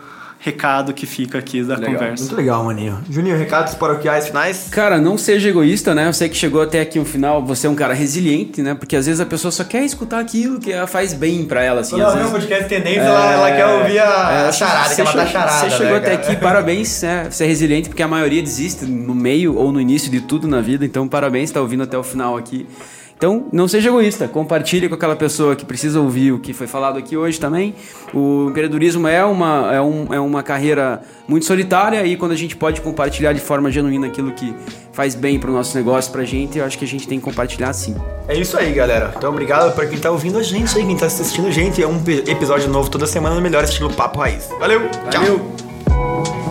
recado que fica aqui da legal. conversa. Muito legal, Maninho. Juninho, recados paroquiais finais? Cara, não seja egoísta, né? Eu sei que chegou até aqui no final, você é um cara resiliente, né? Porque às vezes a pessoa só quer escutar aquilo que faz bem pra ela, assim. Não, às vezes... podcast tendência, é... ela, ela, quer ouvir a, é, charada, quer matar charada. Você chegou né, até aqui, parabéns, né? Você é resiliente, porque a maioria desiste no meio ou no início de tudo na vida, então parabéns, tá ouvindo até o final aqui. Então, não seja egoísta, compartilhe com aquela pessoa que precisa ouvir o que foi falado aqui hoje também. O empreendedorismo é uma, é, um, é uma carreira muito solitária e quando a gente pode compartilhar de forma genuína aquilo que faz bem para o nosso negócio, para a gente, eu acho que a gente tem que compartilhar sim. É isso aí, galera. Então, obrigado para quem está ouvindo a gente aí, quem está assistindo a gente. É um episódio novo toda semana no melhor estilo Papo Raiz. Valeu, Valeu. tchau!